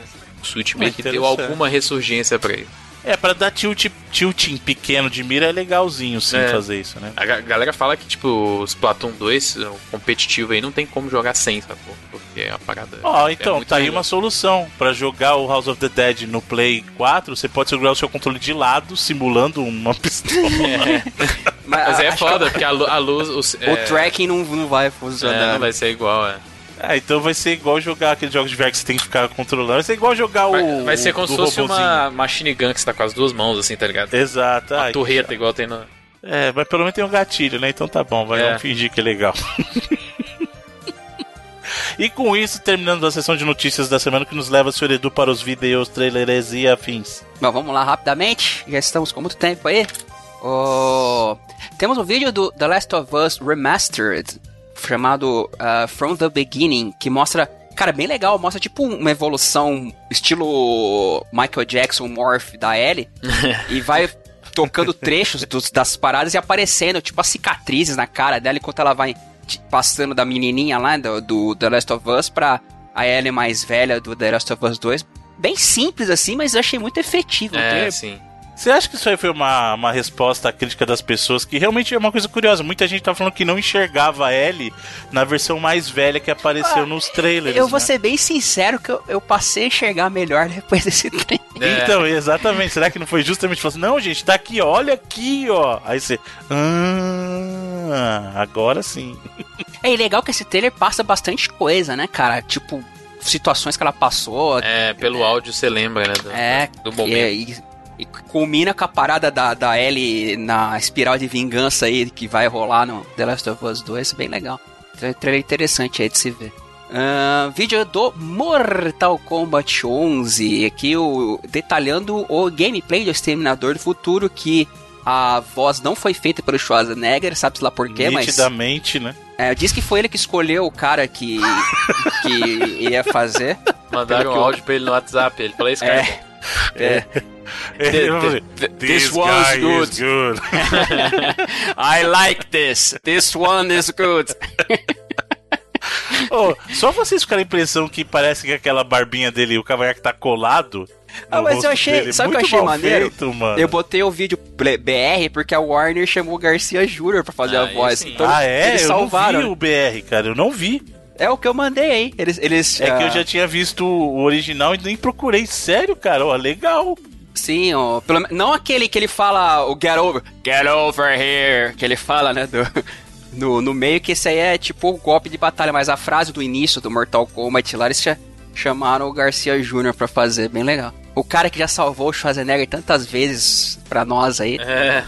o Switch meio que deu alguma ressurgência pra ele. É, pra dar tilt, tilting pequeno de mira é legalzinho sim É. fazer isso, né? A ga- galera fala que, tipo, o Splatoon 2, o competitivo aí, não tem como jogar sem, sacou? Porque é a parada. Ó, é então, muito tá aí melhor. uma solução. Pra jogar o House of the Dead no Play 4, você pode segurar o seu controle de lado, simulando uma [LAUGHS] pistola. Mas é acho foda, porque a, lu- a luz. os- que O é, tracking não, não vai é, funcionar. não vai ser igual, é. Ah, então vai ser igual jogar aqueles jogos de VR que você tem que ficar controlando. Vai ser igual jogar Vai, o. vai ser como do se fosse uma machine gun que você tá com as duas mãos, assim, tá ligado? Exato. Uma ai, torreta igual tem no. É, mas pelo menos tem um gatilho, né? Então tá bom, vai É. vamos fingir que é legal. e com isso, terminamos a sessão de notícias da semana que nos leva, senhor Edu, para os vídeos, trailers e afins. Bom, vamos lá rapidamente. Já estamos com muito tempo aí. Ô, Temos um vídeo do The Last of Us Remastered, chamado ah, From the Beginning, que mostra. Cara, bem legal, mostra tipo uma evolução estilo Michael Jackson Morph da Ellie. [LAUGHS] e vai tocando trechos dos- das paradas e aparecendo, tipo, as cicatrizes na cara dela enquanto ela vai passando da menininha lá do, do The Last of Us pra a Ellie mais velha do The Last of Us 2. Bem simples assim, mas eu achei muito efetivo. o É, sim. Você acha que isso aí foi uma, uma resposta à crítica das pessoas? Que realmente é uma coisa curiosa. Muita gente tá falando que não enxergava a Ellie na versão mais velha que apareceu Ah, nos trailers. Eu vou né? ser bem sincero que eu, eu passei a enxergar melhor depois desse [LAUGHS] trailer. É. Então, exatamente. Será que não foi justamente falando assim, não, gente, tá aqui, olha aqui, ó. Aí você. Ah, agora sim. [LAUGHS] É e legal que esse trailer passa bastante coisa, né, cara? Tipo, situações que ela passou. É, pelo áudio você lembra, né? Do, É, do momento. e- e culmina com a parada da, da Ellie na espiral de vingança aí que vai rolar no The Last of Us 2. Bem legal. Tra- Trailer interessante aí de se ver. Ahn, vídeo do Mortal Kombat 11, aqui o, detalhando o gameplay do Exterminador do Futuro que a voz não foi feita pelo Schwarzenegger, sabe-se lá por quê, mas... Nitidamente, né? É, diz que foi ele que escolheu o cara que, que [LAUGHS] ia fazer. Mandaram um eu- áudio pra ele no WhatsApp. Ele falou: Esse cara é, É. bom. Ele vai fazer, This one's good. good. [LAUGHS] I like this. This one is good. [LAUGHS] Ô, só vocês ficaram a impressão que parece que aquela barbinha dele, o cavanhaque tá colado. Ah, mas eu achei- dele. sabe o que eu achei maneiro? feito, mano. Eu botei o vídeo BR porque a Warner chamou o Garcia Jr. pra fazer Ah, a voz. sim. Então ah, é? eles eu salvaram. não vi o BR, cara. Eu não vi. É o que eu mandei aí. Eles, eles É que eu ah, já tinha visto o original e nem procurei. Sério, cara? Ó, legal. Sim, ó, pelo não aquele que ele fala o get over, get over here, que ele fala, né, do- [LAUGHS] no, no meio, que esse aí é tipo o golpe de batalha, mas a frase do início do Mortal Kombat lá, eles cha- chamaram o Garcia Jr. pra fazer, bem legal. O cara que já salvou o Schwarzenegger tantas vezes pra nós aí, É.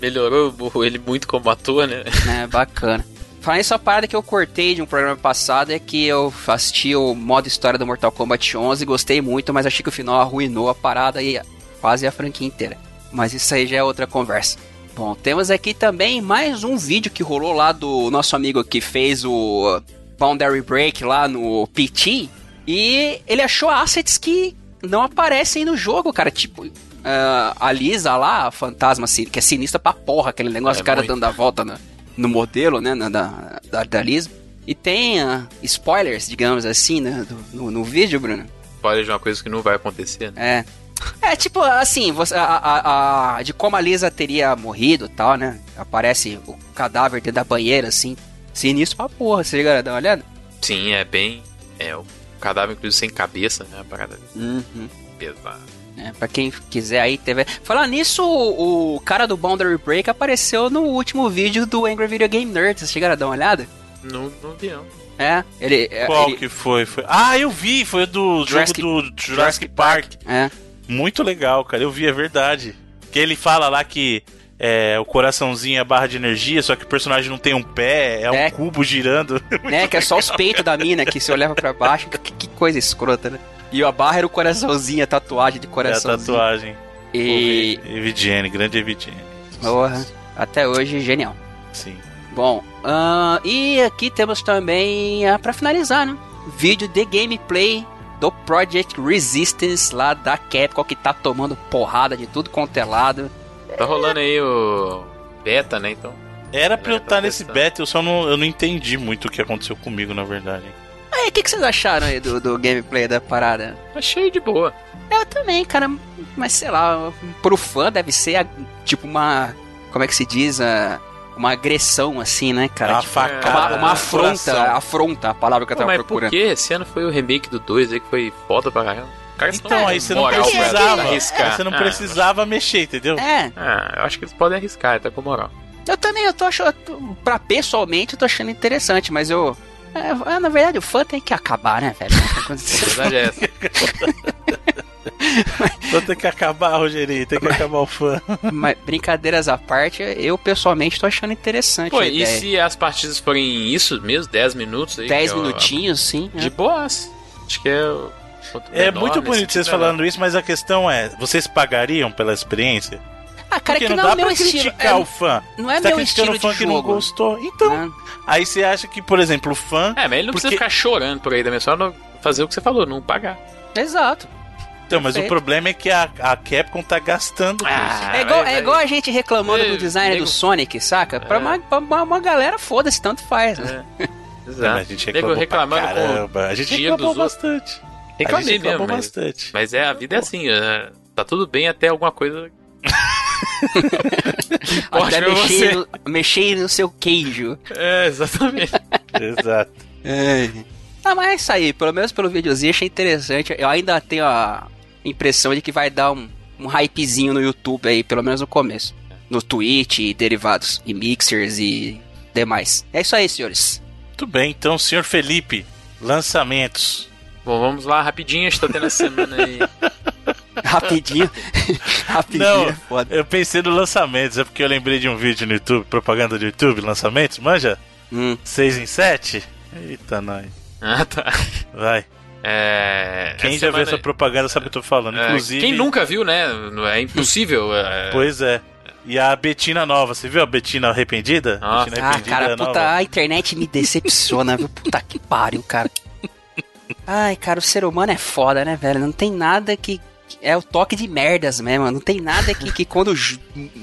Melhorou ele muito como ator, né? né, bacana. Falando isso, a parada que eu cortei de um programa passado é que eu assisti o modo história do Mortal Kombat 11, gostei muito, mas achei que o final arruinou a parada e quase a franquia inteira. Mas isso aí já é outra conversa. Bom, temos aqui também mais um vídeo que rolou lá do nosso amigo que fez o Boundary Break lá no PT. E ele achou assets que não aparecem no jogo, cara. Tipo, ah, a Lisa lá, a fantasma, que é sinistra pra porra, aquele negócio, É o cara muito. dando a volta na- no modelo, né, na- da, da, da Lisa. E tem ah, spoilers, digamos assim, né, do- no, no vídeo, Bruno. Spoiler de uma coisa que não vai acontecer, né? É. É, tipo, assim, você, a, a- a- de como a Lisa teria morrido e tal, né? Aparece o cadáver dentro da banheira, assim. Sinistro pra porra, você liga, dá uma olhada? Sim, é bem. É, o cadáver, inclusive, sem cabeça, né? A parada Uhum. pesada. É, pra quem quiser aí, teve. Falar nisso, o, o cara do Boundary Break apareceu no último vídeo do Angry Video Game Nerd. Vocês chegaram a dar uma olhada? Não, não vi, não. É, ele. é, Qual ele- que foi? foi? Ah, eu vi. Foi do Jurassic- jogo do Jurassic, Park. É. Muito legal, cara. Eu vi, é verdade. Que ele fala lá que é, o coraçãozinho é a barra de energia, só que o personagem não tem um pé, é um É. cubo girando. [LAUGHS] né? Que é só os peitos da mina que se olhava pra baixo. Que, que coisa escrota, né? E a barra era o coraçãozinho, a tatuagem de É a coraçãozinho. tatuagem. E. Evidiane, grande Evidiane. Porra, até hoje, genial. Sim. Bom, ahn, e aqui temos também, ah, pra finalizar, né? Vídeo de gameplay do Project Resistance lá da Capcom que tá tomando porrada de tudo quanto é lado. Tá rolando aí o beta, né? Então. Era pra eu É, tá estar nesse beta, eu só não, eu não entendi muito o que aconteceu comigo, na verdade. Aí, o que, que vocês acharam aí do, do gameplay da parada? Achei de boa. Eu também, cara, mas sei lá, pro fã deve ser a- tipo uma. Como é que se diz? A, uma agressão, assim, né, cara? Uma Tipo, facada uma, uma afronta, coração. afronta, a palavra que eu Pô, tava mas por procurando. que esse ano foi o remake do 2 aí que foi foda pra caramba? Cara, Então, aí você não pra precisava. arriscar. Você não Ah, precisava mexer, entendeu? É, Ah, eu acho que eles podem arriscar, tá com moral. eu também, eu tô achando. Pra pessoalmente, eu tô achando interessante, mas eu. é, é, na verdade, o fã tem que acabar, né, velho? [LAUGHS] A verdade é essa. [LAUGHS] Vou ter que acabar, Rogerinho, tem que acabar o fã. mas, brincadeiras à parte, eu pessoalmente tô achando interessante. Pô, a e se as partidas forem isso mesmo, 10 minutos aí? 10 que é o- minutinhos, sim. De boas. Acho que é. É muito nesse bonito vocês falando isso, mas a questão é: vocês pagariam pela experiência? Ah, cara, Porque que não, não, dá é meu pra estilo. criticar é, o fã. não é Você tá meu estilo o fã de que não gostou. Então, né? aí você acha que, por exemplo, o fã. É, mas ele não precisa Porque- ficar chorando por aí também, só não fazer o que você falou, não pagar. Exato. Então, mas o problema é que a, a Capcom tá gastando Ah, isso. É igual, é vai. igual a gente reclamando do design nego- do Sonic, saca? Pra, É. uma, pra uma, uma galera, foda-se, tanto faz. Né? É. É, Exato. a gente reclamou reclamando pra caramba. A gente reclamou outros. Reclamei mesmo, mas, bastante. mas é, a vida é assim, é, tá tudo bem até alguma coisa. [LAUGHS] Até mexer no, mexer no seu queijo. É, exatamente. [LAUGHS] Exato. Ah, mas é isso aí. Pelo menos pelo videozinho, achei interessante. Eu ainda tenho a impressão de que vai dar um, um hypezinho no YouTube aí, pelo menos no começo. No Twitch e derivados, e mixers e demais. É isso aí, senhores. Muito bem, então, senhor Felipe, lançamentos. Bom, vamos lá, rapidinho, a gente tá tendo essa semana aí. [LAUGHS] Rapidinho. [LAUGHS] Rapidinho. Não, é foda. eu pensei no lançamentos, é porque eu lembrei de um vídeo no YouTube, propaganda do YouTube, lançamentos, manja? Hum. 6 em 7? Eita, nós. Ah, tá. Vai. É, Quem essa já viu semana- essa propaganda sabe o que eu tô falando. é, Inclusive. Quem nunca viu, né? Não É impossível. [LAUGHS] é, Pois é. E a Betina nova, você viu a Betina arrependida? Ah, Betina Ah, cara, nova. puta, a internet me decepciona, viu? Puta que pariu, cara. Ai, cara, o ser humano é foda, né, velho? Não tem nada que. É o toque de merdas mesmo. Não tem nada que, que quando ju-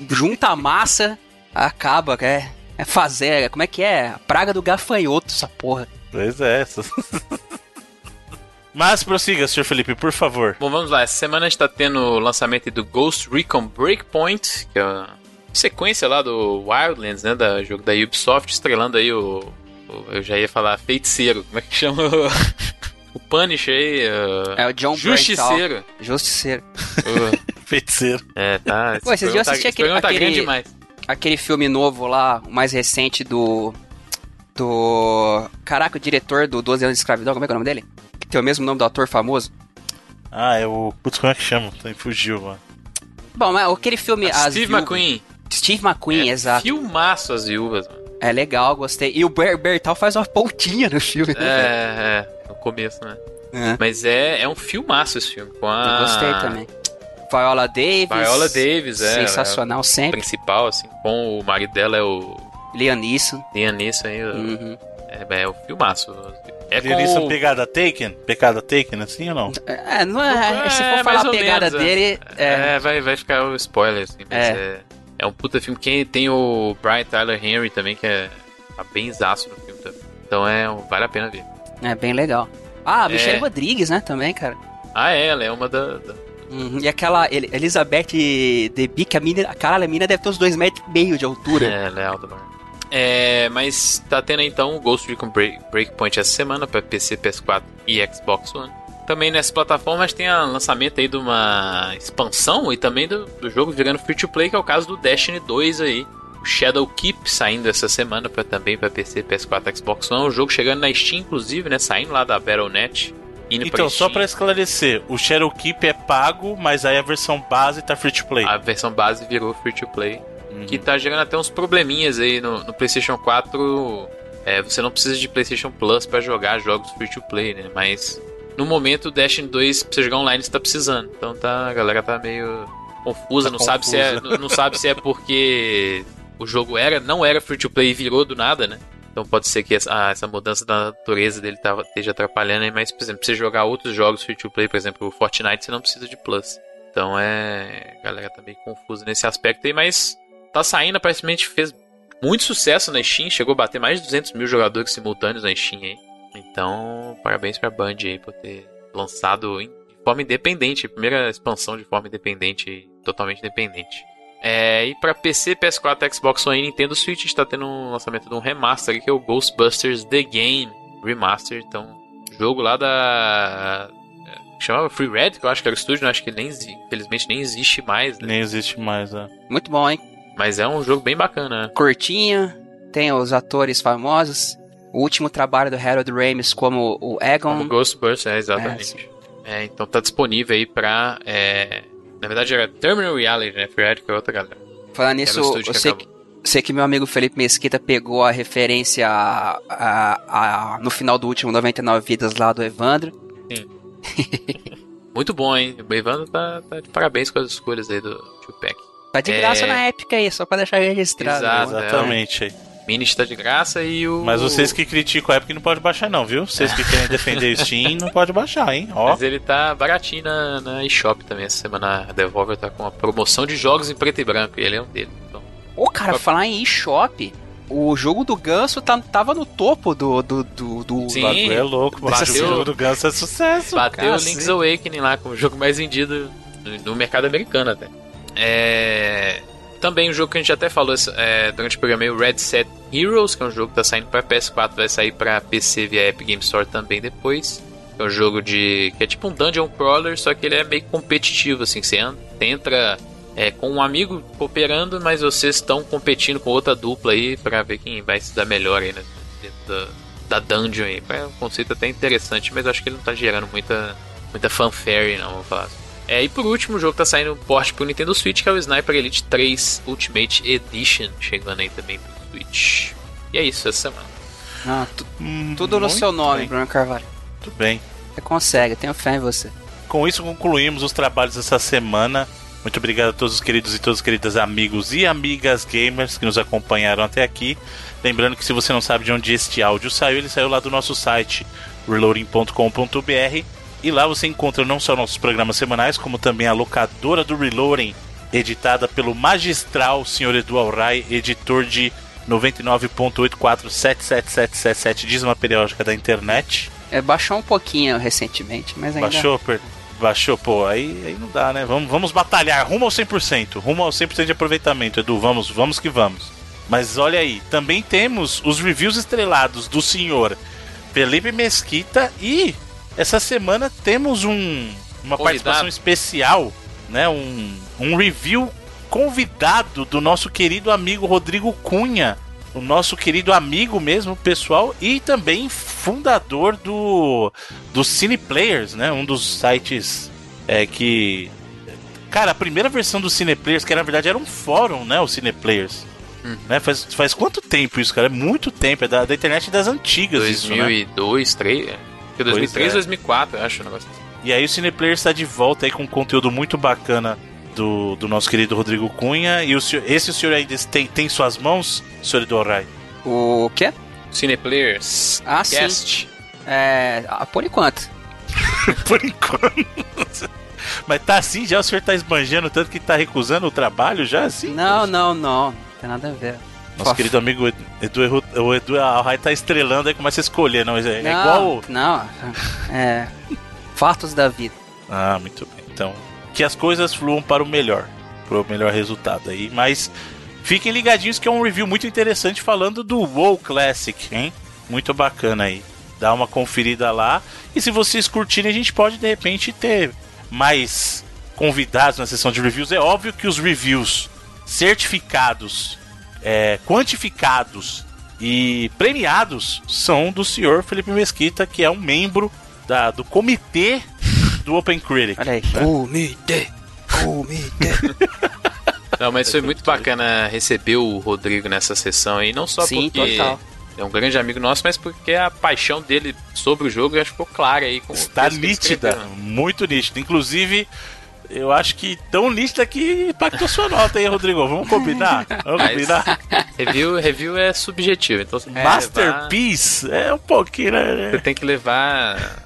junta a massa, acaba, é. É fazer. Como é que é? A praga do gafanhoto, essa porra. Pois é. essa- Mas prossiga, senhor Felipe, por favor. Bom, vamos lá. Essa semana a gente tá tendo o lançamento do Ghost Recon Breakpoint, que é a sequência lá do Wildlands, né? Da jogo da Ubisoft, estrelando aí o. o- eu já ia falar feiticeiro. Como é que chama? [LAUGHS] o- Punisher aí. uh, É o John Justiceiro. Bernthal. Justiceiro. Uh, [LAUGHS] Feiticeiro. é, tá. Pô, vocês já tá- assistiram tá aquele- aquele-. Aquele filme novo lá, o mais recente do. Do. Caraca, o diretor do 12 anos de escravidão, como é que é o nome dele? Que tem o mesmo nome do ator famoso. Ah, é o. Putz, como é que chama? Fugiu, mano. Bom, mas aquele filme. Steve Viúvas- McQueen. Steve McQueen, é, exato. Filmaço as viúvas, mano. É legal, gostei. E o Ber Bertal faz uma pontinha no filme. né, É, é, no começo, né? É. Mas é, é um filmaço esse filme. Com a... Eu gostei também. Viola Davis. Viola Davis, é. Sensacional é a sempre. principal, assim. Com o marido dela é o. Liam Neeson aí. o- Uhum. É, é o filmaço. É Eles com... pegada Taken? Pegada Taken, assim ou não? É, não é, se for É, falar a pegada menos, é. dele, é, É, vai, vai ficar o spoiler, assim. Mas É. é. Um puta filme. Quem tem o Brian Tyler Henry também, que é tá bem zaço no filme também. Então é, vale a pena ver. é bem legal. Ah, a Michelle É. Rodrigues, né, também, cara. Ah, é, ela é uma da. da- Uhum. E aquela El- Elizabeth Debicki, a mina, caralho, a mina deve ter uns dois metros e meio de altura. É, ela é alta caramba. É, mas tá tendo então o Ghost Recon Break, Breakpoint essa semana para PC, PS4 e Xbox One. Também nessas plataformas tem o lançamento aí de uma expansão e também do, do jogo virando free to play, que é o caso do Destiny 2 aí. O Shadow Keep saindo essa semana pra, também para PC, PS4, Xbox One. O jogo chegando na Steam, inclusive, né? Saindo lá da Battle.net. Indo Então, só Steam. pra esclarecer, o Cherokee é pago, mas aí a versão base tá free to play. A versão base virou free to play. Uhum. que tá gerando até uns probleminhas aí no, no PlayStation 4. É, você não precisa de PlayStation Plus pra jogar jogos free to play, né? Mas no momento o Destiny 2 pra você jogar online você tá precisando. Então tá, a galera tá meio confusa, Tá não sabe se é, confusa. não, não sabe se é porque o jogo era não era free to play e virou do nada, né? Então pode ser que essa, ah, essa mudança da natureza dele tava, esteja atrapalhando aí, mas, por exemplo, pra você jogar outros jogos free to play, por exemplo, o Fortnite, você não precisa de Plus. Então é. A galera tá meio confusa nesse aspecto aí, mas tá saindo, aparentemente fez muito sucesso na Steam, chegou a bater mais de 200 mil jogadores simultâneos na Steam aí. Então, parabéns pra Band aí por ter lançado em- de forma independente, primeira expansão de forma independente, e totalmente independente. É, e pra PC, PS4, Xbox One e Nintendo Switch está tendo um lançamento de um remaster que é o Ghostbusters The Game Remaster. Então, jogo lá da. é, Chamava Free Red, que eu acho que era o estúdio, né? acho que nem, infelizmente nem existe mais, né? Nem existe mais, né? Muito bom, hein? Mas é um jogo bem bacana? Curtinho, tem os atores famosos. O último trabalho do Harold Ramis como o Egon. Como Ghostbusters, é, exatamente. É, então tá disponível aí pra. é, Na verdade era Terminal Reality, né? Red, que é outra galera. Falando nisso, eu que sei acabou. que, sei que meu amigo Felipe Mesquita pegou a referência a, a- a- no final do último 99 Vidas lá do Evandro. [LAUGHS] Muito bom, hein? O Evandro tá, tá de parabéns com as escolhas aí do Tupac. Tá de É. graça na época aí, só pra deixar registrado. Exato. né? Exatamente. aí. Mini tá de graça e o. Mas vocês que criticam a Epic não pode baixar não, viu? Vocês que querem defender o [LAUGHS] Steam não pode baixar, hein? Ó. Mas ele tá baratinho na, na eShop também. Essa semana a Devolver tá com uma promoção de jogos em preto e branco. E ele é um deles. Então, Ô, cara, falar em eShop, o jogo do Ganso tá, tava no topo do. do, do, do- Sim. O bagulho é louco, mano. Bateu- Esse jogo do Ganso é sucesso. bateu o cacete. Link's Awakening lá como o jogo mais vendido no, no mercado americano até. É... Também um jogo que a gente até falou é, durante o programa o Red Set Heroes, que é um jogo que tá saindo para PS4, vai sair para PC via Epic Game Store também depois. É um jogo de. que é tipo um dungeon crawler, só que ele é meio competitivo, assim, você entra, é, com um amigo cooperando, mas vocês estão competindo com outra dupla aí pra ver quem vai se dar melhor aí né, dentro da, da dungeon aí. É um conceito até interessante, mas acho que ele não tá gerando muita, muita fanfare, não, vamos falar assim. É, e por último, o jogo tá saindo um porte pro Nintendo Switch, que é o Sniper Elite 3 Ultimate Edition, chegando aí também pro Switch. E é isso essa semana. Ah, tu- Hum, tudo no seu nome, bem, Bruno Carvalho. Muito bem. Você consegue, eu tenho fé em você. Com isso concluímos os trabalhos dessa semana. Muito obrigado a todos os queridos e todas as queridas amigos e amigas gamers que nos acompanharam até aqui. Lembrando que se você não sabe de onde este áudio saiu, ele saiu lá do nosso site reloading.com.br e lá você encontra não só nossos programas semanais, como também a locadora do Reloading, editada pelo magistral Sr. Edu Alray, editor de 99.847777, dízima periódica da internet. É, baixou um pouquinho recentemente, mas ainda... Baixou, per... baixou, pô, aí, aí não dá, né? Vamos, vamos batalhar, rumo ao 100%, rumo ao 100% de aproveitamento, Edu, vamos, vamos que vamos. Mas olha aí, também temos os reviews estrelados do senhor Felipe Mesquita e essa semana temos um, uma Convidado. participação especial, né? Um, um review convidado do nosso querido amigo Rodrigo Cunha, o nosso querido amigo mesmo, pessoal, e também fundador do, do Cine Players, né? Um dos sites é, que. Cara, a primeira versão do Cine Players, que na verdade era um fórum, né? O Cine Players. Hum. Né? Faz, faz quanto tempo isso, cara? É muito tempo, é da, da internet das antigas 2002, isso, né? 2003, 2003, é. 2004, eu acho o negócio. E aí o Cineplayer está de volta aí com um conteúdo muito bacana do, do nosso querido Rodrigo Cunha. E o senhor, esse o senhor aí tem, tem suas mãos, senhor Edorai? O quê? Cineplayers. Ah, Cast. sim. É, ah, por enquanto. [LAUGHS] por enquanto. Mas tá assim já? O senhor tá esbanjando tanto que tá recusando o trabalho já assim? Não, não, não. Não tem nada a ver. Nosso querido amigo Edu, Edu, o Edu Alhai tá estrelando, aí começa a escolher, não, é, é não, igual... Não, é... Fatos da vida. Ah, muito bem. Então, que as coisas fluam para o melhor, para o melhor resultado aí. Mas fiquem ligadinhos que é um review muito interessante falando do WoW Classic, hein? Muito bacana aí. Dá uma conferida lá. E se vocês curtirem, a gente pode de repente ter mais convidados na sessão de reviews. É óbvio que os reviews certificados é, quantificados e premiados são do senhor Felipe Mesquita, que é um membro da, do comitê do Open Critic. Olha aí. Né? Comitê! Comitê! [LAUGHS] Não, mas foi muito bacana receber o Rodrigo nessa sessão aí, não só Sim, porque total. é um grande amigo nosso, mas porque a paixão dele sobre o jogo já ficou clara aí. Com Está nítida, muito nítida. Inclusive, eu acho que tão lista que impactou sua nota aí, Rodrigo. Vamos combinar? Vamos Mas, combinar? Review, review é subjetivo, então é, Masterpiece levar... é um pouquinho, né? Você tem que levar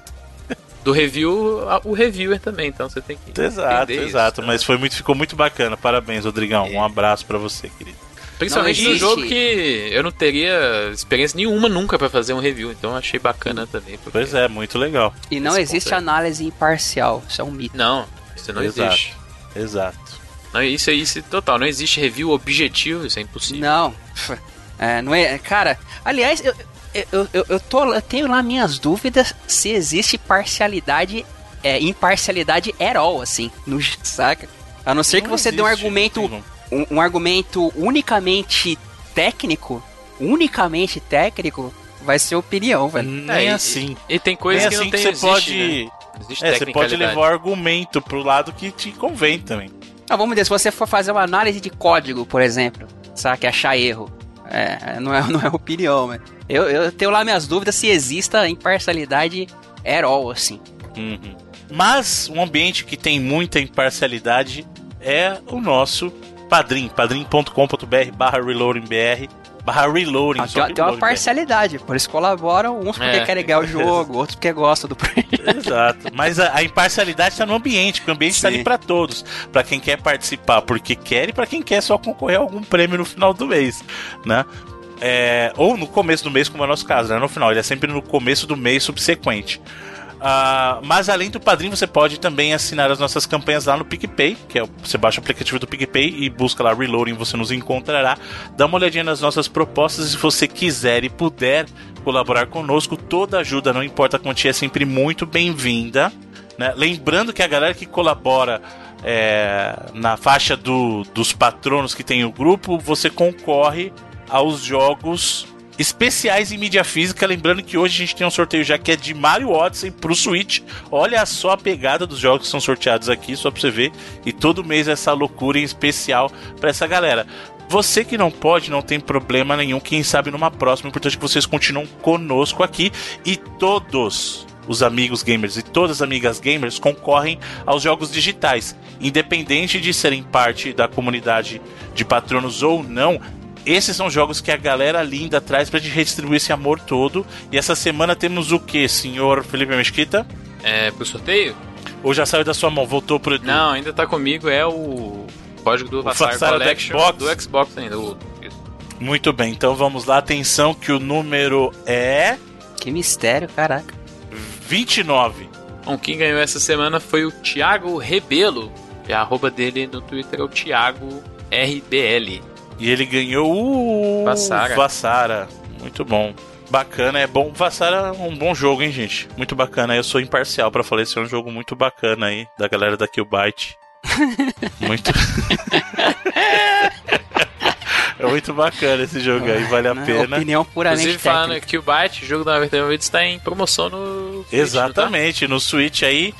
do review o reviewer também, então você tem que Exato, exato, isso, mas foi muito ficou muito bacana. Parabéns, Rodrigão. É. Um abraço para você, querido. Principalmente no jogo que eu não teria experiência nenhuma nunca para fazer um review, então achei bacana também. Pois é, muito legal. E não existe análise imparcial, isso é um mito. Não, isso não Exato. existe. Exato. Não, isso é isso total. Não existe review objetivo, isso é impossível. Não. [LAUGHS] É, não é. Cara, aliás, eu, eu, eu, eu, tô, eu tenho lá minhas dúvidas se existe parcialidade, é, imparcialidade at all, assim, no saca? A não ser não que você existe, dê um argumento, um, um, argumento unicamente técnico, unicamente técnico, vai ser opinião, velho. Nem é, assim. E, e, tem coisas que assim não tem, que você existe, pode. Né? É, você pode levar o argumento pro lado que te convém também. Ah, vamos dizer, se você for fazer uma análise de código, por exemplo, sabe, que achar erro. É, não é, [LAUGHS] não é opinião, mas eu, eu tenho lá minhas dúvidas se exista imparcialidade at all, assim. Uhum. Mas um ambiente que tem muita imparcialidade é o nosso padrim, padrim.com.br barra reloadingbr barra reloading. Ah, tem, tem uma parcialidade, por isso colaboram uns porque é, querem ganhar o jogo, [LAUGHS] outros porque gostam do projeto. Exato. Mas a, a imparcialidade está no ambiente, porque o ambiente está ali para todos, para quem quer participar porque quer e para quem quer só concorrer a algum prêmio no final do mês, né? É, ou no começo do mês, como é o nosso caso, né? No final, ele é sempre no começo do mês subsequente. Uh, mas além do padrinho, você pode também assinar as nossas campanhas lá no PicPay, que é você baixa o aplicativo do PicPay e busca lá Reloading, você nos encontrará. Dá uma olhadinha nas nossas propostas e se você quiser e puder colaborar conosco, toda ajuda, não importa a quantia, é sempre muito bem-vinda. Né? Lembrando que a galera que colabora é, na faixa do, dos patronos que tem o grupo, você concorre aos jogos especiais em mídia física. Lembrando que hoje a gente tem um sorteio já que é de Mario Odyssey pro Switch. Olha só a pegada dos jogos que são sorteados aqui, só pra você ver. E todo mês essa loucura em especial para essa galera. Você que não pode, não tem problema nenhum. Quem sabe numa próxima. O importante é que vocês continuem conosco aqui. E todos, os amigos gamers e todas as amigas gamers concorrem aos jogos digitais, independente de serem parte da comunidade de patronos ou não. Esses são jogos que a galera linda traz pra gente redistribuir esse amor todo. E essa semana temos o que, senhor Felipe Mesquita? É, pro sorteio? Ou já saiu da sua mão? Voltou pro Edu? Não, ainda tá comigo. É o código do Vassar Collection do Xbox. do Xbox ainda. O... Muito bem, então vamos lá. Atenção que o número é... Que mistério, caraca. 29. Bom, quem ganhou essa semana foi o Thiago Rebelo. E a arroba dele no Twitter é o Thiago RBL. E ele ganhou o Vassara. Vassara. Muito bom. Bacana, é bom. Vassara é um bom jogo, hein, gente? Muito bacana. Eu sou imparcial para falar, esse é um jogo muito bacana aí, da galera da Killbyte. [LAUGHS] muito. [LAUGHS] É muito bacana esse jogo aí, vale a pena. Opinião puramente Inclusive, falando que o Byte, jogo da 99 está em promoção no Switch, Exatamente, tá? no Switch aí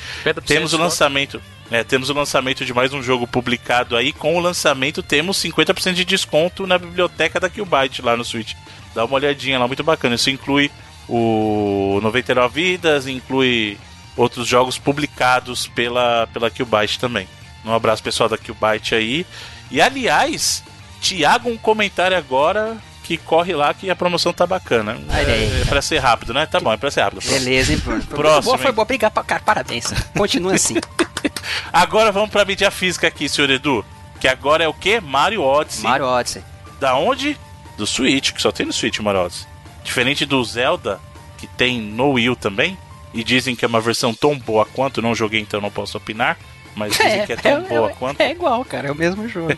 temos o lançamento. É, temos o lançamento de mais um jogo publicado aí. Com o lançamento, temos 50% de desconto na biblioteca da Killbyte lá no Switch. Dá uma olhadinha lá, muito bacana. Isso inclui o 99 Vidas, inclui outros jogos publicados pela, pela Killbyte também. Um abraço pessoal da Killbyte aí. E aliás, Tiago, um comentário agora que corre lá que a promoção tá bacana. É, é pra ser rápido, né? Tá bom, é pra ser rápido. Beleza, hein, Bruno? Próximo. Boa, foi bom brigar pra cara. Parabéns. Continua assim. [LAUGHS] agora vamos pra mídia física aqui, senhor Edu. Que agora é o quê? Mario Odyssey. Mario Odyssey. Da onde? Do Switch, que só tem no Switch Mario Odyssey. Diferente do Zelda, que tem no Wii U também. E dizem que é uma versão tão boa quanto. Não joguei, então não posso opinar mas [LAUGHS] dizem é, que é tão é, boa é, quanto. É igual, cara, é o mesmo jogo.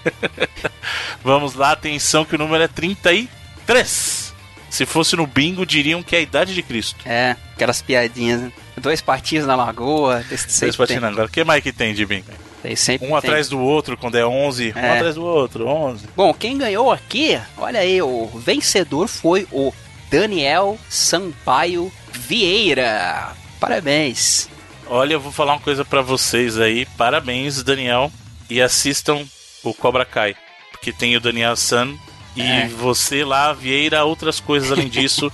[LAUGHS] Vamos lá, atenção que o número é 33. Se fosse no bingo, diriam que é a idade de Cristo. É, aquelas piadinhas, né? Dois patinhos na lagoa. Dois patinhos na lagoa. O que mais que tem de bingo? Tem sempre um tem. atrás do outro, quando é 11, é. um atrás do outro, 11. Bom, quem ganhou aqui, olha aí, o vencedor foi o Daniel Sampaio Vieira. Parabéns. Olha, eu vou falar uma coisa para vocês aí. Parabéns, Daniel. E assistam o Cobra Kai. Porque tem o Daniel San e é. você lá, Vieira, outras coisas além disso.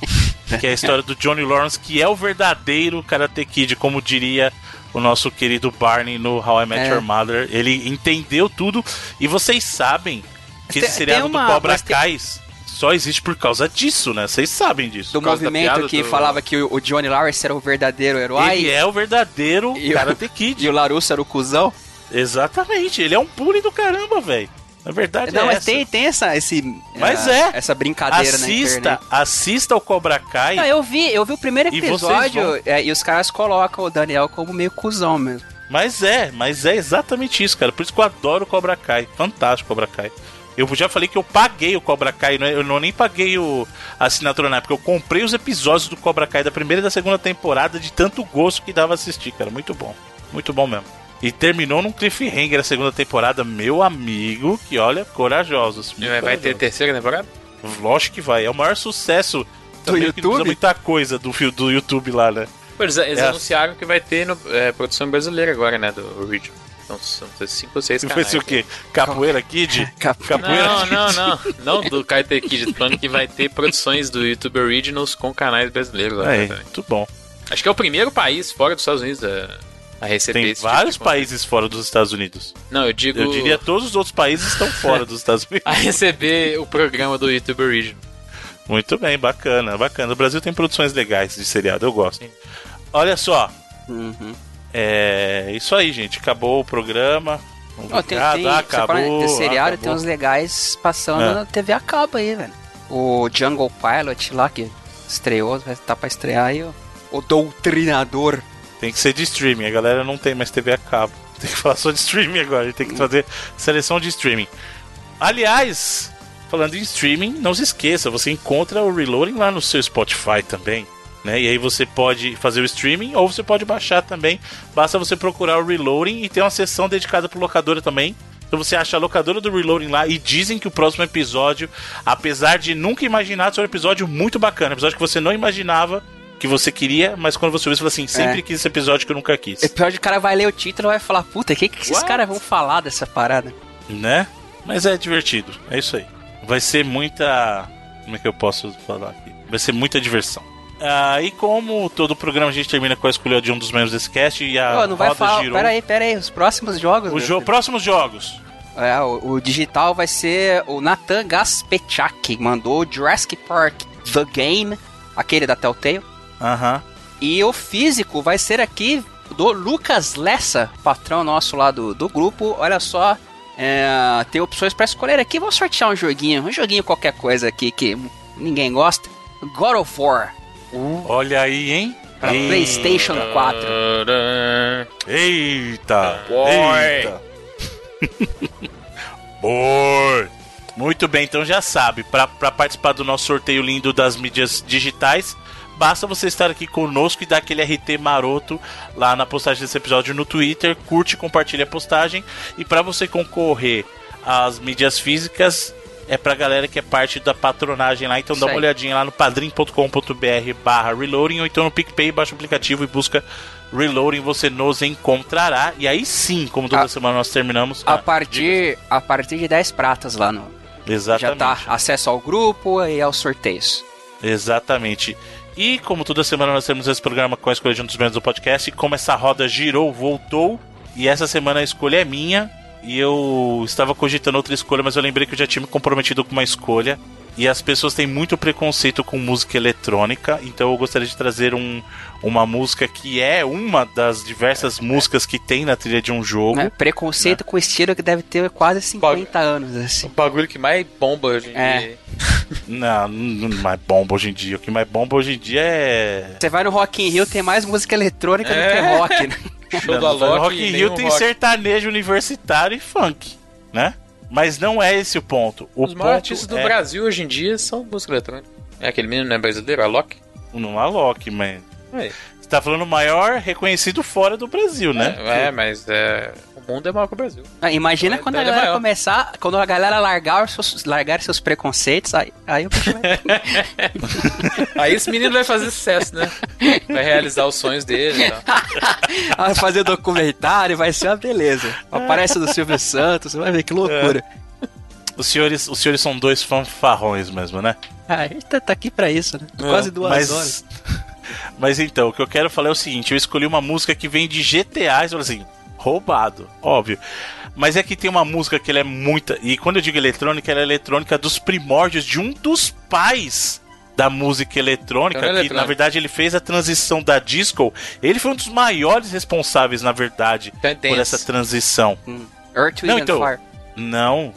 que é a história do Johnny Lawrence, que é o verdadeiro Karate Kid, como diria o nosso querido Barney no How I Met é. Your Mother. Ele entendeu tudo. E vocês sabem que esse seriado uma, do Cobra Kai só existe por causa disso, né? Vocês sabem disso. Do movimento que do... falava que o Johnny Lawrence era o verdadeiro herói. Ele é o verdadeiro e Karate o... Kid. E o Larusso era o cuzão. Exatamente, ele é um bullying do caramba, velho. Na verdade Não, é mas essa. tem, tem essa, esse, mas é. essa brincadeira assista, Assista o Cobra Kai. Não, eu vi, eu vi o primeiro episódio e, é, e os caras colocam o Daniel como meio cuzão mesmo. Mas é, mas é exatamente isso, cara. Por isso que eu adoro o Cobra Kai. Fantástico o Cobra Kai. Eu já falei que eu paguei o Cobra Kai, é, eu não nem paguei o, a assinatura na época. Eu comprei os episódios do Cobra Kai da primeira e da segunda temporada de tanto gosto que dava assistir, cara. Muito bom. Muito bom mesmo. E terminou num cliffhanger a segunda temporada, meu amigo, que olha, corajosos. Vai corajosos. ter terceira temporada? Lógico que vai. É o maior sucesso do YouTube. muita coisa do, do YouTube lá, né? Eles, eles é. anunciaram que vai ter no, é, produção brasileira agora, né? Do Original. Então são cinco ou seis canais. Vai o quê? Capoeira Kid? [LAUGHS] Capoeira não, Kid? não, não. Não do Kaiter Kid. Falando que vai ter produções do YouTube Originals com canais brasileiros. É, muito bom. Acho que é o primeiro país fora dos Estados Unidos a, a receber Tem esse vários tipo países fora dos Estados Unidos. Não, eu digo... Eu diria todos os outros países estão [LAUGHS] fora dos Estados Unidos. a receber o programa do YouTube Original. Muito bem, bacana, bacana. O Brasil tem produções legais de seriado, eu gosto. Olha só. Uhum. É isso aí, gente. Acabou o programa. Oh, tem, tem, acabou. De seriado acabou. tem uns legais passando é. na TV a cabo aí, velho. O Jungle Pilot lá que estreou, vai estar tá pra estrear aí, ó. O Doutrinador. Tem que ser de streaming, a galera não tem mais TV a cabo. [LAUGHS] Tem que falar só de streaming agora, a gente tem que fazer seleção de streaming. Aliás, falando em streaming, não se esqueça, você encontra o Reloading lá no seu Spotify também. Né? E aí você pode fazer o streaming ou você pode baixar também. Basta você procurar o Reloading e tem uma seção dedicada para locadora também. Então você acha a locadora do Reloading lá e dizem que o próximo episódio, apesar de nunca imaginar, é um episódio muito bacana, episódio que você não imaginava que você queria, mas quando você ouviu, você falou assim, sempre é. quis esse episódio que eu nunca quis. Episódio o cara vai ler o título e vai falar, puta, o que, que esses caras vão falar dessa parada? Né? Mas é divertido, é isso aí. Vai ser muita. Como é que eu posso falar aqui? Vai ser muita diversão. Ah, e como todo programa a gente termina com a escolha de um dos membros desse cast e a Pô, não vai roda falar. girou. Pera aí, pera aí. Os próximos jogos. Os jo- próximos jogos. É, o, o digital vai ser o Nathan Gaspechak, mandou Jurassic Park The Game, aquele da Telltale. Aham. E o físico vai ser aqui do Lucas Lessa, patrão nosso lá do, do grupo. Olha só, é, tem opções pra escolher aqui. Vou sortear um joguinho, um joguinho qualquer coisa aqui que ninguém gosta. God of War, Olha aí, hein? pra Eita. PlayStation 4. Eita! Boy. Eita! [LAUGHS] Boy! Muito bem, então já sabe, para participar do nosso sorteio lindo das mídias digitais, basta você estar aqui conosco e dar aquele RT maroto lá na postagem desse episódio no Twitter, curte e compartilha a postagem. E para você concorrer às mídias físicas, é pra galera que é parte da patronagem lá, então Isso dá uma aí. olhadinha lá no padrim.com.br barra reloading ou então no PicPay, baixa o aplicativo e busca Reloading, você nos encontrará. E aí sim, como toda A- semana nós terminamos. A Ah, partir, a partir de 10 pratas lá no. Exatamente. Já tá acesso ao grupo e aos sorteios. Exatamente. E como toda semana nós temos esse programa com a escolha de um dos membros do podcast, como essa roda girou, voltou, e essa semana a escolha é minha, e eu estava cogitando outra escolha, mas eu lembrei que eu já tinha me comprometido com uma escolha, e as pessoas têm muito preconceito com música eletrônica, então eu gostaria de trazer um, uma música que é uma das diversas músicas que tem na trilha de um jogo. Né? Preconceito com estilo que deve ter quase 50 anos, assim. O bagulho que mais bomba hoje em É. dia. Não, não mais bomba hoje em dia. O que mais bomba hoje em dia é. Você vai no Rock in Rio, tem mais música eletrônica do É. que rock, né? [LAUGHS] Show Não, da no Loki Rock in Rio tem rock. sertanejo universitário e funk, né? Mas não é esse o ponto. O Os ponto maiores artistas do é Brasil hoje em dia são música eletrônica. É aquele menino, não é brasileiro? A Loki? Não Alok, man. É, Você tá falando o maior reconhecido fora do Brasil, né? é, mas é, o mundo é maior que o Brasil. Ah, Imagina Então, quando a ele é galera maior. começar, quando a galera largar os seus, largar seus preconceitos, aí, aí o bicho vai. [LAUGHS] Aí esse menino vai fazer sucesso, né? Vai realizar os sonhos dele e tal. [LAUGHS] vai fazer documentário, vai ser uma beleza. Aparece do Silvio Santos, você vai ver que loucura. Os senhores, os senhores são dois fanfarrões mesmo, né? Ah, a gente tá, tá aqui pra isso, né? Quase duas mas, horas. Mas então, o que eu quero falar é o seguinte: eu escolhi uma música que vem de GTA, e assim, roubado, óbvio. Mas é que tem uma música que ela é muita. E quando eu digo eletrônica, ela é eletrônica dos primórdios de um dos pais da música eletrônica, Então que é eletrônica. na verdade ele fez a transição da disco. Ele foi um dos maiores responsáveis, na verdade, Então é por dance. essa transição. Earth, Wind Não, então, Fire. Não.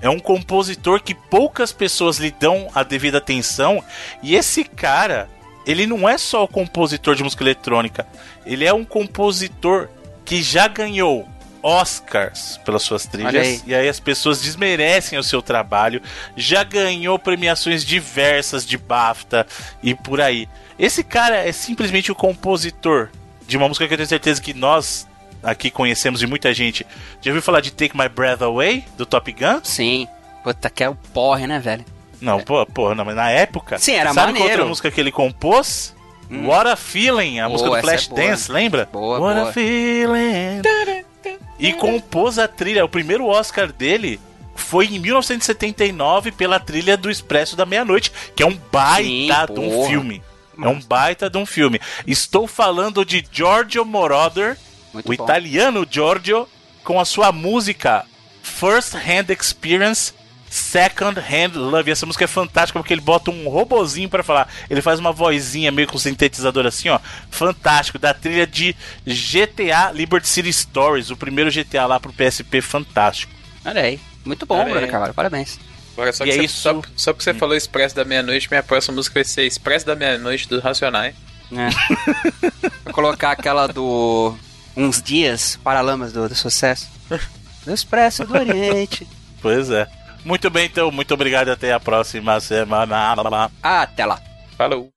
É um compositor que poucas pessoas lhe dão a devida atenção. E esse cara, ele não é só o compositor de música eletrônica. Ele é um compositor que já ganhou Oscars pelas suas trilhas. aí. E aí as pessoas desmerecem o seu trabalho. Já ganhou premiações diversas de BAFTA e por aí. Esse cara é simplesmente o compositor de uma música que eu tenho certeza que nós aqui conhecemos e muita gente. Já ouviu falar de Take My Breath Away, do Top Gun? Sim. Puta, que é o porre, né, velho? Não, pô, porra, não, mas na época. Sim, era sabe maneiro. outra música que ele compôs? Hum. What a Feeling, a Boa, música do é Flash boa. Dance, lembra? Boa, What boa. a Feeling. E compôs a trilha. O primeiro Oscar dele foi em 1979 pela trilha do Expresso da Meia-Noite, que é um baita Sim, de um porra. filme. É um baita de um filme. Estou falando de Giorgio Moroder, Muito o bom. italiano Giorgio, com a sua música First Hand Experience, Second Hand Love. E essa música é fantástica porque ele bota um robozinho pra falar. Ele faz uma vozinha meio com sintetizador assim, ó. Fantástico. Da trilha de GTA Liberty City Stories, o primeiro GTA lá pro PSP, fantástico. Olha aí. Muito bom, Bruno. Carvalho. Parabéns. Agora, só E que, é você, isso. só, só porque você falou Expresso da Meia-Noite, minha próxima música vai ser Expresso da Meia-Noite do Racionais. É. Vou colocar aquela do. Uns dias, Paralamas do, do Sucesso. Do Expresso do Oriente. Pois é. Muito bem, então. Muito obrigado até a próxima semana. Até lá. Falou!